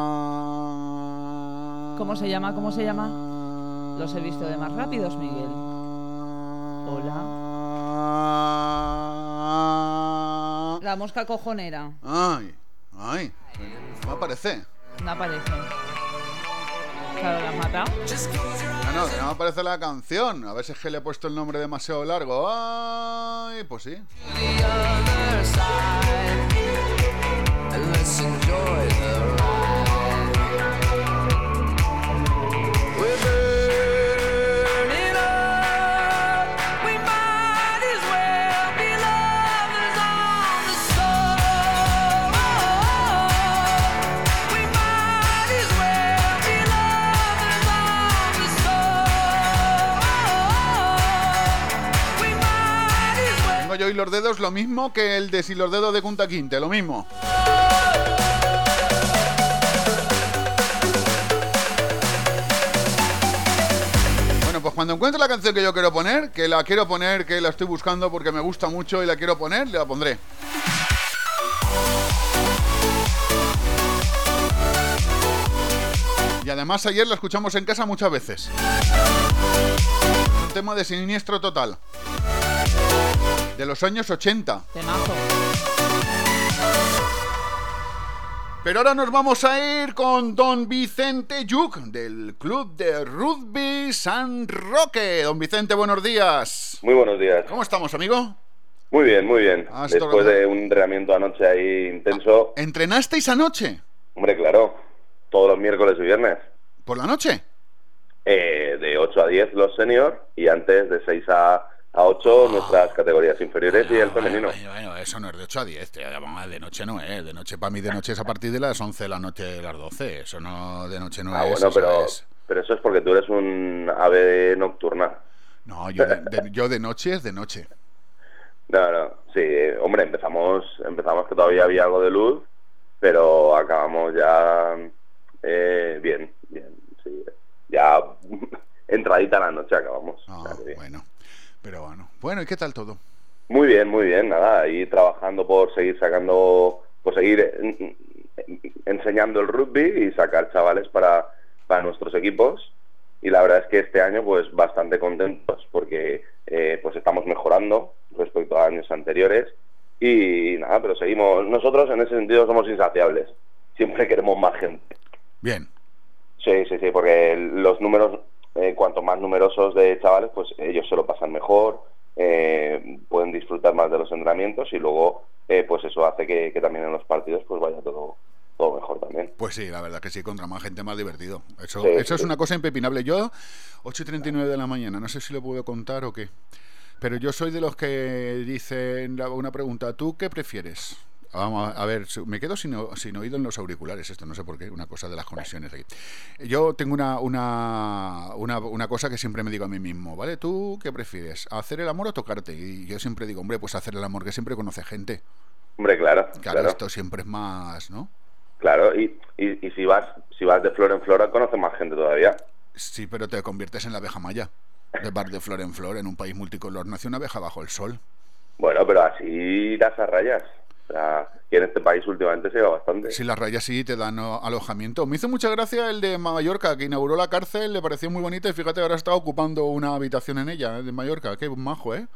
¿Cómo se llama? ¿Cómo se llama? Los he visto de más rápidos, Miguel. Hola. La mosca cojonera. Ay, ay, no me aparece. No aparece. Claro, la has matado. Ah, no, no me aparece la canción. A ver si es que le he puesto el nombre demasiado largo. Ay, pues sí. and let's enjoy y los dedos lo mismo que el de si los dedos de Kunta Quinte, lo mismo. Bueno, pues cuando encuentre la canción que yo quiero poner, que la quiero poner, que la estoy buscando porque me gusta mucho y la quiero poner, la pondré. Y además ayer la escuchamos en casa muchas veces. Un tema de siniestro total. De los años 80. Temazo. Pero ahora nos vamos a ir con Don Vicente Yuk, del Club de Rugby San Roque. Don Vicente, buenos días. Muy buenos días. ¿Cómo estamos, amigo? Muy bien, muy bien. Ah, Después de un entrenamiento anoche ahí intenso. ¿Entrenasteis anoche? Hombre, claro. Todos los miércoles y viernes. ¿Por la noche? Eh, de 8 a 10 los senior y antes de 6 a, a 8 nuestras categorías inferiores y el femenino. Bueno, eso no es de 8 a 10, tío. Vamos, de noche no es. De noche, para mí, de noche es a partir de las 11 de la noche, de las 12. Eso no, de noche no Ah, es. bueno, pero, es- pero eso es porque tú eres un ave nocturna. No, yo de, de- yo de noche es de noche. No, no, sí, eh, hombre, empezamos, empezamos que todavía había algo de luz, pero acabamos ya Eh, bien, bien, sí. Ya entradita la noche acabamos. Ah, O sea que bien. bueno, pero bueno. Bueno, ¿y qué tal todo? Muy bien, muy bien, nada, ahí trabajando por seguir sacando, por seguir enseñando el rugby y sacar chavales para, para nuestros equipos. Y la verdad es que este año, pues bastante contentos porque eh, pues estamos mejorando respecto a años anteriores. Y nada, pero seguimos, nosotros en ese sentido somos insaciables. Siempre queremos más gente. Bien. Sí, sí, sí, porque los números, eh, cuanto más numerosos de chavales, pues ellos se lo pasan mejor, eh, pueden disfrutar más de los entrenamientos y luego, eh, pues eso hace que, que también en los partidos pues vaya todo, todo mejor también. Pues sí, la verdad que sí, contra más gente más divertido. Eso, Sí, eso es una cosa impepinable. Yo, 8 y 39 de la mañana, no sé si lo puedo contar o qué. Pero yo soy de los que dicen una pregunta, ¿tú qué prefieres? Vamos a ver, me quedo sin, sin oído en los auriculares, esto no sé por qué, una cosa de las conexiones aquí. Yo tengo una, una, una, una cosa que siempre me digo a mí mismo, ¿vale? ¿Tú qué prefieres? ¿Hacer el amor o tocarte? Y yo siempre digo, hombre, pues hacer el amor, que siempre conoce gente. Hombre, claro, Claro, claro, esto siempre es más, ¿no? claro. Y, y, y si vas si vas de flor en flor, conoces más gente todavía. Sí, pero te conviertes en la abeja maya. De bar de flor en flor, en un país multicolor, nace una abeja bajo el sol. Bueno, pero así das a rayas. Sea, que en este país últimamente se lleva bastante. Si las rayas sí te dan alojamiento. Me hizo mucha gracia el de Mallorca, que inauguró la cárcel, le pareció muy bonita y fíjate, ahora está ocupando una habitación en ella, eh, de Mallorca. Qué majo, ¿eh?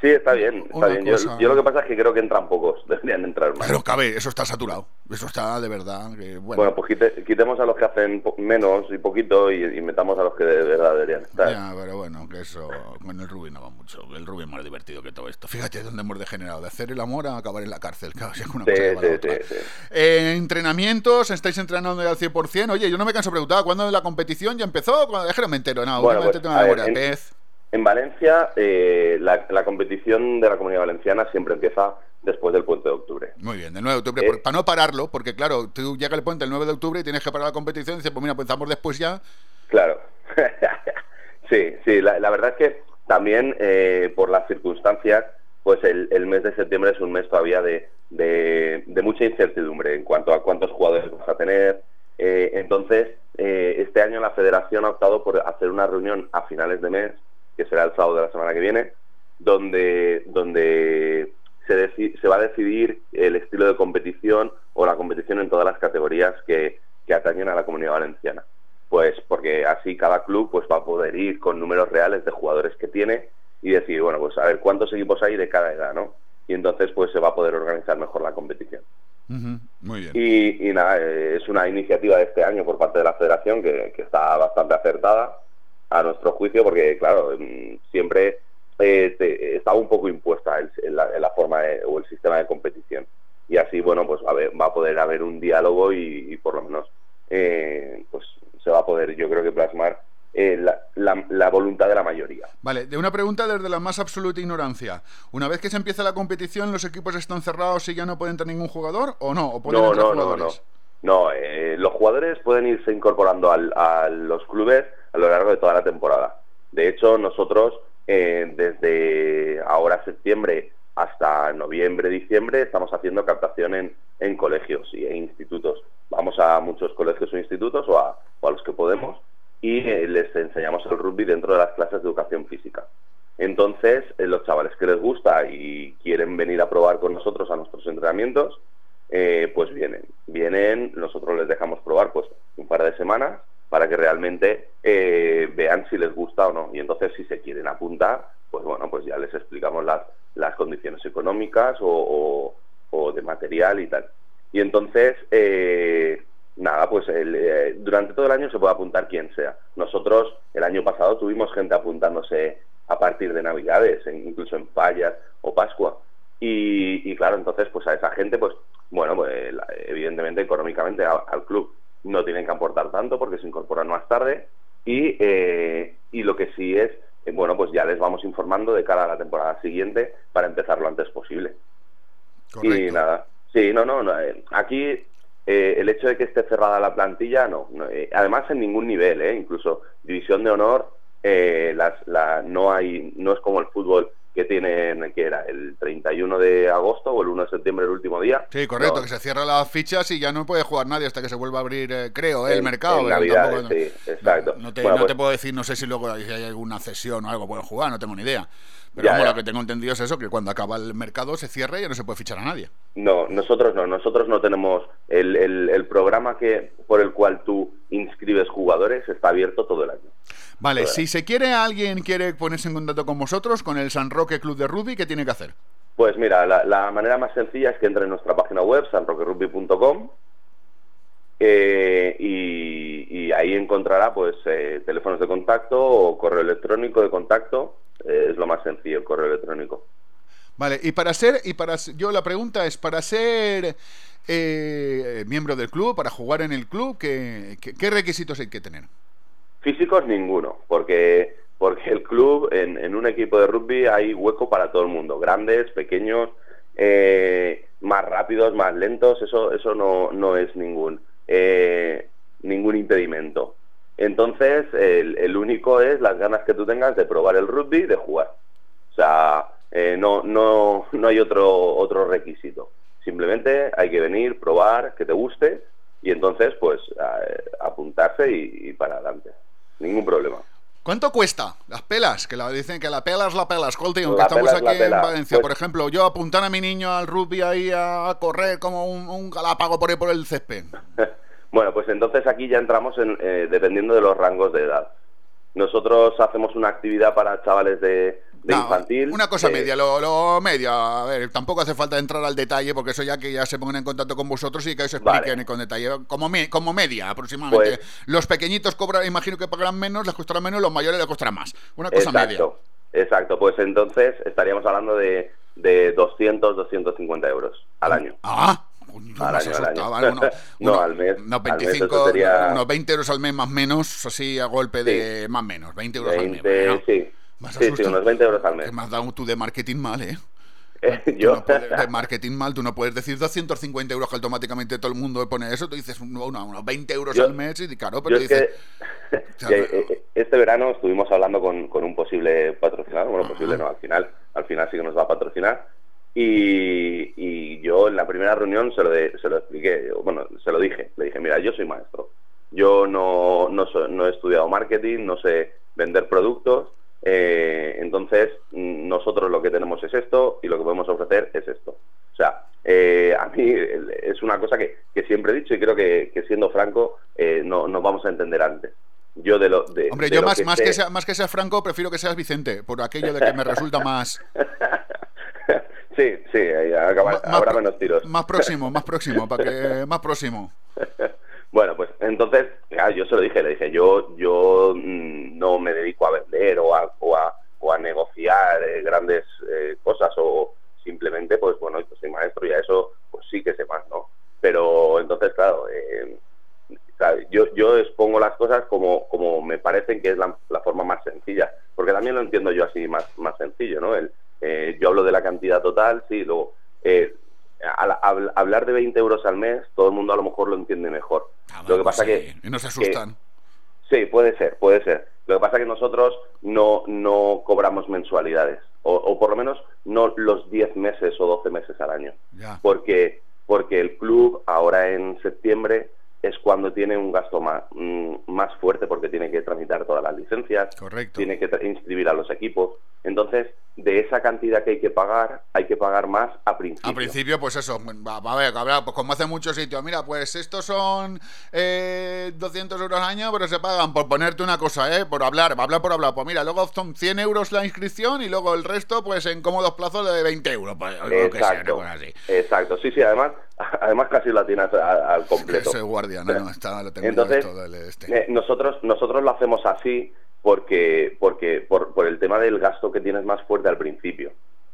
Sí, está bien, está bien. Yo, lo que pasa es que creo que entran pocos, deberían entrar más. Pero cabe, eso está saturado. Eso está de verdad. que, bueno, Bueno, pues quite- quitemos a los que hacen menos y poquito y, y metamos a los que de verdad deberían estar. ya, pero bueno, que eso con el Rubí no va mucho. El Rubí es más divertido que todo esto. Fíjate dónde hemos degenerado, de hacer el amor a acabar en la cárcel. Claro, si es una Sí, cosa otra. Eh, entrenamientos, estáis entrenando al 100%. Oye, yo no me canso de preguntar, ¿cuándo la competición ya empezó? Es que no me entero, no, Bueno, pues, tengo a ver, en- pez. En Valencia, eh, la, la competición de la Comunidad Valenciana siempre empieza después del puente de octubre. Muy bien, del 9 de octubre, Eh. por- para no pararlo, porque claro, tú llega el puente el 9 de octubre y tienes que parar la competición y dices, pues mira, empezamos después ya. Claro. sí, sí, la, la verdad es que también eh, por las circunstancias, pues el, el mes de septiembre es un mes todavía de, de, de mucha incertidumbre en cuanto a cuántos jugadores vas a tener. Eh, entonces, eh, este año la federación ha optado por hacer una reunión a finales de mes, que será el sábado de la semana que viene, donde, donde se, se va a decidir el estilo de competición o la competición en todas las categorías que, que atañen a la comunidad valenciana. Pues porque así cada club pues va a poder ir con números reales de jugadores que tiene y decir, bueno, pues a ver cuántos equipos hay de cada edad, ¿no? Y entonces pues se va a poder organizar mejor la competición. Muy bien. Y, y nada, eh, es una iniciativa de este año por parte de la federación que, que está bastante acertada a nuestro juicio porque, claro, mm, siempre eh, te- estaba un poco impuesta el- la, la forma de- o el sistema de competición. Y así, bueno, pues va a, haber- va a poder haber un diálogo y, y por lo menos eh, pues se va a poder, yo creo que plasmar eh, la, la- la voluntad de la mayoría. Vale, de una pregunta desde la más absoluta ignorancia. Una vez que se empieza la competición, ¿los equipos están cerrados y ya no puede entrar ningún jugador? ¿O no? ¿O pueden No, entrar no, no, no. jugadores? No, eh, los jugadores pueden irse incorporando al- a los clubes a lo largo de toda la temporada. De hecho, nosotros eh, desde ahora septiembre hasta noviembre, diciembre, estamos haciendo captación en, en colegios y en institutos. Vamos a muchos colegios o institutos o a, o a los que podemos y eh, les enseñamos el rugby dentro de las clases de educación física. Entonces, eh, los chavales que les gusta y quieren venir a probar con nosotros a nuestros entrenamientos, pues vienen. Vienen, nosotros les dejamos probar pues un par de semanas para que realmente eh, vean si les gusta o no. Y entonces, si se quieren apuntar, pues bueno, pues ya les explicamos las, las condiciones económicas o, o- de material y tal. Y entonces, eh, nada, pues el, eh, durante todo el año se puede apuntar quien sea. Nosotros el año pasado tuvimos gente apuntándose a partir de Navidades, en- incluso en Fallas o Pascua. Y, y claro, entonces pues a esa gente, pues bueno, pues evidentemente económicamente al club no tienen que aportar tanto porque se incorporan más tarde. Y, eh, y lo que sí es, eh, bueno, pues ya les vamos informando de cara a la temporada siguiente para empezar lo antes posible. Y nada, sí, no, no, no, eh, aquí eh, el hecho de que esté cerrada la plantilla, no, no, eh, además en ningún nivel, eh, incluso división de honor, eh, las, la, no hay, no es como el fútbol que tienen, que era el 31 de agosto o el 1 de septiembre, el último día. Sí, correcto, No, que se cierran las fichas y ya no puede jugar nadie hasta que se vuelva a abrir, eh, creo, eh, el mercado. en Navidades, tampoco- sí, exacto. No, te, Bueno, no pues- te puedo decir, no sé si luego hay, hay alguna cesión o algo pueden jugar, no tengo ni idea. Pero ya. lo que tengo entendido es eso, que cuando acaba el mercado se cierra y ya no se puede fichar a nadie. No, nosotros no, nosotros no tenemos el, el, el programa que por el cual tú inscribes jugadores está abierto todo el año. Vale, si se quiere, alguien quiere ponerse en contacto con vosotros, con el San Roque Club de Rugby, ¿qué tiene que hacer? Pues mira, la, la manera más sencilla es que entre en nuestra página web, sanroquerugby.com, eh, y, y ahí encontrará pues eh, teléfonos de contacto o correo electrónico de contacto. eh, es lo más sencillo, el correo electrónico. Vale, y para ser, y para yo la pregunta es, para ser eh, miembro del club, para jugar en el club, ¿qué, qué, qué requisitos hay que tener? Físicos ninguno, porque porque el club en, en un equipo de rugby hay hueco para todo el mundo, grandes, pequeños, eh, más rápidos, más lentos, eso eso no, no es ningún eh, ningún impedimento. Entonces el, el único es las ganas que tú tengas de probar el rugby y de jugar. O sea, eh, no no no hay otro otro requisito. Simplemente hay que venir, probar, que te guste y entonces pues a- apuntarse y, y para adelante. Ningún problema. ¿Cuánto cuesta las pelas? Que la dicen que la pela es la pela, escolti, aunque La estamos aquí en. Valencia. Pues- Por ejemplo, yo apuntar a mi niño al rugby ahí a correr como un, un galápago por ahí por el césped. Bueno, pues entonces aquí ya entramos en, eh, dependiendo de los rangos de edad. Nosotros hacemos una actividad para chavales de, de No, infantil. Una cosa eh, media, lo, lo media. A ver, tampoco hace falta entrar al detalle porque eso ya que ya se pongan en contacto con vosotros y que os expliquen con detalle. Como, me- como media aproximadamente. Pues- los pequeñitos cobran, imagino que pagarán menos, les costará menos, los mayores les costará más. Una cosa media. exacto. Pues entonces estaríamos hablando de, de 200, 250 euros al año. Ah, al más año, al año. asustado, ¿vale? Uno- no, uno- al mes. Unos al mes 25, eso sería unos 20 euros al mes más menos, así a golpe de más menos, 20 euros al mes. 20, bueno. sí. Más Sí, sí, unos 20 euros al mes. Que me has dado tú de marketing mal, ¿eh? Eh, yo, no puedes- de marketing mal, tú no puedes decir 250 euros que automáticamente todo el mundo pone eso, tú dices no, no, unos 20 euros Yo- al mes y claro, pero dices... que que, eh, este verano estuvimos hablando con, con un posible patrocinador, bueno, posible no, al final, al final sí que nos va a patrocinar. Y, y yo en la primera reunión se lo, de- se lo expliqué, bueno, se lo dije, le dije, mira, yo soy maestro, yo no, no, so- no he estudiado marketing, no sé vender productos, eh, entonces nosotros lo que tenemos es esto y lo que podemos ofrecer es esto. O sea, eh, a mí es una cosa que, que siempre he dicho y creo que, que siendo franco eh, no nos vamos a entender antes. Yo de lo de, Hombre, de yo lo más, más, sé- que sea, más que sea Franco, prefiero que seas Vicente, por aquello de que me resulta más, Sí, sí, ahí acaba- Más- más habrá menos tiros. más próximo, más próximo, para que más próximo. Bueno, pues entonces, yo se lo dije, le dije, yo yo mm, no me dedico a vender o a, o a, o a negociar eh, grandes eh, cosas o simplemente, pues bueno, yo soy maestro y a eso pues sí que sé más, ¿no? Pero entonces, claro, eh, yo, yo expongo las cosas como, como me parecen que es la, la forma más sencilla, porque también lo entiendo yo así más, más sencillo, ¿no? El, eh, yo hablo de la cantidad total, sí, luego... Eh, al, al- hablar de 20 euros al mes, todo el mundo a lo mejor lo entiende mejor. lo que pasa que Y no se que- asustan. Sí, puede ser, puede ser. Lo que pasa es que nosotros no, no cobramos mensualidades, o, o por lo menos no los 10 meses o 12 meses al año. Ya. Porque, porque el club ahora en septiembre es cuando tiene un gasto más, mm, más fuerte porque tiene que tramitar todas las licencias, Correcto. tiene que inscribir a los equipos. Entonces, de esa cantidad que hay que pagar, hay que pagar más a principio. Al principio, pues eso, va, va a ver, habrá, pues como hace muchos sitios, mira, pues estos son eh, 200 euros al año, pero se pagan por ponerte una cosa, ¿eh? Por hablar, hablar por hablar. Pues mira, luego son 100 euros la inscripción y luego el resto, pues en cómodos plazos de 20 euros, pues, o lo que sea, Exacto, así. exacto. Sí, sí, además, además casi la tienes a- al completo. Soy guardia, no, no, está, lo tengo yo Entonces, del este. eh, nosotros, nosotros lo hacemos así porque, porque por, por el tema del gasto que tienes más fuerte al principio.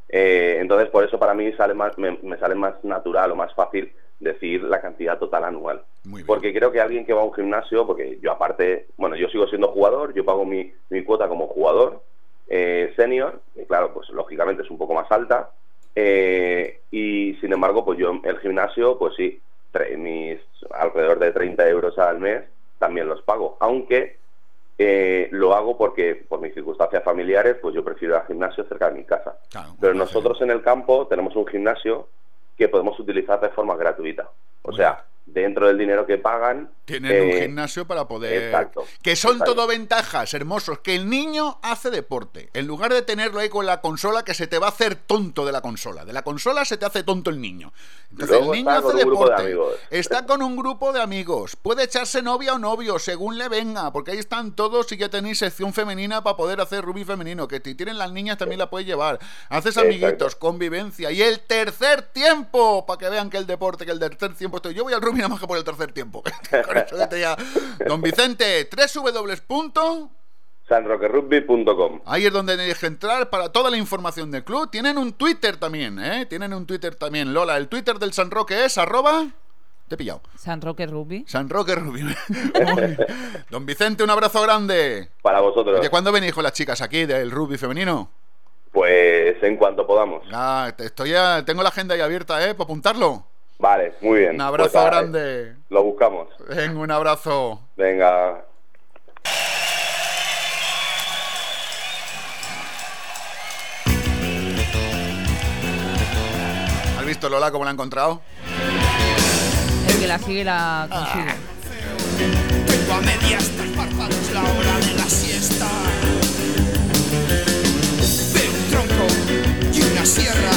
Eh, entonces, por eso para mí sale más, me, me sale más natural o más fácil decir la cantidad total anual. Porque creo que alguien que va a un gimnasio, porque yo aparte, bueno, yo sigo siendo jugador, yo pago mi, mi cuota como jugador eh, senior, y claro, pues lógicamente es un poco más alta, eh, y sin embargo, pues yo el gimnasio, pues sí, tre- mis alrededor de 30 euros al mes también los pago, aunque eh, lo hago porque por mis circunstancias familiares, pues yo prefiero ir al gimnasio cerca de mi casa. Pero nosotros en el campo tenemos un gimnasio que podemos utilizar de forma gratuita. O sea, dentro del dinero que pagan. Tienen un eh, gimnasio para poder. Exacto. Que son Exacto. todo ventajas, hermosos. Que el niño hace deporte. En lugar de tenerlo ahí con la consola, que se te va a hacer tonto de la consola. De la consola se te hace tonto el niño. Entonces Luego el niño hace un de deporte. amigos. Está con un grupo de amigos. Puede echarse novia o novio, según le venga. Porque ahí están todos y ya tenéis sección femenina para poder hacer rubí femenino. Que si tienen las niñas también la puedes llevar. Haces Exacto. amiguitos, convivencia. Y el tercer tiempo, para que vean que el deporte, que el tercer tiempo estoy. Yo voy al rugby nada más que por el tercer tiempo. Con eso que te ya- Don Vicente, www. sanroquerugby.com. Ahí es donde tenéis que entrar para toda la información del club. Tienen un Twitter también, ¿eh? Tienen un Twitter también. Lola, el Twitter del San Roque es arroba... Te he pillado. San Roque Rugby. San Roque Rubio. Don Vicente, un abrazo grande. Para vosotros. ¿De cuándo venís con las chicas aquí del rugby femenino? Pues en cuanto podamos. Ah, te- estoy ya, tengo la agenda ahí abierta, ¿eh? Para apuntarlo. Vale, muy bien. Un abrazo Pues, grande. Lo buscamos. Venga, un abrazo. Venga. ¿Has visto Lola cómo la ha encontrado? El que la sigue la consigue. Tengo a medias tres párpados la hora de la siesta. Veo un tronco y una sierra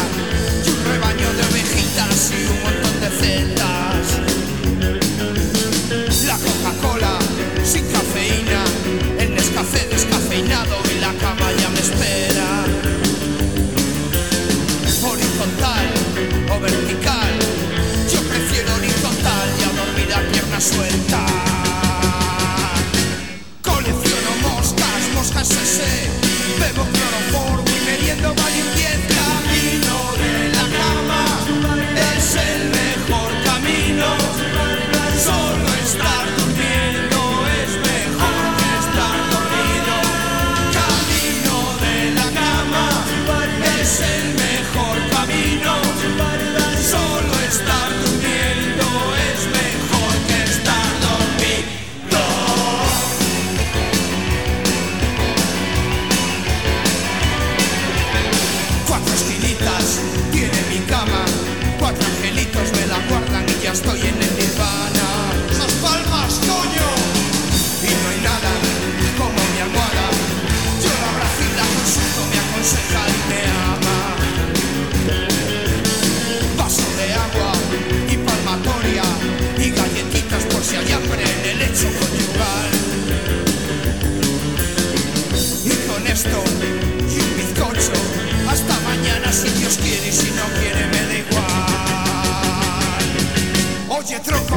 y un rebaño de ovejitas y un celdas. La Coca-Cola sin cafeína, el Nescafé descafeinado Oye, tronco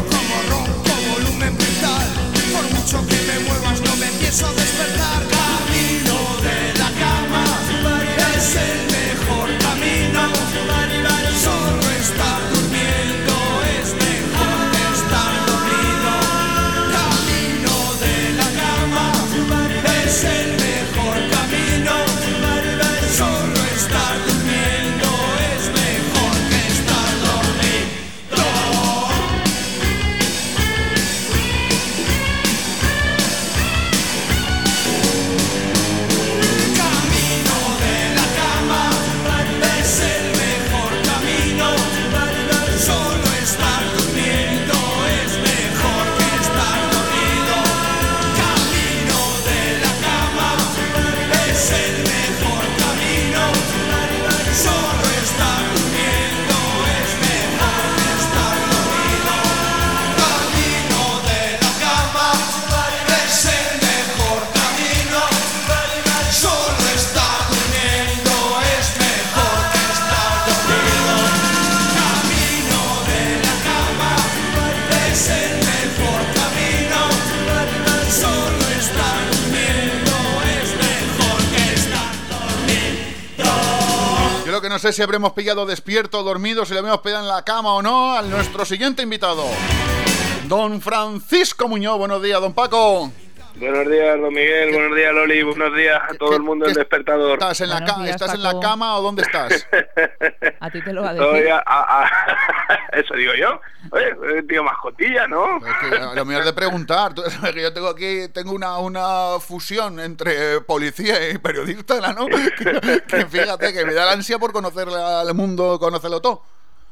no sé si habremos pillado despierto o dormido, si le habíamos pillado en la cama o no, a nuestro siguiente invitado. Don Francisco Muñoz, buenos días, don Paco. Buenos días, don Miguel. Buenos días, Loli. Buenos días a todo el mundo en despertador. ¿Estás en la, ca- ¿estás en la cama o dónde estás? A ti te lo va a decir. a- a- a- Eso digo yo. Oye, tío mascotilla, ¿no? Es que lo mejor de preguntar. Tú sabes que yo tengo aquí tengo una, una fusión entre policía y periodista, ¿no? Que, que fíjate que me da la ansia por conocer al mundo, conocerlo todo.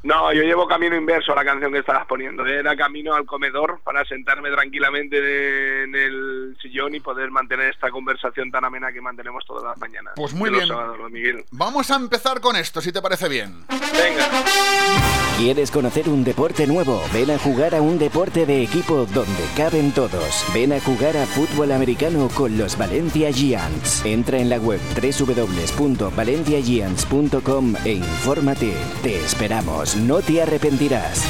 No, yo llevo camino inverso a la canción que estabas poniendo. Era camino al comedor para sentarme tranquilamente en el sillón y poder mantener esta conversación tan amena que mantenemos todas las mañanas. Pues muy bien. sábados, ¿no, Miguel. Vamos a empezar con esto, si te parece bien. Venga. ¿Quieres conocer un deporte nuevo? Ven a jugar a un deporte de equipo donde caben todos. Ven a jugar a fútbol americano con los Valencia Giants. Entra en la web www.valenciagiants.com e infórmate. Te esperamos, no te arrepentirás.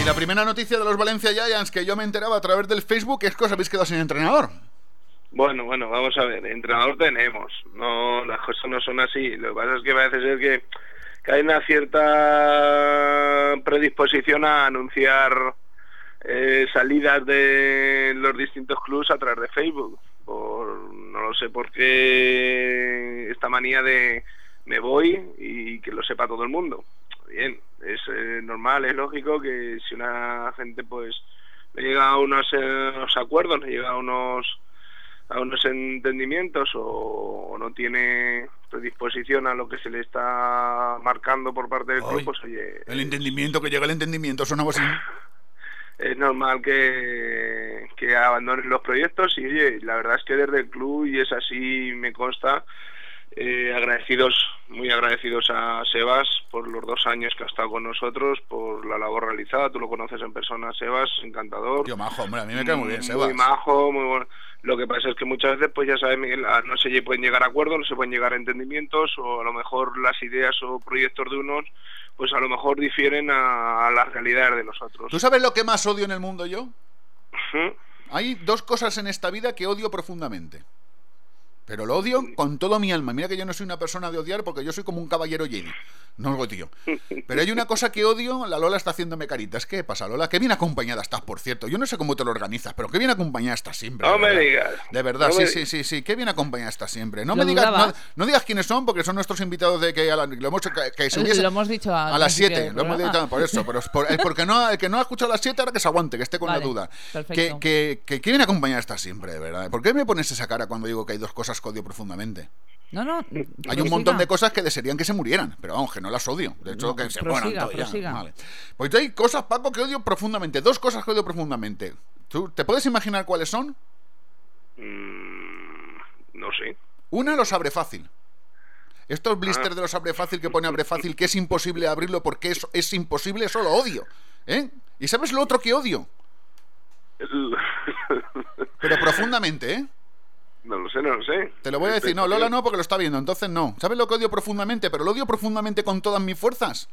Y la primera noticia de los Valencia Giants que yo me enteraba a través del Facebook es que os habéis quedado sin entrenador. Bueno, bueno, vamos a ver. Entrenador tenemos. No, las cosas no son así. Lo que pasa es que parece ser que, que hay una cierta predisposición a anunciar eh, salidas de los distintos clubs a través de Facebook. Por, no lo sé por qué esta manía de me voy y que lo sepa todo el mundo. Bien, es eh, normal, es lógico que si una gente pues le llega a unos, eh, unos acuerdos, le llega a unos a unos entendimientos o, o no tiene predisposición a lo que se le está marcando por parte del club, pues oye, El entendimiento, que llega el entendimiento, sonaba así. es normal que, que abandonen los proyectos y oye, la verdad es que desde el club, y es así, me consta, eh, agradecidos, muy agradecidos a Sebas por los dos años que ha estado con nosotros, por la labor realizada, tú lo conoces en persona, Sebas, encantador. Tío majo, hombre, a mí me cae muy bien, Sebas. Muy majo, muy bueno. Lo que pasa es que muchas veces, pues ya sabes, Miguel, ah, no se pueden llegar a acuerdos, no se pueden llegar a entendimientos, o a lo mejor las ideas o proyectos de unos, pues a lo mejor difieren a, a las realidades de los otros. ¿Tú sabes lo que más odio en el mundo yo? Ujú. Hay dos cosas en esta vida que odio profundamente. Pero lo odio con todo mi alma. Mira que yo no soy una persona de odiar porque yo soy como un caballero Jedi. No lo odio. Pero hay una cosa que odio, la Lola está haciéndome caritas. ¿Qué pasa, Lola? Qué bien acompañada estás, por cierto. Yo no sé cómo te lo organizas, pero qué bien acompañada estás siempre. No me digas. De verdad, No sí, sí, sí, sí. Qué bien acompañada estás siempre. No Lo me digas, no, digas quiénes son porque son nuestros invitados de que, a la- lo hemos, que, que se hubiese- Lo hemos dicho a, a las 7, lo hemos dicho por eso, pero es por- el, porque no, el que no ha escuchado a las 7 ahora que se aguante, que esté con Vale, la duda. perfecto. Que, que, que, que bien acompañada está siempre, de verdad. ¿Por qué me pones esa cara cuando digo que hay dos cosas que odio profundamente? No, no. Hay un montón de cosas que desearían que se murieran, pero vamos, que no las odio. De hecho, No, que se prosiga, mueran. Vale. Pues hay cosas, Paco, que odio profundamente. Dos cosas que odio profundamente. ¿Tú te puedes imaginar cuáles son? Mm, no sé. Una, los abre fácil. Estos blisters de los abre fácil que pone abre fácil, que es imposible abrirlo porque es, es imposible, eso lo odio. ¿Eh? ¿Y sabes lo otro que odio? Pero profundamente, ¿eh? No lo sé, no lo sé. Te lo voy a decir, no, Lola no, porque lo está viendo, entonces no. ¿Sabes lo que odio profundamente? Pero lo odio profundamente con todas mis fuerzas.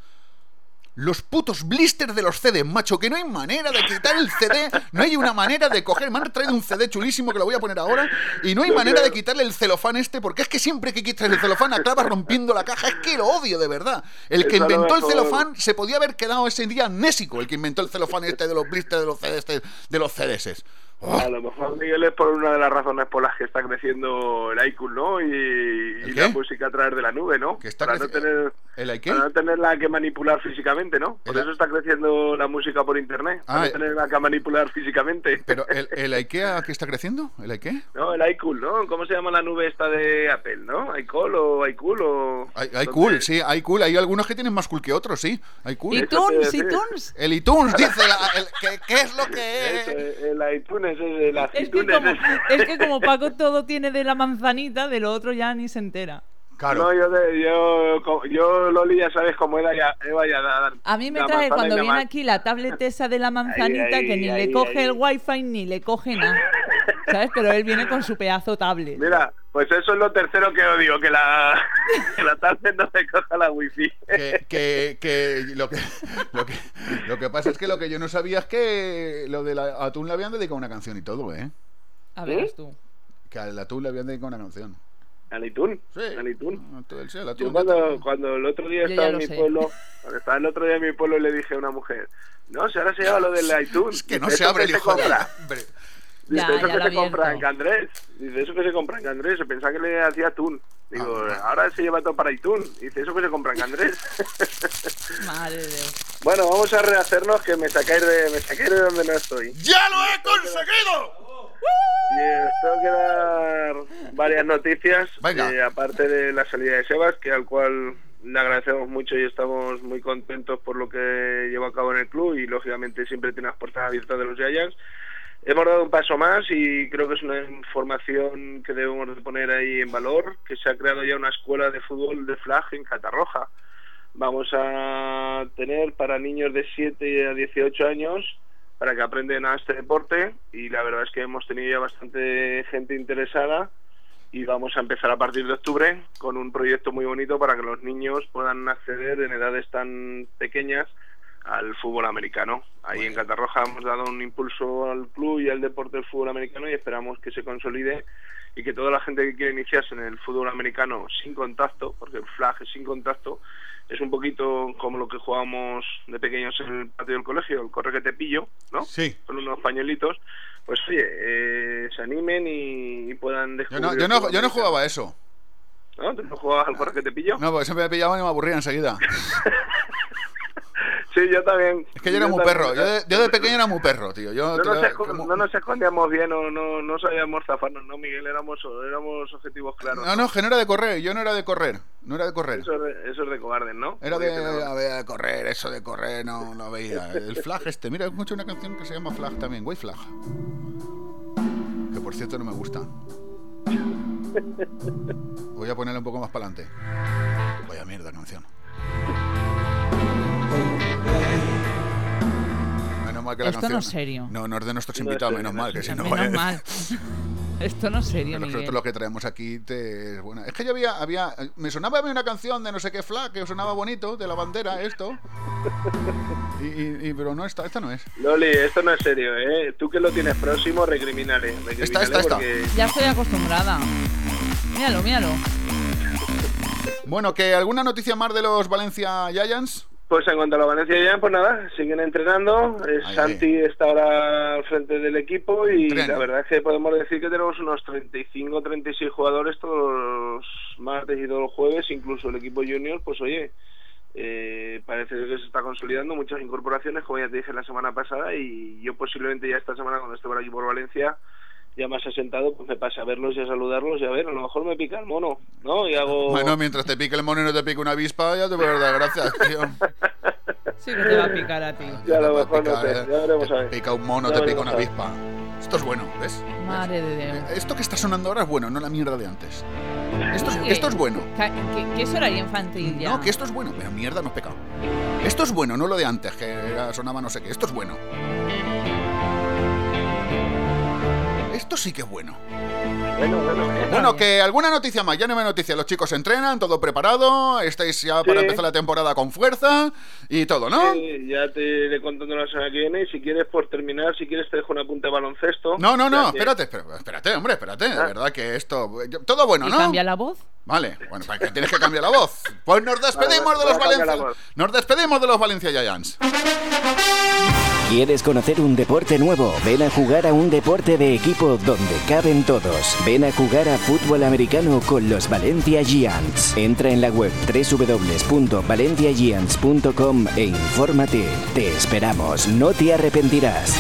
Los putos blisters de los CD, macho, que no hay manera de quitar el CD, no hay una manera de coger. Me han traído un CD chulísimo que lo voy a poner ahora, y no hay No, manera de quitarle el celofán este, porque es que siempre que quitas el celofán acabas rompiendo la caja. Es que lo odio, de verdad. El que Eso inventó el celofán se podía haber quedado ese día amnésico, el que inventó el celofán este de los blisters de los CDs, de los CDs. A lo mejor Miguel es por una de las razones por las que está creciendo el iCool, ¿no? Y, y qué? la música a través de la nube, ¿no? está para, no tener, ¿El para no tenerla que manipular físicamente, ¿no? Por eso está creciendo la música por internet. Ah, Para eh. no tenerla que manipular físicamente. Pero el, el IKEA que está creciendo, el IKEA. No, el iCool, ¿no? ¿Cómo se llama la nube esta de Apple, no? iCool o iCool o... Hay, hay cool, sí, hay cool. Hay algunos que tienen más cool que otros, sí. Hay cool. iTunes, iTunes. El iTunes dice la- el- ¿qué, qué es lo que Eso, el iTunes, Es que, como, es que como Paco todo tiene de la manzanita, de lo otro ya ni se entera. No, yo, yo, yo, Loli, ya sabes cómo era ya, Eva ya dar. A mí me trae cuando viene man- aquí la tablet esa de la manzanita que ni le coge el wifi ni le coge nada. ¿Sabes? Pero él viene con su pedazo tablet. Mira, pues eso es lo tercero que odio, que la, que la tablet no se coja la wifi. que, que, que lo que lo que lo que pasa es que lo que yo no sabía es que lo de la atún le habían dedicado una canción y todo, ¿eh? A ver, tú. Que al atún le habían dedicado una canción. ¿Al iTunes? Sí. ¿Al? Sí, al Yo cuando, cuando el otro día estaba en mi sé. pueblo, cuando estaba el otro día en mi pueblo le dije a una mujer, no, si ahora se llama lo del iTunes. Que no ¿eso se abre el hijo de compra? Ya, eso ya que se compra en. Candrés. Dice, eso que se compra en Candrés. Se pensaba que le hacía atún. Digo, ahora se lleva todo para Itún. Dice, eso que se compra en Candrés. Madre de Dios. bueno, vamos a rehacernos que me sacáis de, me sacáis de donde no estoy. ¡Ya lo he conseguido! Y eh, tengo que dar varias noticias, eh, aparte de la salida de Sebas, que al cual le agradecemos mucho y estamos muy contentos por lo que lleva a cabo en el club y lógicamente siempre tiene las puertas abiertas de los Giants. Hemos dado un paso más y creo que es una información que debemos de poner ahí en valor, que se ha creado ya una escuela de fútbol de flag en Catarroja. Vamos a tener para niños de 7 a 18 años para que aprendan a este deporte y la verdad es que hemos tenido ya bastante gente interesada y vamos a empezar a partir de octubre con un proyecto muy bonito para que los niños puedan acceder en edades tan pequeñas al fútbol americano. Ahí en Catarroja hemos dado un impulso al club y al deporte del fútbol americano y esperamos que se consolide y que toda la gente que quiere iniciarse en el fútbol americano sin contacto, porque el flag es sin contacto, es un poquito como lo que jugábamos de pequeños en el patio del colegio, el corre que te pillo, ¿no? Sí. Con unos pañuelitos. Pues oye, eh, se animen y, y puedan Yo descubrir. no, el yo no, yo no jugaba eso. ¿No? ¿Tú no jugabas al corre que te pillo? No, porque siempre me pillaban y me aburría enseguida. Sí, yo también. Es que yo era muy también. perro. Yo de, yo de pequeño era muy perro, tío. Yo, No nos, tío, esco- como- no nos escondíamos bien o no, no sabíamos zafarnos, ¿no, Miguel? Éramos, éramos objetivos claros. No, no, que no era de correr. Yo no era de correr. No era de correr. Eso es de, eso es de cobardes, ¿no? Era de, correr, eso de correr, no lo veía. El flag este, mira, escucho una canción que se llama Flag también, Way Flag. Que por cierto no me gusta. Voy a ponerla un poco más para adelante. Vaya mierda canción. Menos mal que la Esto canción. no es serio. No, no es de nuestros invitados, menos no mal, que si no. Menos mal. Esto no es serio, Nosotros Miguel. lo que traemos aquí te es buena. Es que yo había, había. Me sonaba a mí una canción de no sé qué flag, que sonaba bonito, de la bandera, esto. Y, y- y- pero no, esta, esta no es. Loli, esto no es serio, ¿eh? Tú que lo tienes próximo, recriminale. recriminale Esta, esta, esta. porque- Ya estoy acostumbrada. Míralo, míralo. Bueno, que alguna noticia más de los Valencia Giants. Pues en cuanto a la Valencia ya, pues nada, siguen entrenando. Eh, Santi está ahora al frente del equipo y la verdad es que podemos decir que tenemos unos 35 36 jugadores todos los martes y todos los jueves, incluso el equipo junior, pues oye, eh, parece que se está consolidando muchas incorporaciones, como ya te dije la semana pasada, y yo posiblemente ya esta semana cuando esté por aquí por Valencia, ya más asentado, pues me pase a verlos y a saludarlos y a ver, a lo mejor me pica el mono, ¿no? Y hago... Bueno, mientras te pique el mono y no te pique una avispa, ya te voy a dar gracias, tío. Sí que te va a picar a ti. Ya a lo mejor no picar, sé, eh. ya veremos a ver. Te pica un mono, Ya te pica una avispa. Esto es bueno, ¿ves? Madre de Dios. Esto que está sonando ahora es bueno, no la mierda de antes. Esto es, esto es bueno. ¿Qué, qué es horario infantil ya? No, que esto es bueno, pero mierda no es pecado. Esto es bueno, no lo de antes, que era- sonaba no sé qué. Esto es bueno. Esto sí que es bueno. Bueno, bueno, Bueno, que alguna noticia más, ya no me noticia. Los chicos entrenan, todo preparado, estáis ya para Sí. empezar la temporada con fuerza y todo, ¿no? Sí, ya te iré contando la semana que viene y si quieres por terminar, si quieres te dejo una punta de baloncesto. No, no, no, espérate, espérate, espérate, hombre, espérate. De verdad que esto. Todo bueno, ¿Y ¿no? cambia la voz? Vale, bueno, ¿para qué tienes que cambiar la voz? Pues nos despedimos de los Valencia. Nos despedimos de los Valencia Giants. ¿Quieres conocer un deporte nuevo? Ven a jugar a un deporte de equipo donde caben todos. Ven a jugar a fútbol americano con los Valencia Giants. Entra en la web www.valenciagiants.com e infórmate. Te esperamos, no te arrepentirás.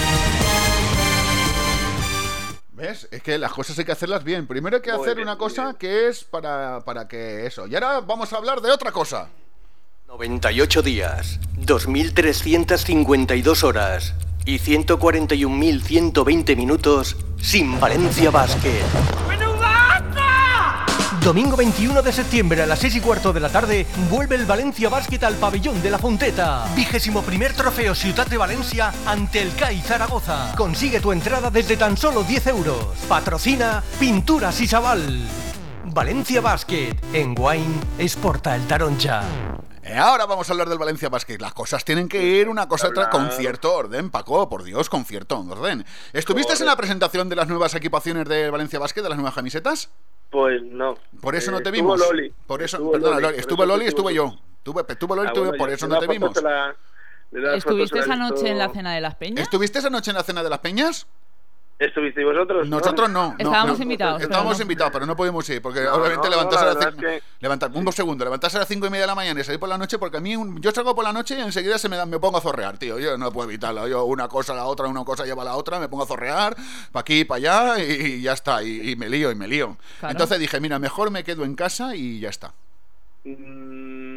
¿Ves? Es que las cosas hay que hacerlas bien. Primero hay que hacer bien, una cosa que es para, para que eso. Y ahora vamos a hablar de otra cosa. 98 días, 2.352 horas y 141.120 minutos sin Valencia Basket. Domingo 21 de septiembre a las 6 y cuarto de la tarde vuelve el Valencia Basket al pabellón de la Fonteta. Vigésimo primer trofeo Ciudad de Valencia ante el CAI Zaragoza. Consigue tu entrada desde tan solo 10 euros. Patrocina Pinturas y Chaval. Valencia Basket. En Wine exporta el Taroncha. Eh, ahora vamos a hablar del Valencia Basket. Las cosas tienen que ir una cosa a otra con cierto orden, Paco, por Dios, con cierto orden. ¿Estuviste en la presentación de las nuevas equipaciones del Valencia Basket, de las nuevas camisetas? Pues no. Por eso Eh, no te estuvo vimos. Loli. Por eso, Estuvo perdona, Loli, estuvo Loli, estuvo estuve yo. Tuve, estuvo Loli, Ah, estuve- bueno, por eso no te vimos. la- ¿Estuviste esa noche visto- en la cena de las peñas? ¿Estuviste esa noche en la cena de las peñas? ¿Estuvisteis vosotros? Nosotros no. no, Estábamos no. invitados, Estábamos no. invitados, pero no podemos ir, porque No, obviamente no, no, levantarse la a las cinco- levantar, un segundo, levantarse a las cinco y media de la mañana y salir por la noche, porque a mí un- yo salgo por la noche y enseguida se me, da- me pongo a zorrear, tío. Yo no puedo evitarlo. Yo una cosa a la otra, una cosa lleva a la otra, me pongo a zorrear, para aquí, para allá, y, y ya está. Y, y me lío, y me lío. Claro. Entonces dije, mira, mejor me quedo en casa y ya está. Mm,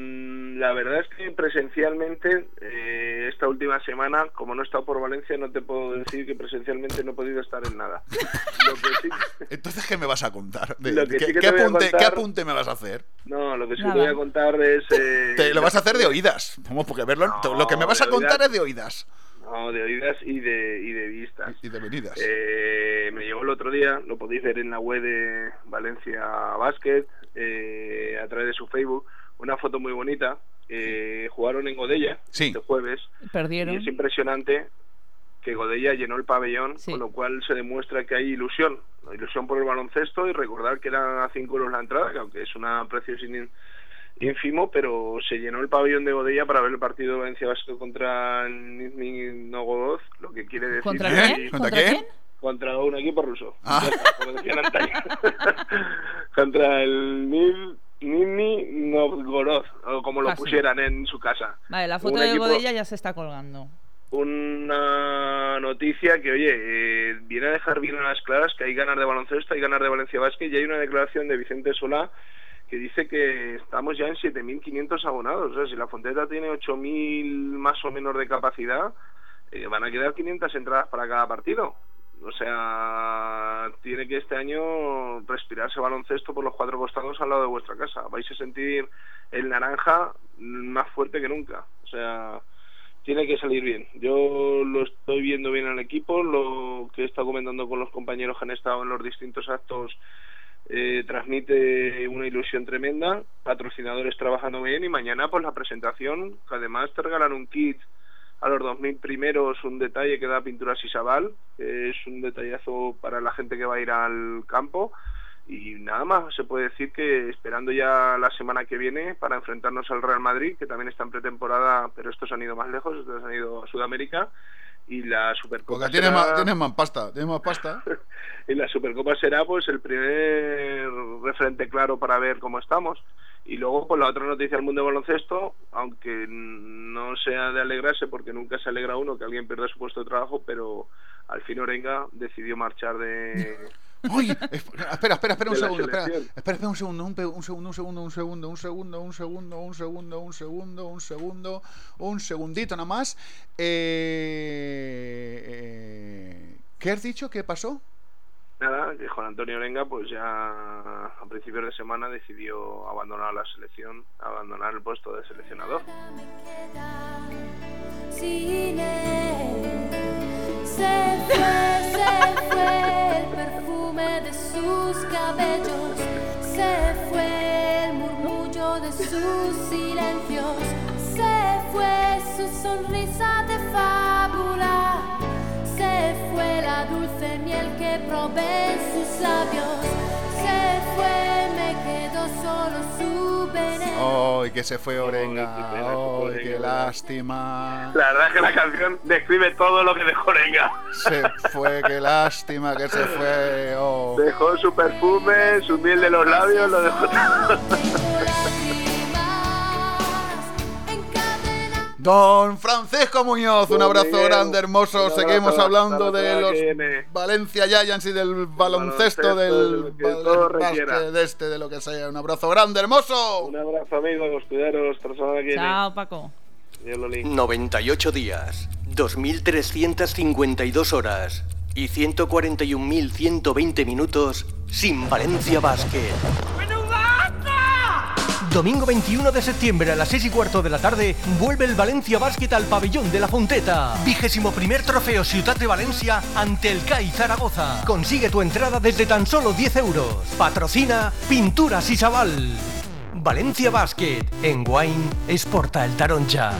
La verdad es que presencialmente, eh, esta última semana, como no he estado por Valencia, no te puedo decir que presencialmente no he podido estar en nada. Lo que sí, Entonces, ¿qué me vas a contar? De- Lo que ¿qué, sí apunte, contar- qué apunte me vas a hacer? no, lo que sí Nada. te voy a contar es... eh, Te lo vas a hacer de oídas. Vamos, porque verlo, lo que me vas a contar oídas. es de oídas. No, de oídas y de, y de vistas. Y de venidas. Eh, me llegó el otro día, lo podéis ver en la web de Valencia Basket, eh, a través de su Facebook, una foto muy bonita. Eh, jugaron en Godella Sí. este jueves. Perdieron. Y es impresionante que Godella llenó el pabellón, con lo cual se demuestra que hay ilusión. Ilusión por el baloncesto y recordar que eran a 5 euros la entrada, que aunque es una precio sin ínfimo, pero se llenó el pabellón de Godella para ver el partido de Valencia Vasco contra el Nizhny Novgorod, lo que quiere decir ¿Contra que- quién? ¿Contra ¿Contra quién? Contra un equipo ruso. Antaño. contra el Niz- Nizhny Novgorod, o como lo Casi. pusieran en su casa. Vale, la foto Un de equipo- Godella ya se está colgando. una noticia que, oye, eh, viene a dejar bien a las claras que hay ganas de baloncesto, hay ganas de Valencia Basket y hay una declaración de Vicente Solá que dice que estamos ya en 7.500 abonados. O sea, si la Fonteta tiene 8.000 más o menos de capacidad, eh, van a quedar 500 entradas para cada partido. O sea, tiene que este año respirarse baloncesto por los cuatro costados al lado de vuestra casa. Vais a sentir el naranja más fuerte que nunca. O sea, tiene que salir bien. Yo lo estoy viendo bien al equipo, lo que he estado comentando con los compañeros que han estado en los distintos actos eh, transmite una ilusión tremenda, patrocinadores trabajando bien y mañana pues la presentación, que además te regalan un kit a los 2.000 primeros, un detalle que da Pinturas Isabal, que es un detallazo para la gente que va a ir al campo. Y nada más, se puede decir que esperando ya la semana que viene para enfrentarnos al Real Madrid, que también está en pretemporada, pero estos han ido más lejos, estos han ido a Sudamérica, y la Supercopa Porque tienes será- más, tienes más pasta, tienes más pasta. y la Supercopa será pues el primer referente claro para ver cómo estamos. Y luego, pues la otra noticia del mundo del baloncesto, aunque no sea de alegrarse, porque nunca se alegra uno que alguien pierda su puesto de trabajo, pero al fin Orenga decidió marchar de... Uy, espera, espera, espera, un segundo, espera, espera, espera un segundo, un, un segundo, un segundo, un segundo, un segundo, un segundo, un segundo, un segundo, un segundo, un segundito nada más. Eh, eh, ¿Qué has dicho? ¿Qué pasó? Nada, que Juan Antonio Orenga pues ya a principios de semana decidió abandonar la selección, abandonar el puesto de seleccionador. Sin él. Se fue, se fue el perfume de sus cabellos, se fue el murmullo de sus silencios, se fue su sonrisa de fábula, se fue la dulce miel que probé en sus labios, se fue, me quedó solo su veneno. ¡Ay, que se fue Orenga! ¡Ay, qué lástima! La verdad es que la canción describe todo lo que dejó Orenga. Se fue, qué lástima que se fue. oh. Dejó su perfume, su miel de los labios, lo dejó todo. Don Francisco Muñoz, un abrazo Miguel, grande, hermoso. abrazo, Seguimos hablando la de los. Valencia Giants y del baloncesto, baloncesto, del de lo que todo bal- requiera. básquet, de este, de lo que sea. Un abrazo grande, hermoso. Un abrazo, amigos, cuidaros, semana que viene. Chao, Paco. Dios lo limpie. 98 días, 2.352 horas y 141.120 minutos sin Valencia Basket. Domingo 21 de septiembre a las 6 y cuarto de la tarde vuelve el Valencia Basket al pabellón de la Fonteta. Vigésimo primer trofeo Ciudad de Valencia ante el CAI Zaragoza. Consigue tu entrada desde tan solo 10 euros. Patrocina Pinturas Isabal. Valencia Basket en Wine Exporta el Taroncha.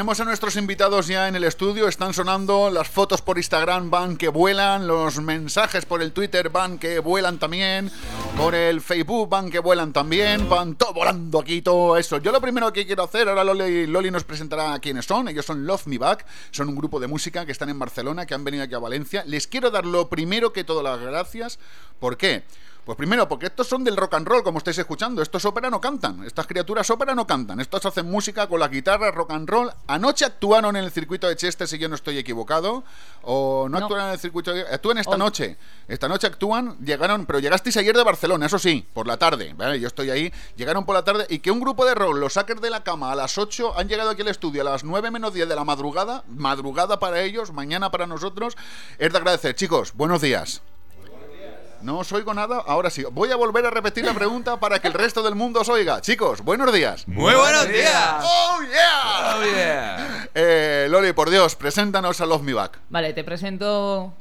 Tenemos a nuestros invitados ya en el estudio, están sonando, las fotos por Instagram van que vuelan, los mensajes por el Twitter van que vuelan también, por el Facebook van que vuelan también, van todo volando aquí, todo eso. Yo lo primero que quiero hacer, ahora Loli, nos presentará quiénes son, ellos son Love Me Back, son un grupo de música que están en Barcelona, que han venido aquí a Valencia. Les quiero dar lo primero que todas las gracias, ¿por qué? Pues primero, porque estos son del rock and roll, como estáis escuchando. Estos ópera no cantan. Estas criaturas ópera no cantan. Estos hacen música con la guitarra, rock and roll. Anoche actuaron en el circuito de Chester, si yo no estoy equivocado. O no, actuaron en el circuito de... Actúan esta noche. Esta noche actúan, llegaron... Pero llegasteis ayer de Barcelona, eso sí, por la tarde. ¿vale? Yo estoy ahí. Llegaron por la tarde y que un grupo de rock, los hackers de la cama, a las 8 han llegado aquí al estudio a las 9 menos 10 de la madrugada. Madrugada para ellos, mañana para nosotros. Es de agradecer. Chicos, buenos días. No os oigo nada, ahora sí. Voy a volver a repetir la pregunta para que el resto del mundo os oiga. Chicos, buenos días. Muy buenos días. ¡Oh, yeah! Oh, yeah. Eh, Loli, por Dios, preséntanos a Love Me Back. Vale, te presento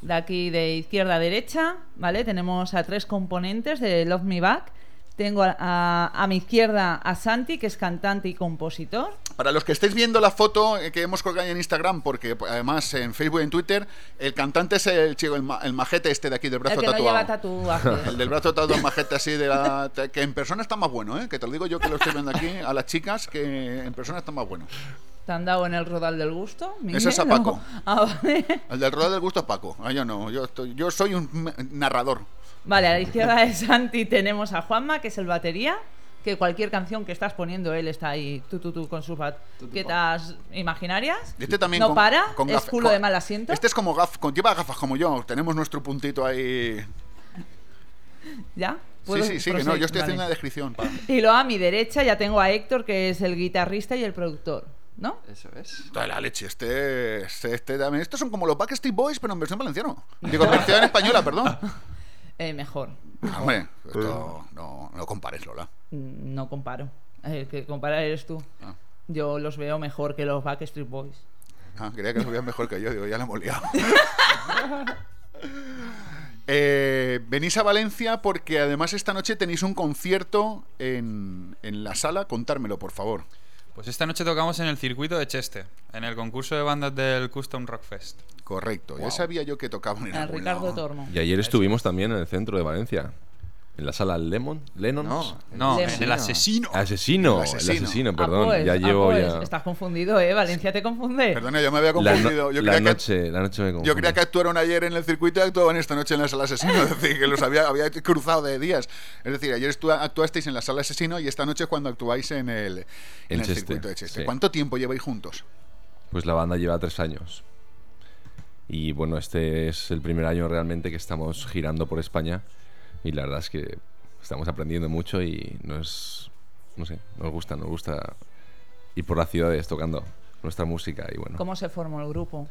de aquí de izquierda a derecha, ¿vale? Tenemos a tres componentes de Love Me Back. Tengo a, a- a mi izquierda a Santi, que es cantante y compositor. Para los que estéis viendo la foto eh, que hemos colgado en Instagram, porque pues, además en Facebook y en Twitter, el cantante es el chico, el, ma- el majete este de aquí del brazo el que no tatuado. tatuaje. El del brazo tatuado, majete así de la. Que en persona está más bueno, ¿eh? Que te lo digo yo que lo estoy viendo aquí a las chicas, que en persona está más bueno. ¿Te han dado en el rodal del gusto? Ese es a Paco. Ah, vale. El del rodar del gusto es Paco. Ah, yo no, yo, estoy, yo soy un narrador. Vale, a la izquierda de Santi tenemos a Juanma, que es el batería. Que cualquier canción que estás poniendo, él está ahí, tú, tú, tú, con sus baquetas imaginarias. Este también no con- para, con es culo con- de mal asiento. Este es como gaf, con, lleva gafas como yo. Tenemos nuestro puntito ahí. ¿Ya? Sí, ¿Puedo sí, sí, que no, yo estoy Vale. haciendo una descripción. pa. Y luego a mi derecha ya tengo a Héctor, que es el guitarrista y el productor, ¿no? Eso es. Toda la leche, este, este, este también. Estos son como los Backstreet Boys, pero en versión valenciano. Digo, en versión española, perdón. Eh, mejor. Ah, Hombre, esto no, no compares, Lola. Mm, No comparo. El que compara eres tú. Ah. Yo los veo mejor que los Backstreet Boys. Ah, creía que lo veías mejor que yo, digo, ya la hemos liado. Eh, venís a Valencia porque además esta noche tenéis un concierto en, en la sala. Contármelo, por favor. Pues esta noche tocamos en el circuito de Cheste, en el concurso de bandas del Custom Rock Fest. Correcto, ya sabía yo que tocaban en A algún Ricardo lado. Tormo. Y ayer estuvimos también en el centro de Valencia. En la sala Lemon, Lennon. No, no, en el Asesino. Asesino, El el Asesino. Ah, perdón. pues, ya ah, llevo pues, ya. Estás confundido, ¿eh? Valencia te confunde. Perdona, yo me había no- confundido. yo, la creía que, noche, la noche me yo confunde. creía que actuaron ayer en el circuito y actuaban esta noche en la sala asesino. Es decir, que los había, había cruzado de días. Es decir, ayer actuasteis en la sala asesino y esta noche cuando actuáis en el, en En el Cheste, circuito de Cheste. sí. ¿Cuánto tiempo lleváis juntos? Pues la banda lleva tres años. Y bueno, este es el primer año realmente que estamos girando por España. Y la verdad es que estamos aprendiendo mucho y nos, no sé, nos gusta, nos gusta ir por las ciudades tocando nuestra música. Y bueno, ¿Cómo se formó el grupo?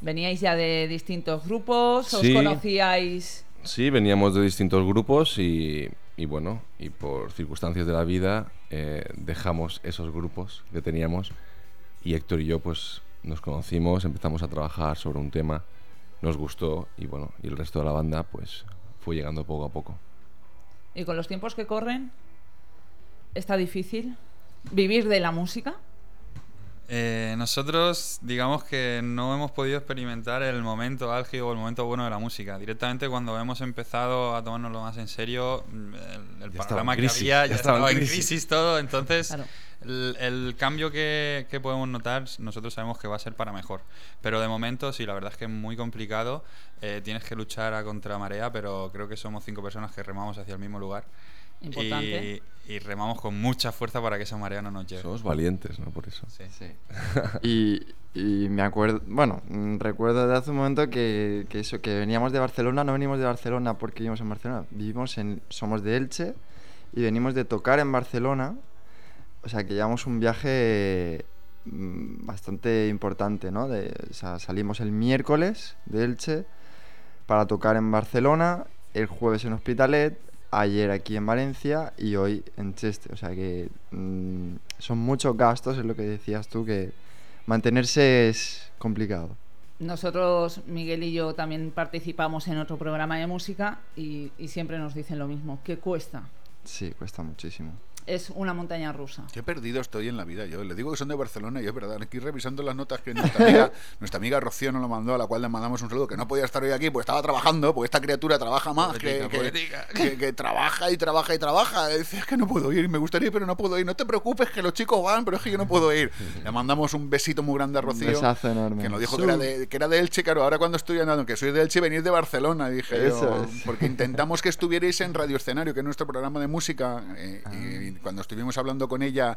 ¿Veníais ya de distintos grupos? ¿Os Sí. conocíais? sí, veníamos de distintos grupos y, y bueno, y por circunstancias de la vida eh, dejamos esos grupos que teníamos y Héctor y yo pues nos conocimos, empezamos a trabajar sobre un tema, nos gustó y bueno, y el resto de la banda pues fue llegando poco a poco. ¿Y con los tiempos que corren? ¿Está difícil vivir de la música? Eh, nosotros, digamos que no hemos podido experimentar el momento álgido o el momento bueno de la música. Directamente cuando hemos empezado a tomárnoslo más en serio, mm, el, el panorama que crisis, había ya ya estaba en estaba en crisis. crisis todo. Entonces, Claro. El, el cambio que, que podemos notar, nosotros sabemos que va a ser para mejor. Pero de momento, sí, la verdad es que es muy complicado. Eh, tienes que luchar a contramarea, pero creo que somos cinco personas que remamos hacia el mismo lugar. Importante. Y, y remamos con mucha fuerza para que esa marea no nos lleve. Somos valientes, ¿no? Por eso. Sí. Sí. Y, y me acuerdo, bueno, mm, recuerdo de hace un momento que, que eso, que veníamos de Barcelona, no venimos de Barcelona porque vivimos en Barcelona, vivimos en, somos de Elche y venimos de tocar en Barcelona, o sea que llevamos un viaje mm, bastante importante, ¿no? De, o sea, salimos el miércoles de Elche para tocar en Barcelona, el jueves en Hospitalet, ayer aquí en Valencia y hoy en Cheste. O sea que mm, son muchos gastos, es lo que decías tú, que mantenerse es complicado. Nosotros, Miguel y yo, también participamos en otro programa de música y, y siempre nos dicen lo mismo, que cuesta. Sí, cuesta muchísimo. Es una montaña rusa. Qué perdido estoy en la vida yo. Le digo que son de Barcelona y es verdad. Aquí revisando las notas que nuestra amiga, nuestra amiga Rocío nos lo mandó, a la cual le mandamos un saludo, que no podía estar hoy aquí, pues estaba trabajando, porque esta criatura trabaja más, que, Pobretica, que- pobretica. que- que trabaja y trabaja y trabaja. Dice, es que no puedo ir, me gustaría ir, pero no puedo ir. No te preocupes, que los chicos van, pero es que yo no puedo ir. Le mandamos un besito muy grande a Rocío. besazo enorme. Que nos dijo que era, de, que era de Elche, claro. Ahora cuando estoy andando, que soy de Elche, venir de Barcelona, dije yo. Porque intentamos que estuvierais en Radio Escenario, que es nuestro programa de música. eh, Ah. y cuando estuvimos hablando con ella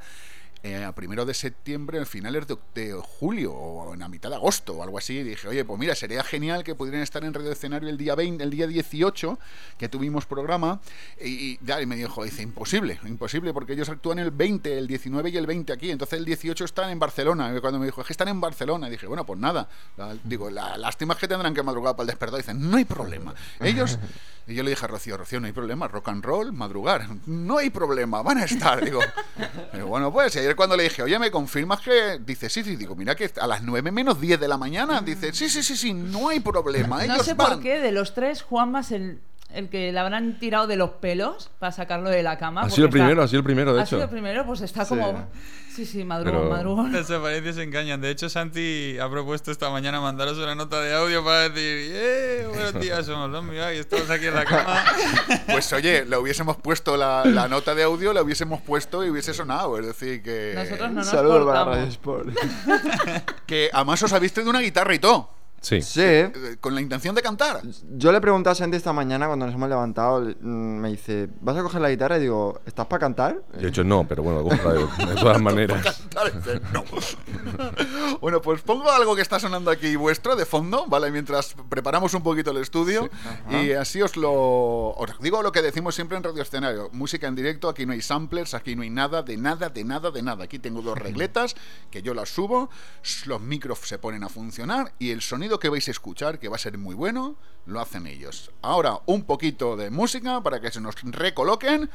eh, a primero de septiembre, a finales de, de julio o en la mitad de agosto o algo así, dije, oye, pues mira, sería genial que pudieran estar en Radio Escenario el día 20, el día 18, que tuvimos programa. Y, y, y me dijo, dice, imposible, imposible, porque ellos actúan el 20, el 19 y el 20 aquí. Entonces el 18 están en Barcelona. Y cuando me dijo, es que están en Barcelona, dije, bueno, pues nada. La- digo, la lástima es que tendrán que madrugar para el despertar. Dicen, no hay problema. Ellos. Y yo le dije a Rocío, Rocío, no hay problema, rock and roll, madrugar. No hay problema, van a estar. Digo, digo, bueno, pues ayer cuando le dije, oye, ¿me confirmas que? Dice, sí, sí, digo, mira que a las 9 menos 10 de la mañana. Dice, sí, sí, sí, sí, no hay problema. Ellos No sé van. por qué, de los tres, Juanma es el, el que le habrán tirado de los pelos para sacarlo de la cama. Ha sido el está- primero, ha sido el primero, de ha hecho. sido el primero, pues está Sí. como... Sí, sí, madrugo, Pero- madrugo. Las apariencias engañan. De hecho, Santi ha propuesto esta mañana mandaros una nota de audio para decir, ¡eh! Buenos días, somos los míos y estamos aquí en la cama. Pues oye, le hubiésemos puesto la, la nota de audio, la hubiésemos puesto y hubiese sonado. Es decir, que. Nosotros no nos Saludos para Sport. Que además os habéis traído una guitarra y todo. Sí. Sí. eh, Con la intención de cantar. Yo le pregunté a Santi esta mañana cuando nos hemos levantado, le- mm, me dice, ¿vas a coger la guitarra? Y digo, ¿estás para cantar? Yo he dicho no, pero bueno, de, todas maneras. Dice, no. bueno, pues pongo algo que está sonando aquí vuestro de fondo, ¿vale? Mientras preparamos un poquito el estudio. y así os lo. Os digo lo que decimos siempre en Radio Escenario: música en directo, aquí no hay samplers, aquí no hay nada, de nada, de nada, de nada. Aquí tengo dos regletas que yo las subo, los micros se ponen a funcionar y el sonido que vais a escuchar, que va a ser muy bueno, lo hacen ellos. Ahora, un poquito de música para que se nos recoloquen.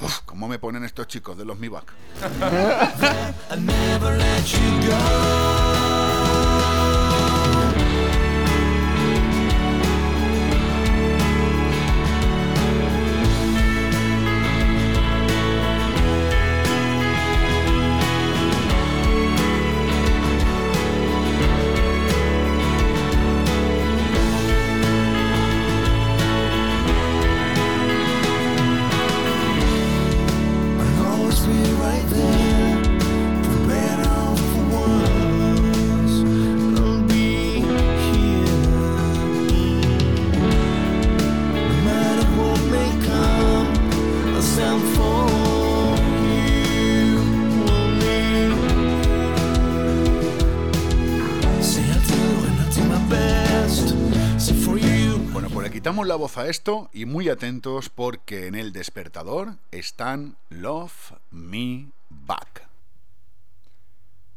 Uf, ¿Cómo me ponen estos chicos de los Mi Back? Quitamos la voz a esto y muy atentos porque en el despertador están Love Me Back.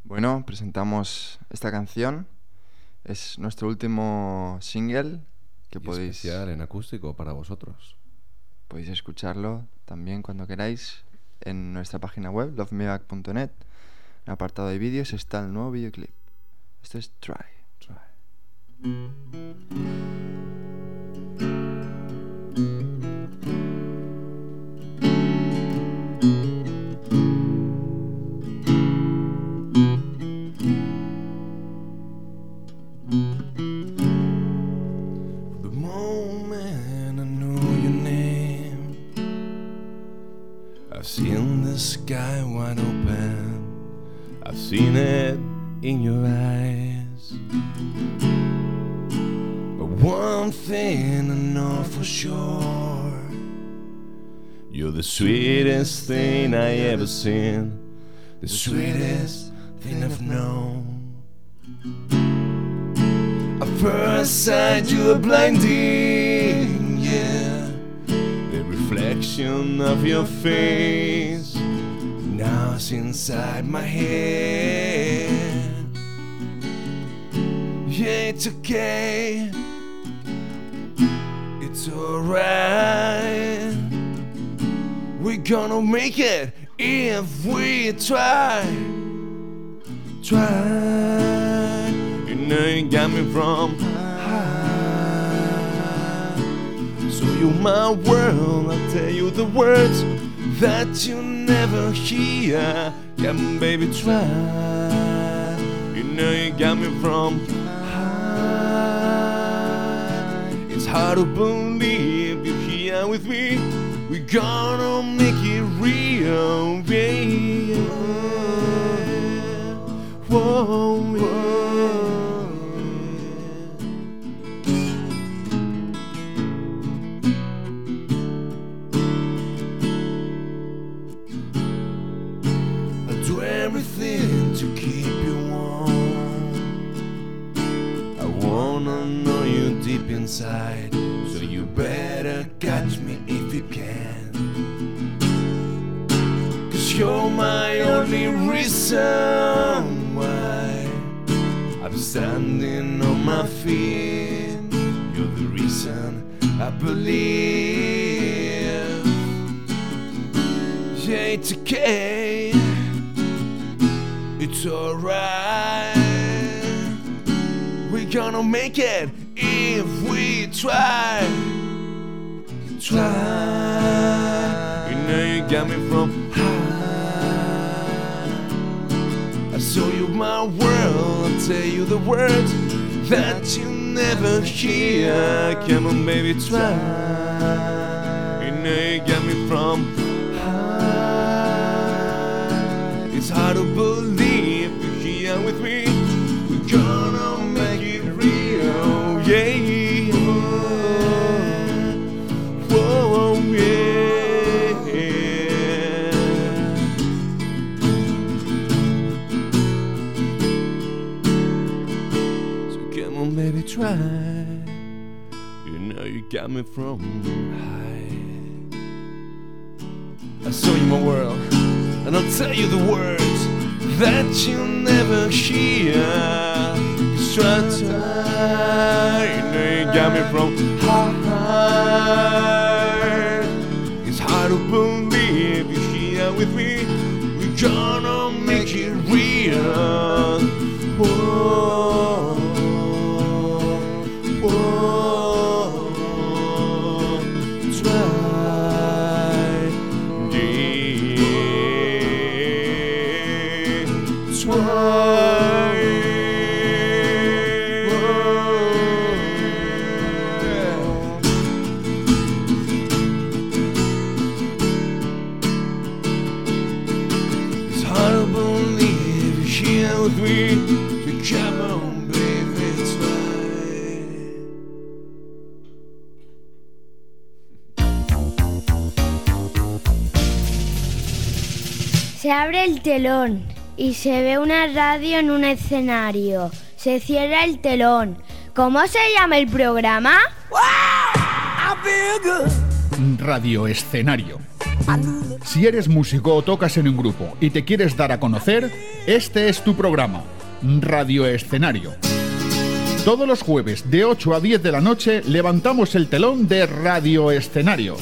Bueno, presentamos esta canción. Es nuestro último single que Y podéis, especial en acústico para vosotros. podéis escucharlo también cuando queráis en nuestra página web, lovemeback.net. En el apartado de vídeos está el nuevo videoclip. Esto es Try. Sky wide open. I've seen it in your eyes. One thing I know for sure you're the sweetest thing I ever seen, the sweetest thing I've known. At first sight, you were blinding, yeah. The reflection of your face now it's inside my head. Yeah, it's okay. It's alright. We're gonna make it if we try. Try. You know you got me from high. So you my world, I'll tell you the words that you never hear. Baby, try. You know you got me from high. Hard to believe you're here with me. We're gonna make it real, baby. Whoa. Inside, so you better catch me if you can. Cause you're my only reason why I'm standing on my feet. You're the reason I believe. Yeah, it's okay. It's alright. We're gonna make it we you Try. You know you got me from high. I show you my world. I'll tell you the words that you never hear. Come on, baby, try. You know you got me from high. It's hard to believe got me from high. I show you my world, and I'll tell you the words that you'll never hear. Cause you you got me from high. It's hard to believe you're here with me. We're gonna make it real. Whoa, whoa, telón y se ve una radio en un escenario. Se cierra el telón. ¿Cómo se llama el programa? Radio Escenario. Si eres músico o tocas en un grupo y te quieres dar a conocer, este es tu programa, Radio Escenario. Todos los jueves de 8 a 10 de la noche levantamos el telón de Radio Escenario.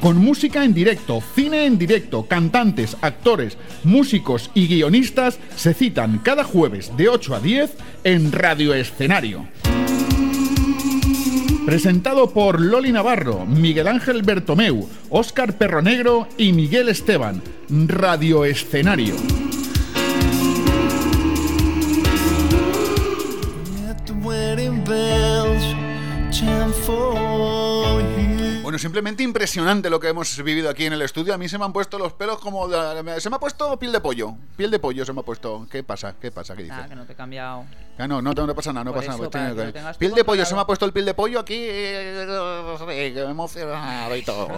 Con música en directo, cine en directo, cantantes, actores, músicos y guionistas se citan cada jueves de 8 a 10 en Radio Escenario. Presentado por Loli Navarro, Miguel Ángel Bertomeu, Óscar Perronegro y Miguel Esteban. Radio Escenario. Bueno, simplemente impresionante lo que hemos vivido aquí en el estudio. A mí se me han puesto los pelos como... de- se me ha puesto piel de pollo. Piel de pollo se me ha puesto. ¿Qué pasa? ¿Qué pasa? ¿Qué dices? Nada, que no te he cambiado. Ah, no, no, no pasa nada, no Por pasa eso, nada. pues que Piel de pollo, se me ha puesto el piel de pollo aquí. eh, que me he emocionado y todo.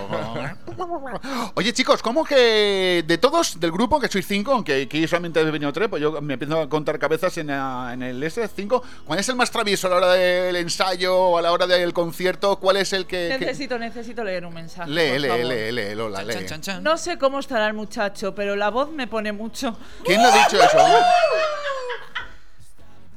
Oye, chicos, ¿cómo que de todos del grupo, que sois cinco, aunque aquí solamente he venido tres, pues yo me empiezo a contar cabezas en, la- en el S5, ¿cuál es el más travieso a la hora del ensayo o a la hora del concierto? ¿Cuál es el que...? que- Necesito, necesito leer un mensaje. Lee, lee, favor. lee, lee, Lola, lee. No sé cómo estará el muchacho, pero la voz me pone mucho. ¿Quién lo ha dicho eso?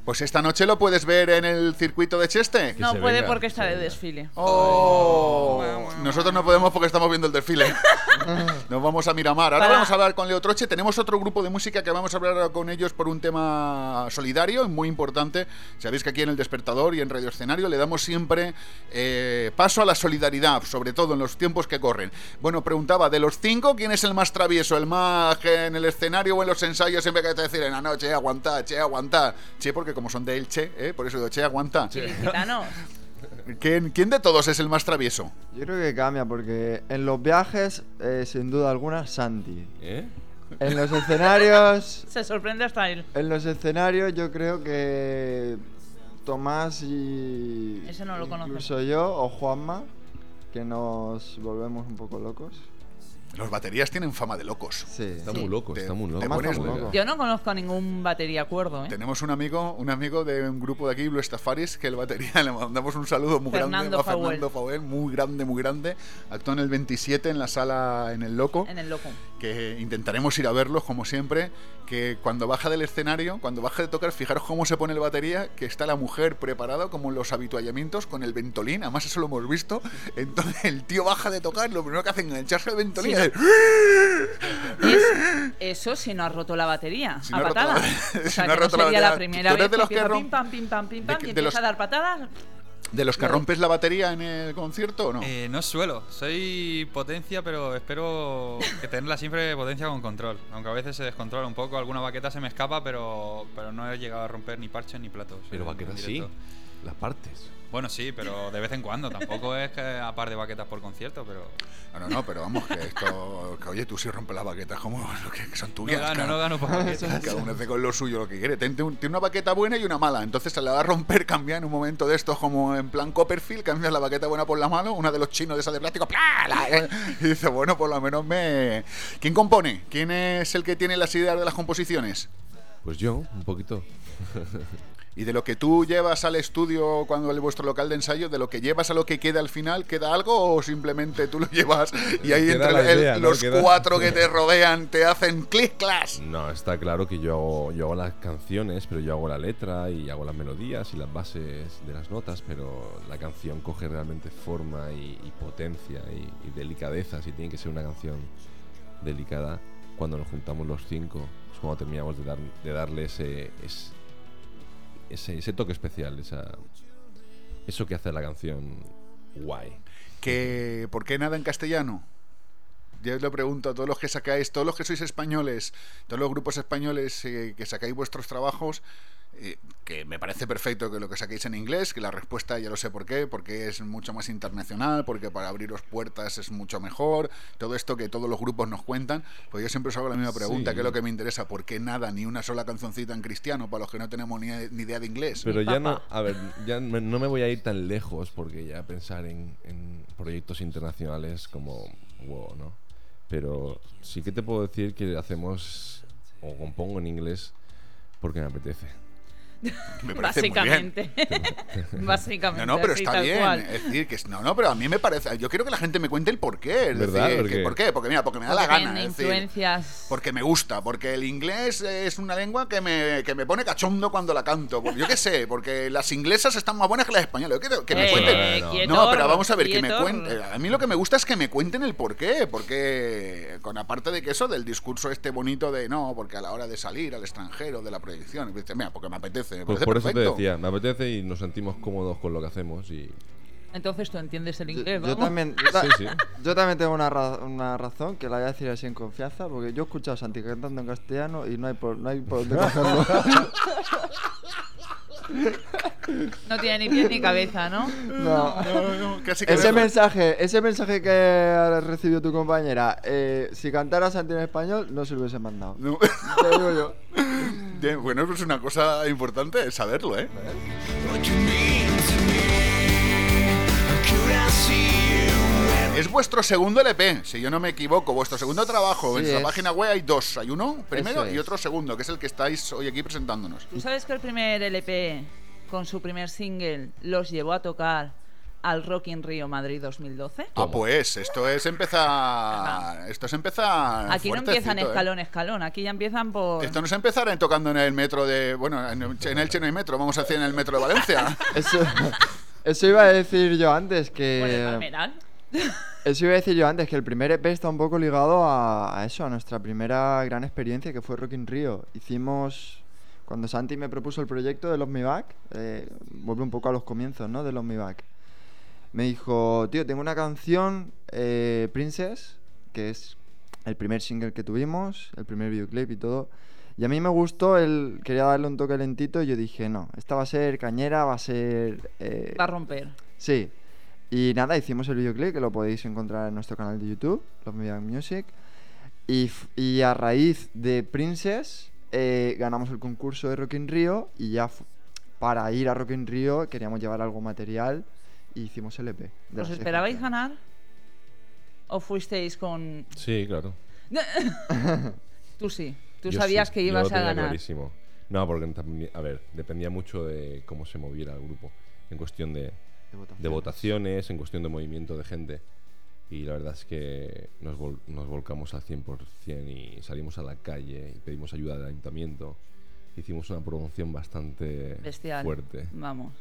Pues esta noche lo puedes ver en el circuito de Cheste. No puede porque está de desfile. Oh, nosotros no podemos porque estamos viendo el desfile. Nos vamos a Miramar. Ahora Para- vamos a hablar con Leo Troche. Tenemos otro grupo de música que vamos a hablar con ellos por un tema solidario, muy importante. Sabéis que aquí en el Despertador y en Radio Escenario le damos siempre eh, paso a la solidaridad, sobre todo en los tiempos que corren. Bueno, preguntaba, de los cinco, ¿quién es el más travieso? ¿El más que en el escenario o en los ensayos siempre que te decir en la noche, aguanta, che, aguanta? Che, porque como son de Elche, ¿eh? por eso digo, che, aguanta. ¿Quién, quién de todos es el más travieso? Yo creo que cambia porque en los viajes, eh, sin duda alguna, Santi. ¿Eh? En los escenarios, Se sorprende hasta él. en los escenarios yo creo que Tomás y Ese no lo conozco. incluso yo o Juanma que nos volvemos un poco locos. Los baterías tienen fama de locos. Sí. Está muy loco, está muy loco. pones loco. Yo no conozco a ningún batería acuerdo, ¿eh? Tenemos un amigo, un amigo de un grupo de aquí, Blue Estafaris, que el batería le mandamos un saludo muy Fernando grande a Fauel. Fernando Fauel, muy grande, muy grande. Actuó en el 27 en la sala en el Loco, En el loco. que intentaremos ir a verlos como siempre, que cuando baja del escenario, cuando baja de tocar, fijaros cómo se pone el batería, que está la mujer preparada como en los habituallamientos con el ventolín, además eso lo hemos visto. Entonces el tío baja de tocar, lo primero que hace es engancharse el ventolín Sí. Y hacer- Es- eso si no ha roto la batería Si a no patadas. la- o si sea, no ha que no roto la sería la batería. primera ¿Tú eres vez de que los pim pam pim pam pim de pam que- y de empieza los- a dar patadas. ¿De los que rompes la batería en el concierto o no? Eh, no suelo, soy potencia, pero espero que tenerla siempre potencia con control. Aunque a veces se descontrola un poco, alguna baqueta se me escapa, pero, pero no he llegado a romper ni parches ni platos. Pero baquetas sí. Las partes. Bueno, sí, pero de vez en cuando. Tampoco es que a par de baquetas por concierto, pero. No, no, no, pero vamos, que esto. Que, oye, tú sí rompes las baquetas como lo que son tuyas. gano, cada- no gano por baquetas. Cada uno hace con lo suyo lo que quiere. Tiene, un- tiene una baqueta buena y una mala. Entonces se la va a romper, cambia en un momento de estos, como en plan Copperfield, cambias la baqueta buena por la mala, una de los chinos de esa de plástico, ¡plá! La- y dice, bueno, por lo menos me. ¿Quién compone? ¿Quién es el que tiene las ideas de las composiciones? Pues yo, un poquito. Y de lo que tú llevas al estudio cuando el vuestro local de ensayo, de lo que llevas a lo que queda al final, ¿queda algo o simplemente tú lo llevas y ahí Queda entre el- los Queda- cuatro que te rodean te hacen clic clas? No, está claro que yo hago, yo hago las canciones, pero yo hago la letra y hago las melodías y las bases de las notas, pero la canción coge realmente forma y, y potencia y, y delicadeza. Si tiene que ser una canción delicada, cuando nos juntamos los cinco, es cuando terminamos de, dar, de darle ese, es- ese, ese toque especial, esa, eso que hace la canción guay. ¿Por qué nada en castellano? Yo lo pregunto a todos los que sacáis, todos los que sois españoles, todos los grupos españoles eh, que sacáis vuestros trabajos, que me parece perfecto que lo que saquéis en inglés, que la respuesta ya lo sé por qué, porque es mucho más internacional, porque para abriros puertas es mucho mejor, todo esto que todos los grupos nos cuentan, pues yo siempre os hago la misma pregunta, Sí. que es lo que me interesa, ¿por qué nada, ni una sola cancioncita en cristiano para los que no tenemos ni, ni idea de inglés? Pero ya no, a ver, ya me- no me voy a ir tan lejos porque ya pensar en, en proyectos internacionales como wow, ¿no? Pero sí que te puedo decir que hacemos o compongo en inglés porque me apetece. Me parece muy bien. Básicamente. Básicamente. No, no, pero está bien. cual. Es decir, que es- no, no, pero a mí me parece. Yo quiero que la gente me cuente el porqué. Es ¿Verdad? decir, ¿Por que qué? ¿por qué? Porque mira, porque me da Porque la gana. decir, influencias. porque me gusta, porque el inglés es una lengua que me, que me pone cachondo cuando la canto. Porque Yo qué sé, porque las inglesas están más buenas que las españolas. Yo quiero que me Eh, cuenten. no. Pero vamos a ver, que me cuenten. A mí lo que me gusta es que me cuenten el porqué. Porque, con aparte de que eso, del discurso este bonito de no, porque a la hora de salir al extranjero, de la proyección, mira, porque me apetece. Me Pues parece por eso te decía, me apetece y nos sentimos cómodos con lo que hacemos y Entonces tú entiendes el inglés, Yo vamos. también, yo, ta- Sí, sí. yo también tengo una, ra- una razón que la voy a decir así en confianza, porque yo he escuchado a Santi cantando en castellano y no hay por, no hay por dónde cogerlo. No tiene ni pie ni cabeza, ¿no? No. Casi que ese mejor. mensaje, ese mensaje que ha recibido tu compañera, eh, si cantara Santi en español, no se lo hubiese mandado. No. Te digo yo. Bien, bueno, eso es una cosa importante saberlo, ¿eh? Es vuestro segundo LP, si yo no me equivoco, vuestro segundo trabajo. Sí, en la página web hay dos. Hay uno primero y otro segundo, que es el que estáis hoy aquí presentándonos. ¿Tú sabes que el primer LP, con su primer single, los llevó a tocar al Rock in Rio Madrid 2012? Ah, pues esto es empezar. Esto es empezar. Aquí no empiezan ¿eh? escalón, escalón. Aquí ya empiezan por. Esto no es empezar en tocando en el metro de. Bueno, en, en Elche no hay metro, vamos a hacer en el metro de Valencia. Eso, eso iba a decir yo antes, el que... Palmeral. Eso iba a decir yo antes, que el primer EP está un poco ligado a, a eso, a nuestra primera gran experiencia que fue Rock in Rio. Hicimos, cuando Santi me propuso el proyecto de Los Me Back, eh, vuelve un poco a los comienzos, ¿no? De Los Me Back. Me dijo, tío, tengo una canción, eh, Princess, que es el primer single que tuvimos, el primer videoclip y todo. Y a mí me gustó, él quería darle un toque lentito y yo dije, no, esta va a ser cañera, va a ser... eh, Va a romper. Sí. Y nada, hicimos el videoclip que lo podéis encontrar en nuestro canal de YouTube, Los Media Music. Y, y a raíz de Princess eh, ganamos el concurso de Rock in Rio y ya para ir a Rock in Rio queríamos llevar algo material y hicimos el EP. de ¿Os esperabais ganar? ¿O fuisteis con.? Sí, claro. Tú sí. Tú Yo sabías sí, que yo ibas lo a ganar. clarísimo. No, porque a ver, dependía mucho de cómo se moviera el grupo. En cuestión de, de votaciones, en cuestión de movimiento de gente. Y la verdad es que nos, vol- nos volcamos al 100% y salimos a la calle y pedimos ayuda del ayuntamiento. Hicimos una promoción bastante Bestial. fuerte. Vamos.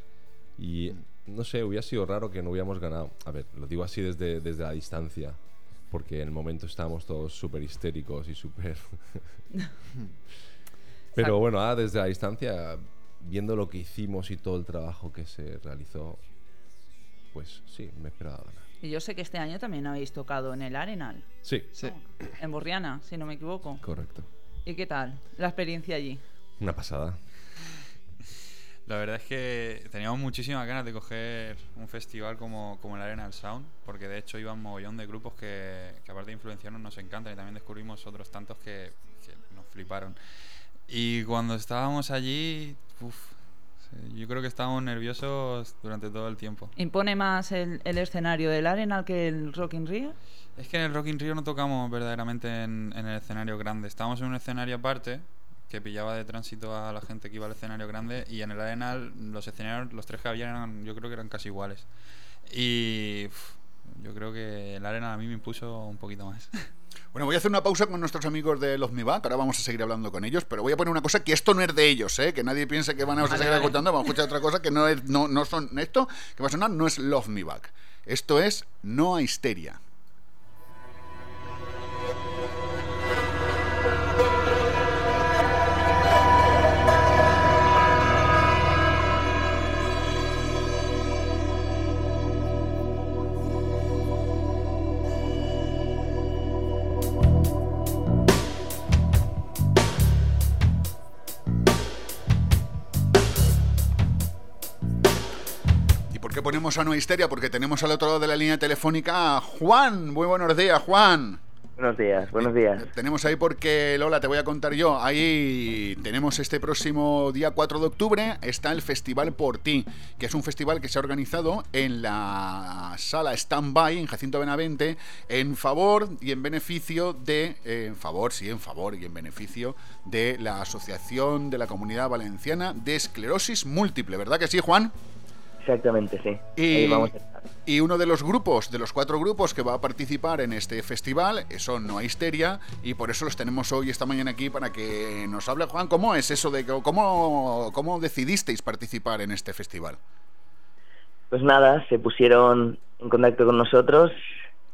Y no sé, hubiera sido raro que no hubiéramos ganado. A ver, lo digo así desde, desde la distancia, porque en el momento estábamos todos súper histéricos y súper... Pero bueno, ahora desde la distancia, viendo lo que hicimos y todo el trabajo que se realizó, pues sí, me esperaba ganar. Y yo sé que este año también habéis tocado en el Arenal. Sí. En Burriana, si no me equivoco. Correcto. ¿Y qué tal la experiencia allí? Una pasada. La verdad es que teníamos muchísimas ganas de coger un festival como, como el Arena del Sound, porque de hecho iban mogollón de grupos que, que aparte de influenciarnos nos encantan y también descubrimos otros tantos que, que nos fliparon. Y cuando estábamos allí, uf, sí, yo creo que estábamos nerviosos durante todo el tiempo. ¿Impone más el, el escenario del Arenal que el Rock in Rio? Es que en el Rock in Rio no tocamos verdaderamente en, en el escenario grande. Estábamos en un escenario aparte que pillaba de tránsito a la gente que iba al escenario grande y en el Arenal los escenarios, los tres que había eran, yo creo que eran casi iguales. Y yo creo que el Arenal a mí me impuso un poquito más. Bueno, voy a hacer una pausa con nuestros amigos de los Mibac, ahora vamos a seguir hablando con ellos, pero voy a poner una cosa que esto no es de ellos, ¿eh? que nadie piense que van a Vale, seguir vale. escuchando, vamos a escuchar otra cosa que no es, no, no son esto, que va a sonar, no es Love Me Back. Esto es No a Histeria. ¿Y por qué ponemos a No Histeria? Porque tenemos al otro lado de la línea telefónica a Juan. Muy buenos días, Juan. Buenos días, buenos días. Tenemos ahí porque, Lola, te voy a contar yo. Ahí tenemos este próximo día 4 de octubre, está el Festival Por Ti, que es un festival que se ha organizado en la sala Standby, en Jacinto Benavente, en favor y en beneficio de, eh, en favor, sí, en favor y en beneficio de la Asociación de la Comunidad Valenciana de Esclerosis Múltiple, ¿verdad que sí, Juan? Exactamente, sí. Y, Ahí vamos a estar. y uno de los grupos, de los cuatro grupos que va a participar en este festival, son No Histeria, y por eso los tenemos hoy, esta mañana aquí, para que nos hable, Juan, ¿cómo es eso de cómo, cómo decidisteis participar en este festival? Pues nada, se pusieron en contacto con nosotros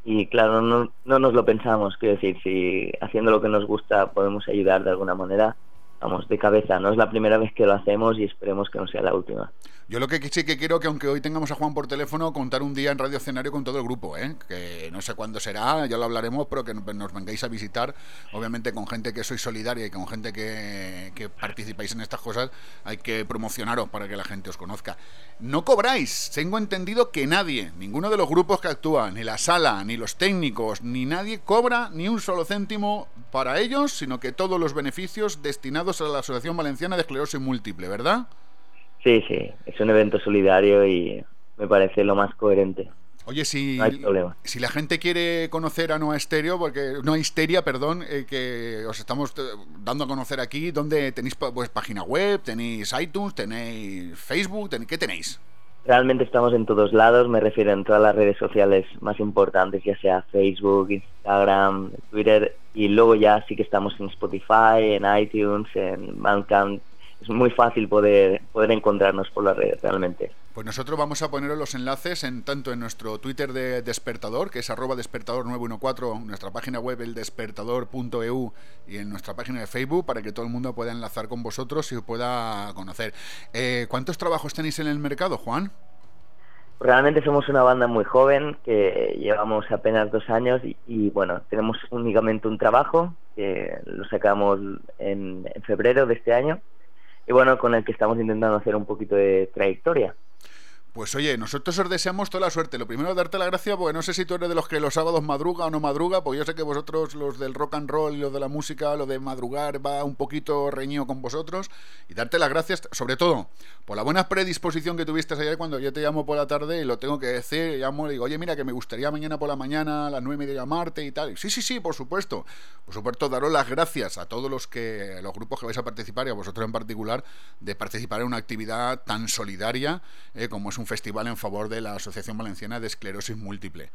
y claro, no, no nos lo pensamos. Quiero decir, si haciendo lo que nos gusta podemos ayudar de alguna manera, vamos, de cabeza. No es la primera vez que lo hacemos y esperemos que no sea la última. Yo lo que sí que quiero que aunque hoy tengamos a Juan por teléfono, contar un día en Radio Escenario con todo el grupo, ¿eh? que no sé cuándo será, ya lo hablaremos, pero que nos vengáis a visitar, obviamente con gente que sois solidaria y con gente que, participáis en estas cosas, hay que promocionaros para que la gente os conozca. No cobráis, tengo entendido que nadie, ninguno de los grupos que actúan, ni la sala, ni los técnicos, ni nadie cobra ni un solo céntimo para ellos, sino que todos los beneficios destinados a la Asociación Valenciana de Esclerosis Múltiple, ¿verdad? Sí, sí, es un evento solidario y me parece lo más coherente. Oye, si, No hay problema. si la gente quiere conocer a Noa Estéreo, porque Noa Histeria, perdón, eh, que os estamos eh, dando a conocer aquí, ¿dónde tenéis pues, página web, tenéis iTunes, tenéis Facebook, tenéis, ¿qué tenéis? realmente estamos en todos lados, me refiero en todas las redes sociales más importantes, ya sea Facebook, Instagram, Twitter, y luego ya sí que estamos en Spotify, en iTunes, en Bandcamp. Es muy fácil poder, poder encontrarnos por las redes realmente. Pues nosotros vamos a poner los enlaces en tanto en nuestro Twitter de Despertador, que es arroba despertador914, nuestra página web el despertador.eu y en nuestra página de Facebook para que todo el mundo pueda enlazar con vosotros y os pueda conocer. Eh, ¿Cuántos trabajos tenéis en el mercado, Juan? Realmente somos una banda muy joven que llevamos apenas dos años y, y, bueno, tenemos únicamente un trabajo que lo sacamos en, en febrero de este año y bueno, con el que estamos intentando hacer un poquito de trayectoria. Pues oye, nosotros os deseamos toda la suerte. Lo primero, darte la gracia, porque no sé si tú eres de los que los sábados madruga o no madruga, pues yo sé que vosotros, los del rock and roll y los de la música, lo de madrugar va un poquito reñido con vosotros. Y darte las gracias, sobre todo, por la buena predisposición que tuviste ayer cuando yo te llamo por la tarde y lo tengo que decir. Llamo y digo, oye, mira, que me gustaría mañana por la mañana a las nueve y media llamarte y tal. Sí, sí, sí, por supuesto. Por supuesto, daros las gracias a todos los que, los grupos que vais a participar y a vosotros en particular, de participar en una actividad tan solidaria eh, como es un festival en favor de la Asociación Valenciana de Esclerosis Múltiple.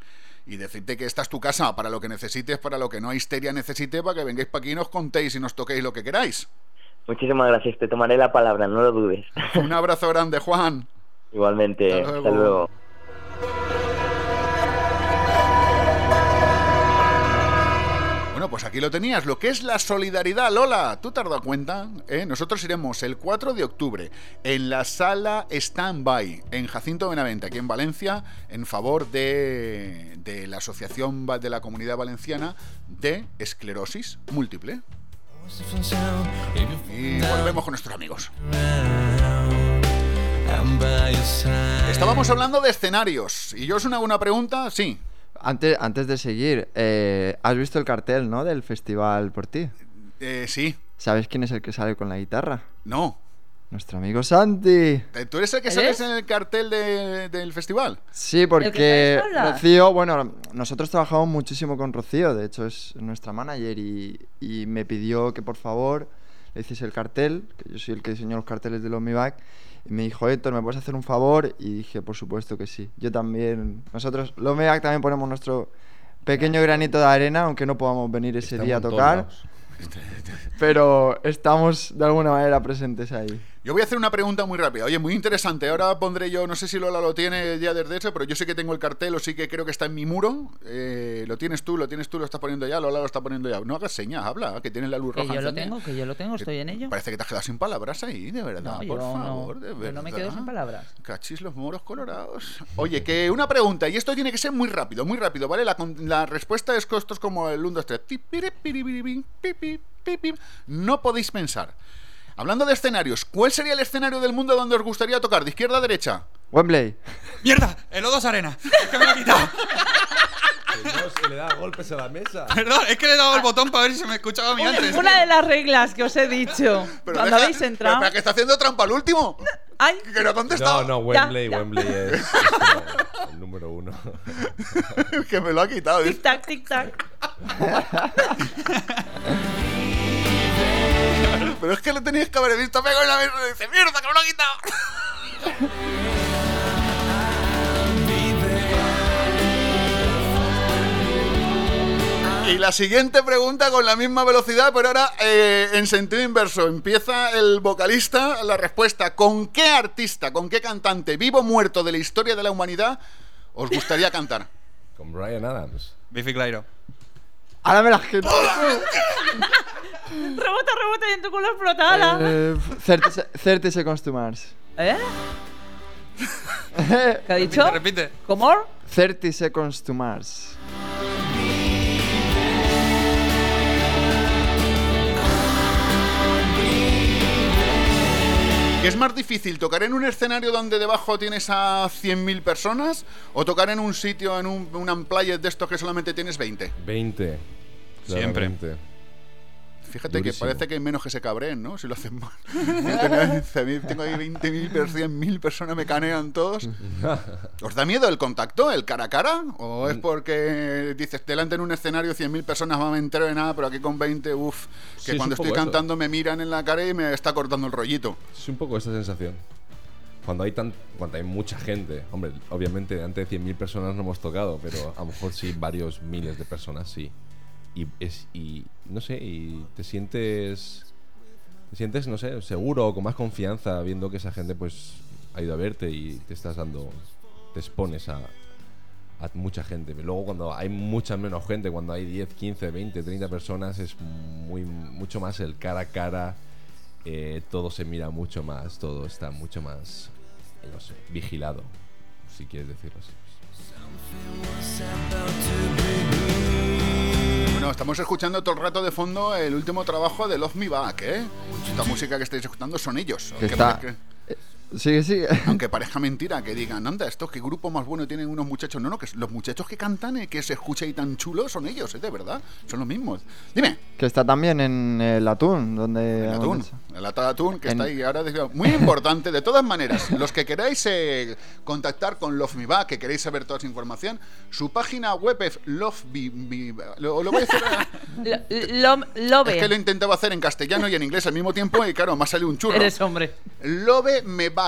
Y decirte que esta es tu casa para lo que necesites, para lo que no histeria necesite, para que vengáis para aquí y nos contéis y nos toquéis lo que queráis. Muchísimas gracias, te tomaré la palabra, no lo dudes. Un abrazo grande, Juan. Igualmente, Hasta hasta luego. Pues aquí lo tenías, lo que es la solidaridad, Lola. ¿Tú te has dado cuenta? ¿Eh? Nosotros iremos el 4 de octubre en la sala Standby, en Jacinto Benavente, aquí en Valencia, en favor de, de la Asociación de la Comunidad Valenciana de Esclerosis Múltiple. Y volvemos con nuestros amigos. Estábamos hablando de escenarios. Y yo os una, una pregunta, sí. Antes, antes de seguir, eh, ¿has visto el cartel, no? Del festival por ti. Eh, sí. ¿Sabes quién es el que sale con la guitarra? No. Nuestro amigo Santi. ¿Tú eres el que sales en el cartel de- del festival? Sí, porque? Rocío, bueno, nosotros trabajamos muchísimo con Rocío, de hecho es nuestra manager y, y me pidió que por favor le hiciese el cartel, que yo soy el que diseñó los carteles del Omniback, y me dijo, Héctor, ¿me puedes hacer un favor? Y dije, por supuesto que sí. Yo también, nosotros, los Omniback también ponemos nuestro pequeño granito de arena, aunque no podamos venir ese día a tocar, pero estamos de alguna manera presentes ahí. Yo voy a hacer una pregunta muy rápida. Oye, muy interesante. Ahora pondré yo, no sé si Lola lo tiene ya desde eso, pero yo sé que tengo el cartel o sí que creo que está en mi muro. Eh, lo tienes tú, lo tienes tú, lo estás poniendo ya, Lola lo está poniendo ya. No hagas señas, habla, que tienes la luz Que roja. yo lo tengo, que yo lo tengo, estoy en ello. Parece que te has quedado sin palabras ahí, de verdad. No, por yo no- favor, de verdad. no me quedo sin palabras. Cachis los moros colorados. Oye, que una pregunta, y esto tiene que ser muy rápido, muy rápido, ¿vale? La, la respuesta es que es como el 1, 2, 3. No podéis pensar. Hablando de escenarios, ¿cuál sería el escenario del mundo donde os gustaría tocar? ¿De izquierda a derecha? Wembley. ¡Mierda! El O2 Arena. Es que me lo ha quitado. Se le da golpes a la mesa. Perdón, es que le he dado el botón para ver si se me escuchaba a mí antes. Una de las reglas que os he dicho Pero cuando deja- habéis entrado. pero que está haciendo trampa al último. Ay. Que no ha contestado. No, no, Wembley, Wembley es, es como el número uno. que me lo ha quitado. Tic tac, tic tac. Pero es que lo teníais que haber visto pego en la mesa y dice, ¡mierda, que me lo ha quitado! Y la siguiente pregunta con la misma velocidad, pero ahora eh, en sentido inverso. Empieza el vocalista la respuesta. ¿Con qué artista, con qué cantante, vivo o muerto de la historia de la humanidad, os gustaría cantar? Con Brian Adams. Biffy Clyro. Ahora me la gente. Rebota, rebota y en tu culo explotada. Eh, 30, se- 30 seconds to Mars. ¿Eh? ¿Qué ha dicho? repite. ¿Cómo? 30 seconds to Mars. ¿Qué es más difícil, tocar en un escenario donde debajo tienes a 100.000 personas o tocar en un sitio, en un, un de estos que solamente tienes 20? 20. Siempre. Fíjate Durísimo. que parece que hay menos que se cabreen, ¿no? Si lo hacen mal. Tengo ahí 20.000, per- 100.000 personas, me canean todos. ¿Os da miedo el contacto, el cara a cara? ¿O es porque dices, delante en un escenario 100.000 personas no me entero de nada, pero aquí con 20, uff, que Sí, es cuando un estoy poco eso. cantando me miran en la cara y me está cortando el rollito? Es un poco esa sensación. cuando hay tan cuando hay mucha gente, hombre, obviamente antes de 100.000 personas no hemos tocado, pero a lo mejor sí varios miles de personas sí. Y es y no sé, y te sientes te sientes, no sé, seguro con más confianza viendo que esa gente pues ha ido a verte y te estás dando te expones a mucha gente. Pero luego cuando hay mucha menos gente, cuando hay 10, 15, 20, 30 personas, es muy mucho más el cara a cara. eh, todo se mira mucho más, todo está mucho más, no sé, vigilado, si quieres decirlo así. Bueno, estamos escuchando todo el rato de fondo el último trabajo de Love Me Back, ¿eh? Esta música que estáis escuchando son ellos. Está- Sigue, sigue. Aunque parezca mentira que digan, anda, esto qué grupo más bueno tienen unos muchachos. No, no, que los muchachos que cantan y que se escucha ahí tan chulo son ellos, ¿eh? De verdad. Son los mismos. Dime, Que está también en el atún, donde... el atún. El lata de atún que En- está ahí ahora. Muy importante, de todas maneras, los que queráis eh, contactar con Love Me Back, que queréis saber toda esa información, su página web es Love Me, Me- lo, lo voy a decir. Lo, lo Es que lo intentaba hacer en castellano y en inglés al mismo tipo y claro, me ha salido un churro. Eres hombre. lovemeback.net, es decir,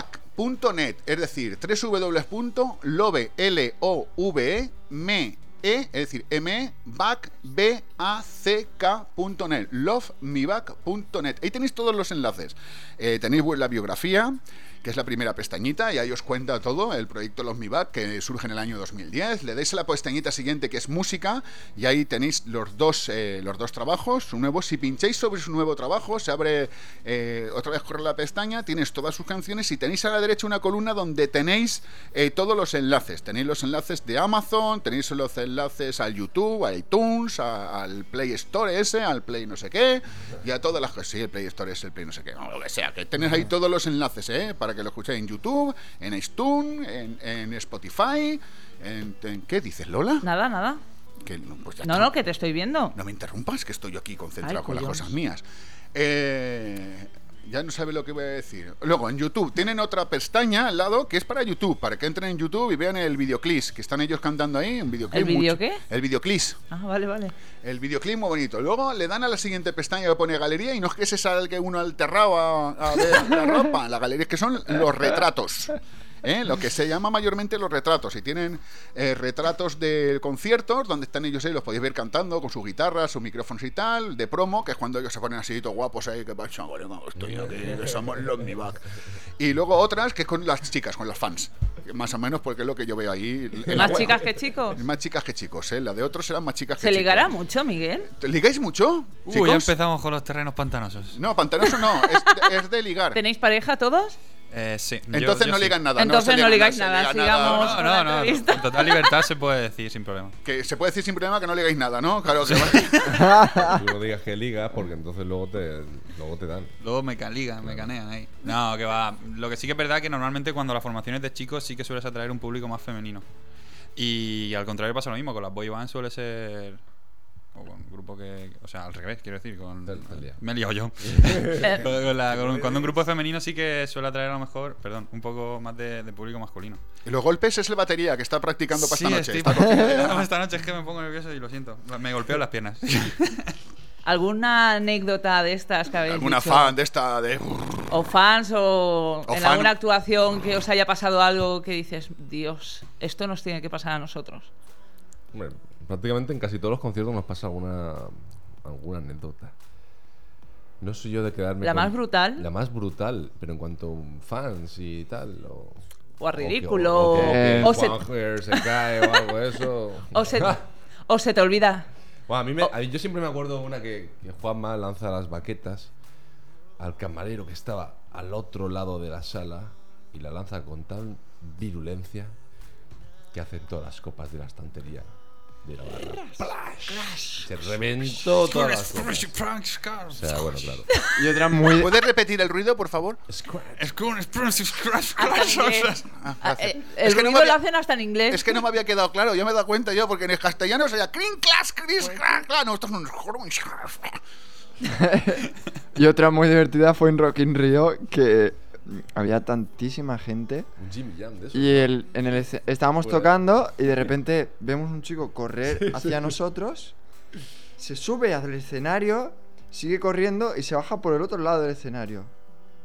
www.love, L O V E me es decir, m back b a c k.net, lovemeback.net. Ahí tenéis todos los enlaces. Eh, tenéis la biografía, es la primera pestañita, y ahí os cuenta todo, el proyecto Love Me Back, que surge en el año 2010. Le dais a la pestañita siguiente, que es música, y ahí tenéis los dos, eh, los dos trabajos, su nuevo. Si pincháis sobre su nuevo trabajo, se abre eh, otra vez corre la pestaña, tienes todas sus canciones, y tenéis a la derecha una columna donde tenéis eh, todos los enlaces. Tenéis los enlaces de Amazon, tenéis los enlaces al YouTube, a iTunes, al Play Store ese, al Play no sé qué, y a todas las cosas. Sí, el Play Store es el Play no sé qué, o lo que sea, que tenéis ahí todos los enlaces, ¿eh? Para que lo escuchéis en YouTube, en iTunes, en, en Spotify, en, en- ¿Qué dices, Lola? Nada, nada. Que, no, pues ya No, está. no, que te estoy viendo. No me interrumpas, que estoy yo aquí concentrado Ay, con las cosas mías. Eh, ya no sabe lo que voy a decir. Luego, en YouTube tienen otra pestaña al lado que es para YouTube, para que entren en YouTube y vean el videoclip, que están ellos cantando ahí. Un videoclip ¿El video mucho- qué? El videoclip. Ah, vale, vale. El videoclip muy bonito. Luego le dan a la siguiente pestaña que pone galería y no es que se salga uno alterrado a, a ver la ropa. La galería es que son los retratos. ¿Eh? Lo que se llama mayormente los retratos. Y tienen eh, retratos de conciertos donde están ellos ahí, los podéis ver cantando con sus guitarras, sus micrófonos y tal, de promo, que es cuando ellos se ponen así todos guapos ahí, que estoy aquí, que somos los mi back. Y luego otras que es con las chicas, con las fans. Más o menos porque es lo que yo veo ahí. Más chicas que chicos. Más chicas que chicos, ¿eh? La de otros serán más chicas que ¿Se chicos. ligará mucho, Miguel? ¿Te ligáis mucho? Uy, ya empezamos con los terrenos pantanosos. No, pantanoso no, es de, es de ligar. ¿Tenéis pareja todos? Eh, sí. Entonces yo no sí. ligan nada. Entonces no ligan, ligáis nada, sigamos. No, no, no, con total libertad se puede decir sin problema. Que se puede decir sin problema que no ligáis nada, ¿no? Claro que Tú no digas que ligas porque entonces luego te, luego te dan. Luego me caligan, me canean ahí. No, que va. Lo que sí que es verdad que normalmente cuando las formaciones de chicos sí que sueles atraer un público más femenino. Y al contrario pasa lo mismo, con las boy bands suele ser... O con un grupo que... O sea, al revés, quiero decir, con... Me he liado yo. Con- la- con- cuando un grupo femenino sí que suele atraer a lo mejor, perdón, un poco más de, de público masculino. Y los golpes es el batería que está practicando para Sí, esta noche. estoy Está. No, esta noche es que me pongo nervioso y lo siento. Me golpeo las piernas. ¿Alguna anécdota de estas que habéis Alguna dicho? fan de esta de... O fans o, O en fan. alguna actuación que os haya pasado algo que dices, Dios, esto nos tiene que pasar a nosotros. Hombre, prácticamente en casi todos los conciertos nos pasa alguna, alguna anécdota. No soy yo de quedarme ¿La con- más brutal? La más brutal, pero en cuanto a fans y tal. O, O a ridículo, O, que, o que o se- Juanjer se cae o algo de eso. O se, o se te olvida. Bueno, a mí me- a mí- yo siempre me acuerdo una que, que Juanma lanza las baquetas al camarero que estaba al otro lado de la sala y la lanza con tal virulencia que hacen todas las copas de la estantería de la barra. ¡Plash! Se reventó todas las copas. O sea, bueno, claro. Y otra muy... ¿Puedes repetir el ruido, por favor? Es el que no ruido me lo había- hacen hasta en inglés. Es que no me había quedado claro, yo me he dado cuenta yo, porque en el castellano sería crin, clas, cris, cras, clas. No, esto es un... Y otra muy divertida fue en Rock in Rio que había tantísima gente. Un Jimmy Jam de eso. Y el, en el, estábamos Fuera. tocando y de repente vemos un chico correr Sí, hacia sí. nosotros, se sube al escenario, sigue corriendo y se baja por el otro lado del escenario.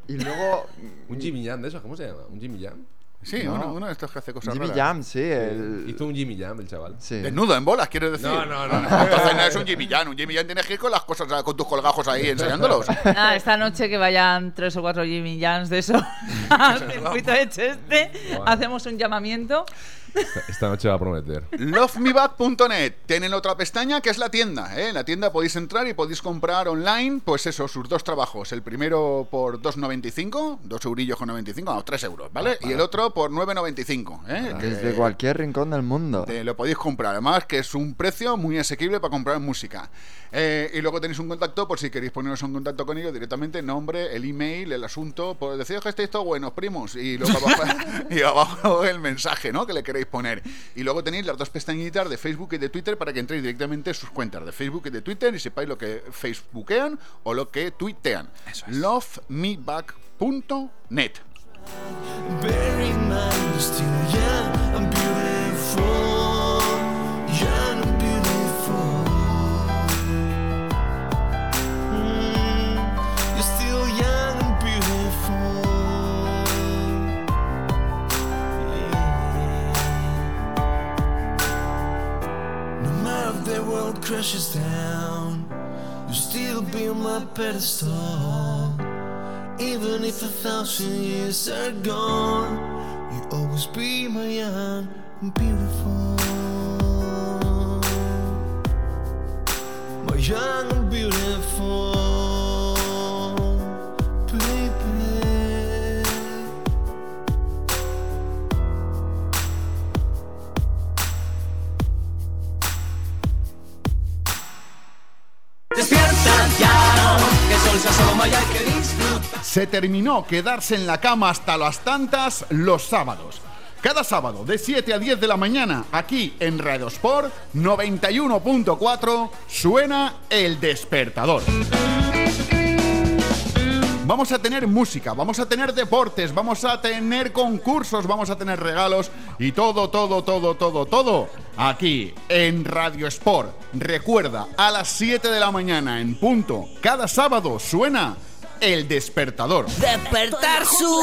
Y luego. Un Jimmy Jam de esos, ¿cómo se llama? ¿Un Jimmy Jam? Sí, No. uno, uno de estos que hace cosas Jimmy raras. Jam, sí. El... Hizo un Jimmy Jam el chaval. Sí. Desnudo, en bolas, quieres decir. No, no, no. Entonces no es un Jimmy Jam. Un Jimmy Jam tienes que ir con las cosas, con tus colgajos ahí enseñándolos. Ah, esta noche que vayan tres o cuatro Jimmy Jams de eso al circuito de Cheste, hacemos un llamamiento. Esta, noche va a prometer. Lovemeback.net tienen otra pestaña que es la tienda. ¿eh? En la tienda podéis entrar y podéis comprar online, pues eso, sus dos trabajos. El primero por 2,95, 2 eurillos con 95, no, 3 euros, ¿vale? Y el otro por 9,95. ¿eh? Que- Desde cualquier rincón del mundo. te lo podéis comprar, además que es un precio muy asequible para comprar música. Eh, y luego tenéis un contacto por si queréis poneros en contacto con ellos directamente, nombre, el email, el asunto, por decir que estáis todos buenos, primos, y luego abajo, y abajo el mensaje ¿no? que le queréis poner. Y luego tenéis las dos pestañitas de Facebook y de Twitter para que entréis directamente en sus cuentas de Facebook y de Twitter y sepáis lo que facebookean o lo que tuitean. Lovemeback.net. Bear in world crashes down, you'll still be on my pedestal. Even if a thousand years are gone, you'll always be my young and beautiful. My young and beautiful. Ya, que sol se asoma que. Se terminó quedarse en la cama hasta las tantas los sábados. Cada sábado de 7 a 10 de la mañana, aquí en Radio Sport 91.4, suena el despertador. Vamos a tener música, vamos a tener deportes, vamos a tener concursos, vamos a tener regalos y todo, todo, todo, todo, todo aquí en Radio Sport. Recuerda, a las 7 de la mañana en punto, cada sábado suena el despertador. Despertar su.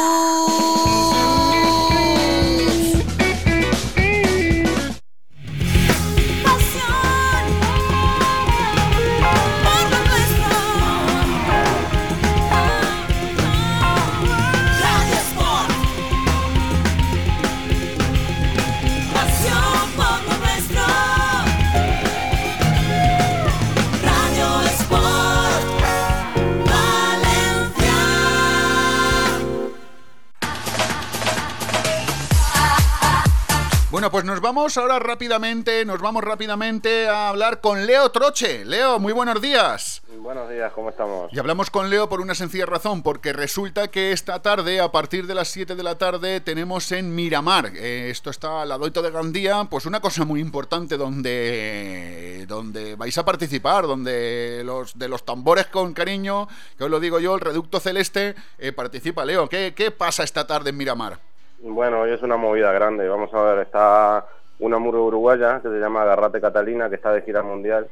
Bueno, pues nos vamos ahora rápidamente, nos vamos rápidamente a hablar con Leo Troche. Leo, muy buenos días. Buenos días, ¿cómo estamos? Y hablamos con Leo por una sencilla razón, porque resulta que esta tarde, a partir de las 7 de la tarde, tenemos en Miramar, eh, esto está al ladoito de Gandía, pues una cosa muy importante donde, donde vais a participar, donde los de los tambores con cariño, que os lo digo yo, el Reducto Celeste, eh, participa Leo. ¿Qué, ¿Qué pasa esta tarde en Miramar? Bueno, hoy es una movida grande. Vamos a ver, está una murga uruguaya que se llama Garrate Catalina, que está de gira mundial.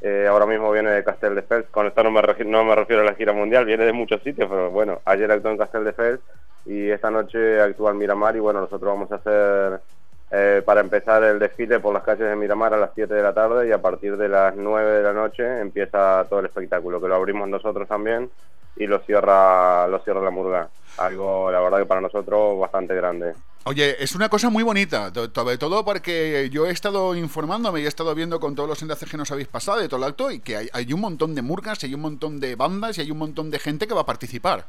Eh, ahora mismo viene de Castel de Fels. Con esto no me, no me refiero a la gira mundial, viene de muchos sitios, pero bueno, ayer actuó en Castel de Fels y esta noche actúa en Miramar. Y bueno, nosotros vamos a hacer, eh, para empezar el desfile por las calles de Miramar a las 7 de la tarde y a partir de las 9 de la noche empieza todo el espectáculo, que lo abrimos nosotros también y lo cierra, lo cierra la murga. Algo, la verdad, que para nosotros bastante grande. Oye, es una cosa muy bonita, sobre todo porque yo he estado informándome y he estado viendo con todos los enlaces que nos habéis pasado de todo el acto y que hay, hay un montón de murgas, hay un montón de bandas y hay un montón de gente que va a participar.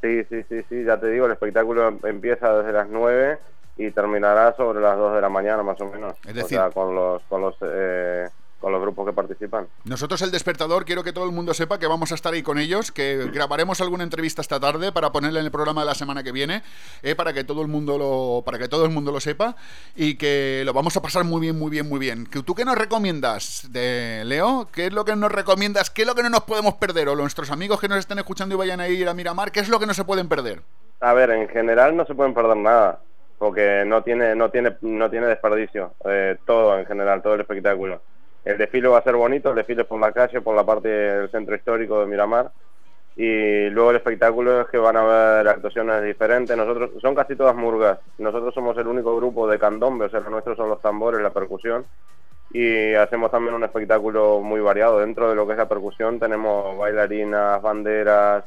Sí, sí, sí, sí, ya te digo, el espectáculo em- empieza desde las 9 y terminará sobre las 2 de la mañana más o menos. Es o decir- sea, con los, con los, eh, con los grupos que participan. Nosotros el despertador quiero que todo el mundo sepa que vamos a estar ahí con ellos, que grabaremos alguna entrevista esta tarde para ponerla en el programa de la semana que viene, eh, para que todo el mundo lo, para que todo el mundo lo sepa y que lo vamos a pasar muy bien, muy bien, muy bien. ¿Que ¿Tú qué nos recomiendas, de Leo? ¿Qué es lo que nos recomiendas? ¿Qué es lo que no nos podemos perder? O nuestros amigos que nos estén escuchando y vayan a ir a Miramar, ¿qué es lo que no se pueden perder? A ver, en general no se pueden perder nada, porque no tiene, no tiene, no tiene desperdicio. eh, todo en general, todo el espectáculo. El desfile va a ser bonito, el desfile por la calle, por la parte del centro histórico de Miramar. y luego el espectáculo es que van a haber actuaciones diferentes. Nosotros son casi todas murgas. Nosotros somos el único grupo de candombe, o sea, los nuestros son los tambores, la percusión y hacemos también un espectáculo muy variado. Dentro de lo que es la percusión tenemos bailarinas, banderas,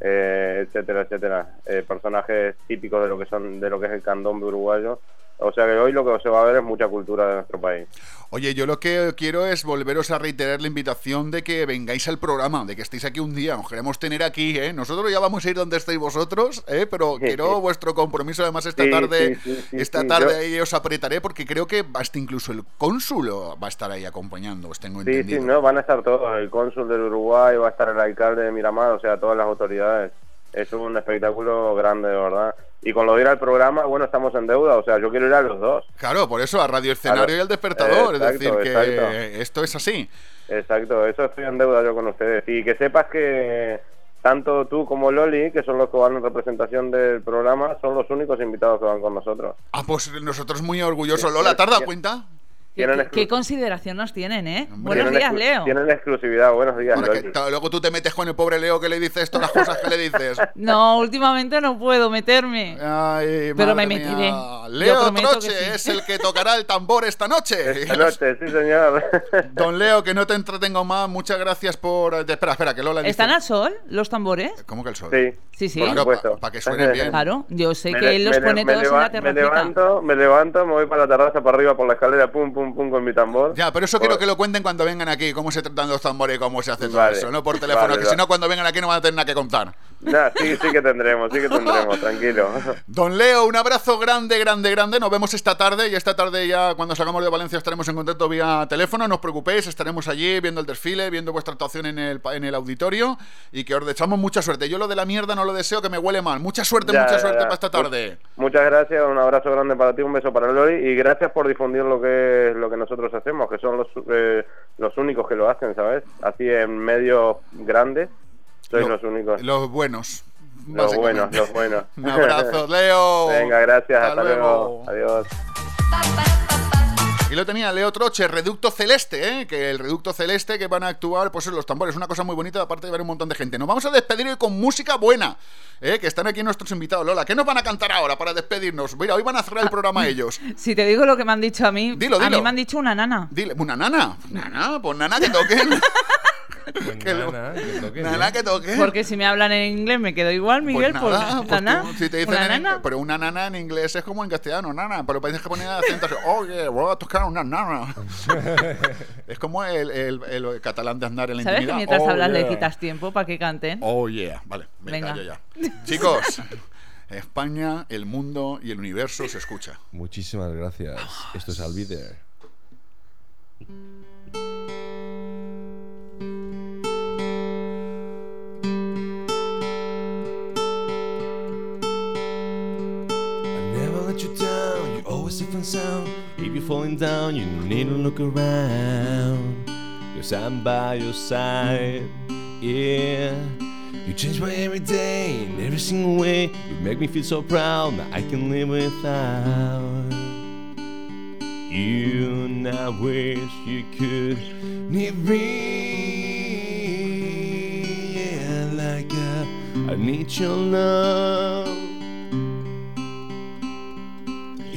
eh, etcétera, etcétera, eh, personajes típicos de lo que son de lo que es el candombe uruguayo. O sea que hoy lo que se va a ver es mucha cultura de nuestro país. Oye, yo lo que quiero es volveros a reiterar la invitación de que vengáis al programa, de que estéis aquí un día. Os queremos tener aquí, ¿eh? Nosotros ya vamos a ir donde estéis vosotros, ¿eh? Pero quiero vuestro compromiso además esta Sí, tarde. sí, sí, sí, esta sí, tarde yo- ahí os apretaré porque creo que hasta incluso el cónsul va a estar ahí acompañando, os tengo Sí, entendido. sí, no, van a estar todos. El cónsul del Uruguay, va a estar el alcalde de Miramar, o sea, todas las autoridades. Es un espectáculo grande, de verdad. Y con lo de ir al programa, bueno, estamos en deuda, o sea, yo quiero ir a los dos. Claro, por eso a Radio Escenario Claro. y al Despertador, Exacto, es decir, que esto es así. Exacto, eso estoy en deuda yo con ustedes. Y que sepas que tanto tú como Loli, que son los que van en representación del programa, son los únicos invitados que van con nosotros. Ah, pues nosotros muy orgullosos. Lola, ¿te has dado sí. cuenta? ¿Qué, Tienen qué- exclu- qué consideración nos tienen, eh? Buenos días, Leo. Tienen exclusividad, buenos días, que ta- luego tú te metes con el pobre Leo que le dices todas las cosas que le dices. No, últimamente no puedo meterme. Ay, Pero me meteré. mía. Yo Leo Troche sí. es el que tocará el tambor esta noche. Esta noche, sí, señor. Don Leo, que no te entretengo más, muchas gracias por... eh, Espera, espera, que Lola dice... ¿Están al sol los tambores? ¿Cómo que el sol? Sí. Sí, sí. Por Claro, supuesto. para que suenen bien. Claro, yo sé Me que él los me pone me todos en la Me terracita. levanto, me levanto, me voy para la terraza, para arriba, por la escalera, pum, pum, pum, con mi tambor. Ya, pero eso quiero que lo cuenten cuando vengan aquí, cómo se tratan los tambores y cómo se hace todo Vale, eso, no por teléfono, vale, que si no cuando vengan aquí no van a tener nada que contar. Nah, sí, sí que tendremos, sí que tendremos, tranquilo. Don Leo, un abrazo grande, grande, grande. Nos vemos esta tarde y esta tarde ya cuando salgamos de Valencia estaremos en contacto vía teléfono. No os preocupéis, estaremos allí viendo el desfile, viendo vuestra actuación en el, en el auditorio y que os deseamos mucha suerte. Yo lo de la mierda no lo deseo, que me huele mal. Mucha suerte, Ya, mucha ya, suerte ya. para esta tarde. Muchas gracias, un abrazo grande para ti, un beso para Lori y gracias por difundir lo que es lo que nosotros hacemos, que son los, eh, los únicos que lo hacen, ¿sabes? Así en medios grandes, sois Lo- los únicos. Los buenos. Los buenos, los buenos. Un abrazo, Leo. Venga, gracias, Hasta hasta, luego. luego. Adiós. Y lo tenía Leo Troche, Reducto Celeste, ¿eh? que el Reducto Celeste que van a actuar pues los tambores, una cosa muy bonita, aparte de ver un montón de gente. Nos vamos a despedir hoy con música buena, ¿eh? que están aquí nuestros invitados. Lola, ¿qué nos van a cantar ahora para despedirnos? Mira, hoy van a cerrar el programa ellos. Si te digo lo que me han dicho a mí, Dilo, a dilo. mí me han dicho una nana. Dile, ¿una nana? ¿Nana? Pues nana que toquen. Que lo- nana, que toque, Nana que toque. Porque si me hablan en inglés me quedo igual, Miguel. Pues Pues, nada, pues nana, tú, si te dicen una en- nana. pero una nana en inglés es como en castellano, nana, pero tienes que poner acento así, oye, voy a tocar una nana. es como el, el- el catalán de andar en la ¿Sabes que intimidad. mientras Oh, hablas le yeah. quitas tiempo para que canten? Oh yeah, vale, me Venga. callo ya. Chicos, España, el mundo y el universo se escucha. Muchísimas gracias. Esto es I'll let you down, you're always and sound. If you're falling down, you need to look around. Cause I'm by your side, yeah. You change my every day, in every single way. You make me feel so proud that I can live without you. And I wish you could need me, yeah, like I, I need your love.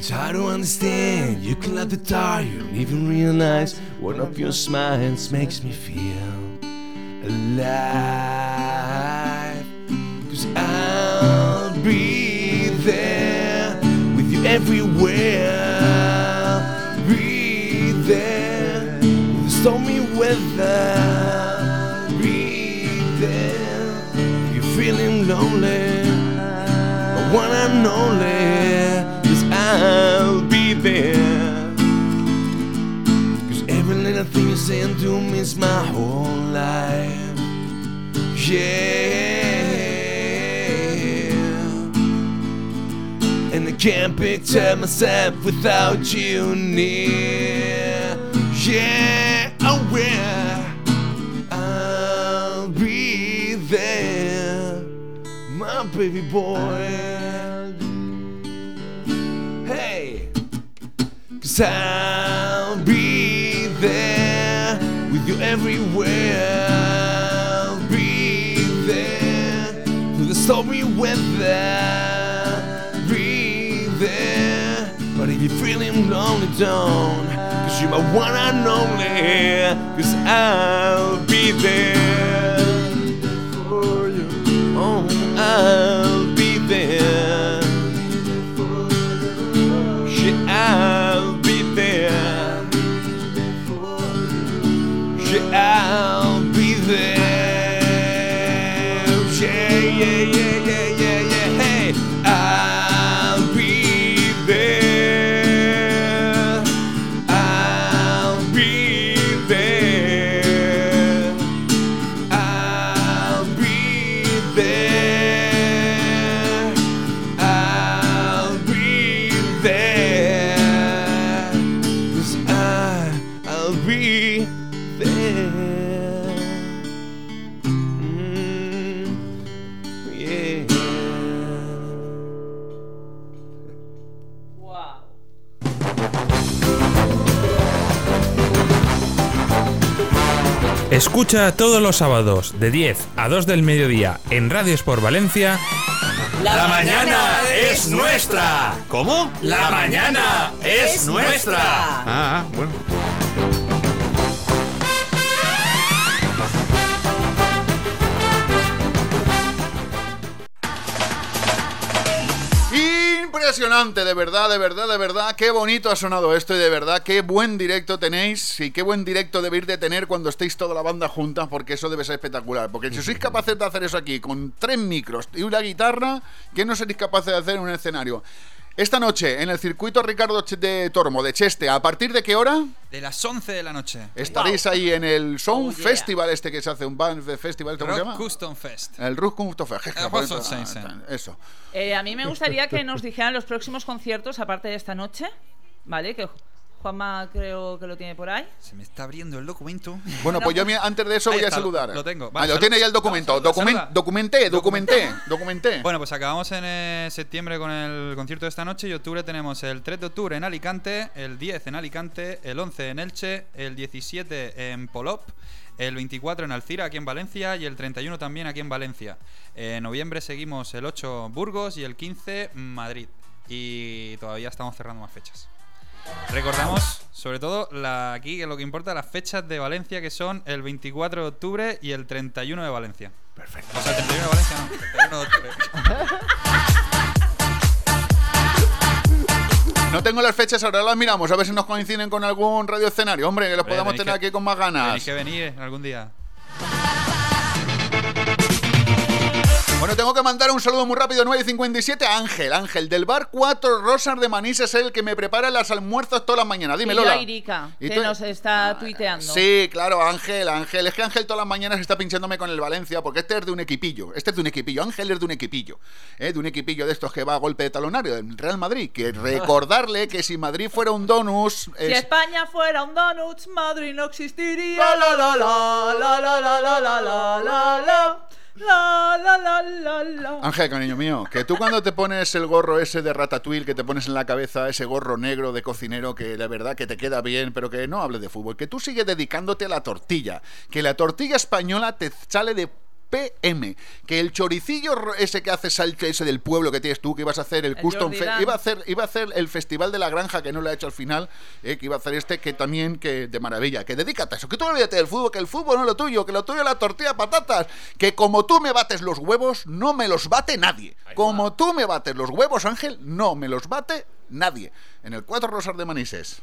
It's hard to understand. You can let the dark, you don't even realize one of your smiles makes me feel alive. Cause I'll be there with you everywhere. Be there with the stormy weather. Be there. You're feeling lonely, one and only. I'll be there. Cause every little thing you say and do means my whole life. Yeah. And I can't picture myself without you near. Yeah, I will. I'll be there, my baby boy. Cause I'll be there with you everywhere. I'll be there. Through the stormy weather. Be there. But if you're feeling lonely, don't. Cause you're my one and only. Cause I'll be there for you. Oh, I'll I'll be there. Escucha todos los sábados de 10 a 2 del mediodía en Radio Sport Valencia. La mañana es nuestra. ¿Cómo? La mañana es nuestra. Ah, bueno. Impresionante, de verdad, de verdad, de verdad. Qué bonito ha sonado esto y de verdad, qué buen directo tenéis y qué buen directo debéis de tener cuando estéis toda la banda juntas porque eso debe ser espectacular. Porque si sois capaces de hacer eso aquí con tres micros y una guitarra, ¿qué no seréis capaces de hacer en un escenario? Esta noche en el circuito Ricardo de Tormo de Cheste, ¿a partir de qué hora? De las 11 de la noche. Estaréis ahí en el Sound Oh, yeah. Festival este que se hace, un band de festival, ¿cómo se Rock llama? Custom Fest. El Rock Custom Fest. Sensen. Eso. Eh, a mí me gustaría que nos dijeran los próximos conciertos, aparte de esta noche, ¿vale? Que Juanma creo que lo tiene por ahí. Se me está abriendo el documento. Bueno, pues yo antes de eso Ahí voy a saludar. Lo tengo. Ah, lo tiene ya el documento. Documen- saluda. documenté, documenté, documenté. Bueno, pues acabamos en eh, septiembre con el concierto de esta noche y octubre tenemos el 3 de octubre en Alicante, el 10 en Alicante, el 11 en Elche, el 17 en Polop, el 24 en Alcira aquí en Valencia y el 31 también aquí en Valencia. En noviembre seguimos el 8 Burgos y el 15 Madrid. Y todavía estamos cerrando más fechas. Recordamos, sobre todo, la, aquí que lo que importa, las fechas de Valencia, que son el 24 de octubre y el 31 de Valencia. Perfecto. O sea, el 31 de Valencia no, el 31 de octubre. No tengo las fechas, ahora las miramos, a ver si nos coinciden con algún radio escenario. Hombre, que los Hombre, podamos tener que- aquí con más ganas. Tenéis que venir algún día. Bueno, tengo que mandar un saludo muy rápido, 9.57, a Ángel, Ángel, del bar Cuatro Rosas de Manís, es el que me prepara las almuerzos todas las mañanas. Dime, y Lola. a Irika, ¿Y que tú? nos está tuiteando. Sí, claro, Ángel, Ángel. Es que Ángel todas las mañanas está pinchándome con el Valencia, porque este es de un equipillo. Este es de un equipillo. Ángel es de un equipillo. ¿eh? De un equipillo de estos que va a golpe de talonario, del Real Madrid. Que recordarle que si Madrid fuera un donus. Si es- España fuera un donuts, Madrid no existiría. La la la la la la la la la la la la la la la la. Ángel, cariño mío, que tú cuando te pones el gorro ese de ratatouille que te pones en la cabeza, ese gorro negro de cocinero que la verdad que te queda bien, pero que no hables de fútbol, que tú sigues dedicándote a la tortilla, que la tortilla española te sale de PM, que el choricillo ese que haces al- ese del pueblo que tienes tú, que ibas a hacer el, El custom iba a hacer iba a hacer el festival de la granja que no lo ha hecho al final, eh, que iba a hacer este que también que de maravilla, que dedícate a eso, que tú olvídate del fútbol, que el fútbol no es lo tuyo, que lo tuyo es la tortilla de patatas, que como tú me bates los huevos, no me los bate nadie. Como tú me bates los huevos, Ángel, no me los bate nadie. En el Cuatro Rosas de Manises.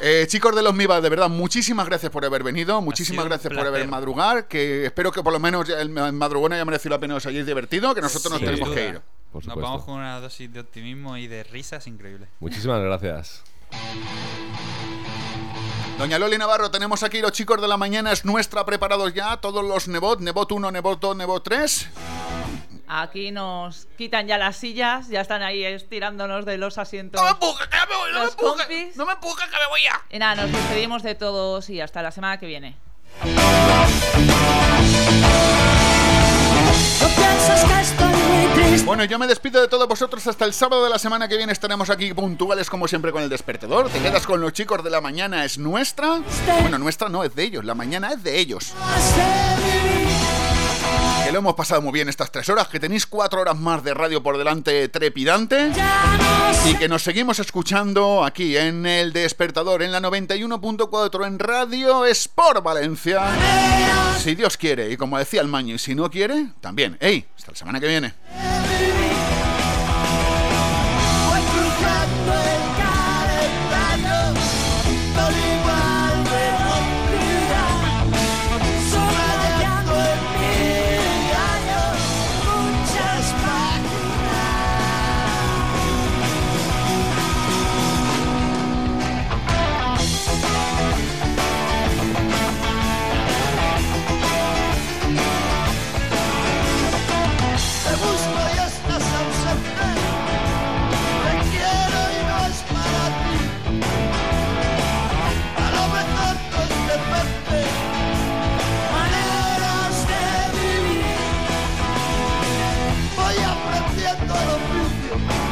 Eh, chicos de los MIBA, de verdad, muchísimas gracias por haber venido, muchísimas gracias por haber madrugar, que espero que por lo menos el madrugón haya merecido la pena os hayáis divertido, que nosotros nos tenemos que ir. Nos vamos con una dosis de optimismo y de risas increíble. Muchísimas gracias. Doña Loli Navarro, tenemos aquí los chicos de la mañana, es nuestra, preparados ya, todos los Nebot, Nebot 1, Nebot 2, Nebot 3. Aquí nos quitan ya las sillas, ya están ahí estirándonos de los asientos. ¡No me empujes, que me voy! ¡No me empujes! ¡No me empujes, que me voy ya! Y nada, nos despedimos de todos y hasta la semana que viene. Bueno, yo me despido de todos vosotros hasta el sábado de la semana que viene. Estaremos aquí puntuales como siempre con el despertador. Te quedas con los chicos de la mañana, es nuestra. Bueno, nuestra no, es de ellos. La mañana es de ellos. Que lo hemos pasado muy bien estas tres horas, que tenéis cuatro horas más de radio por delante trepidante. Y que nos seguimos escuchando aquí en el despertador, en la 91.4 en Radio Sport Valencia. Si Dios quiere, y como decía el Maño, y si no quiere, también. ¡Ey! Hasta la semana que viene.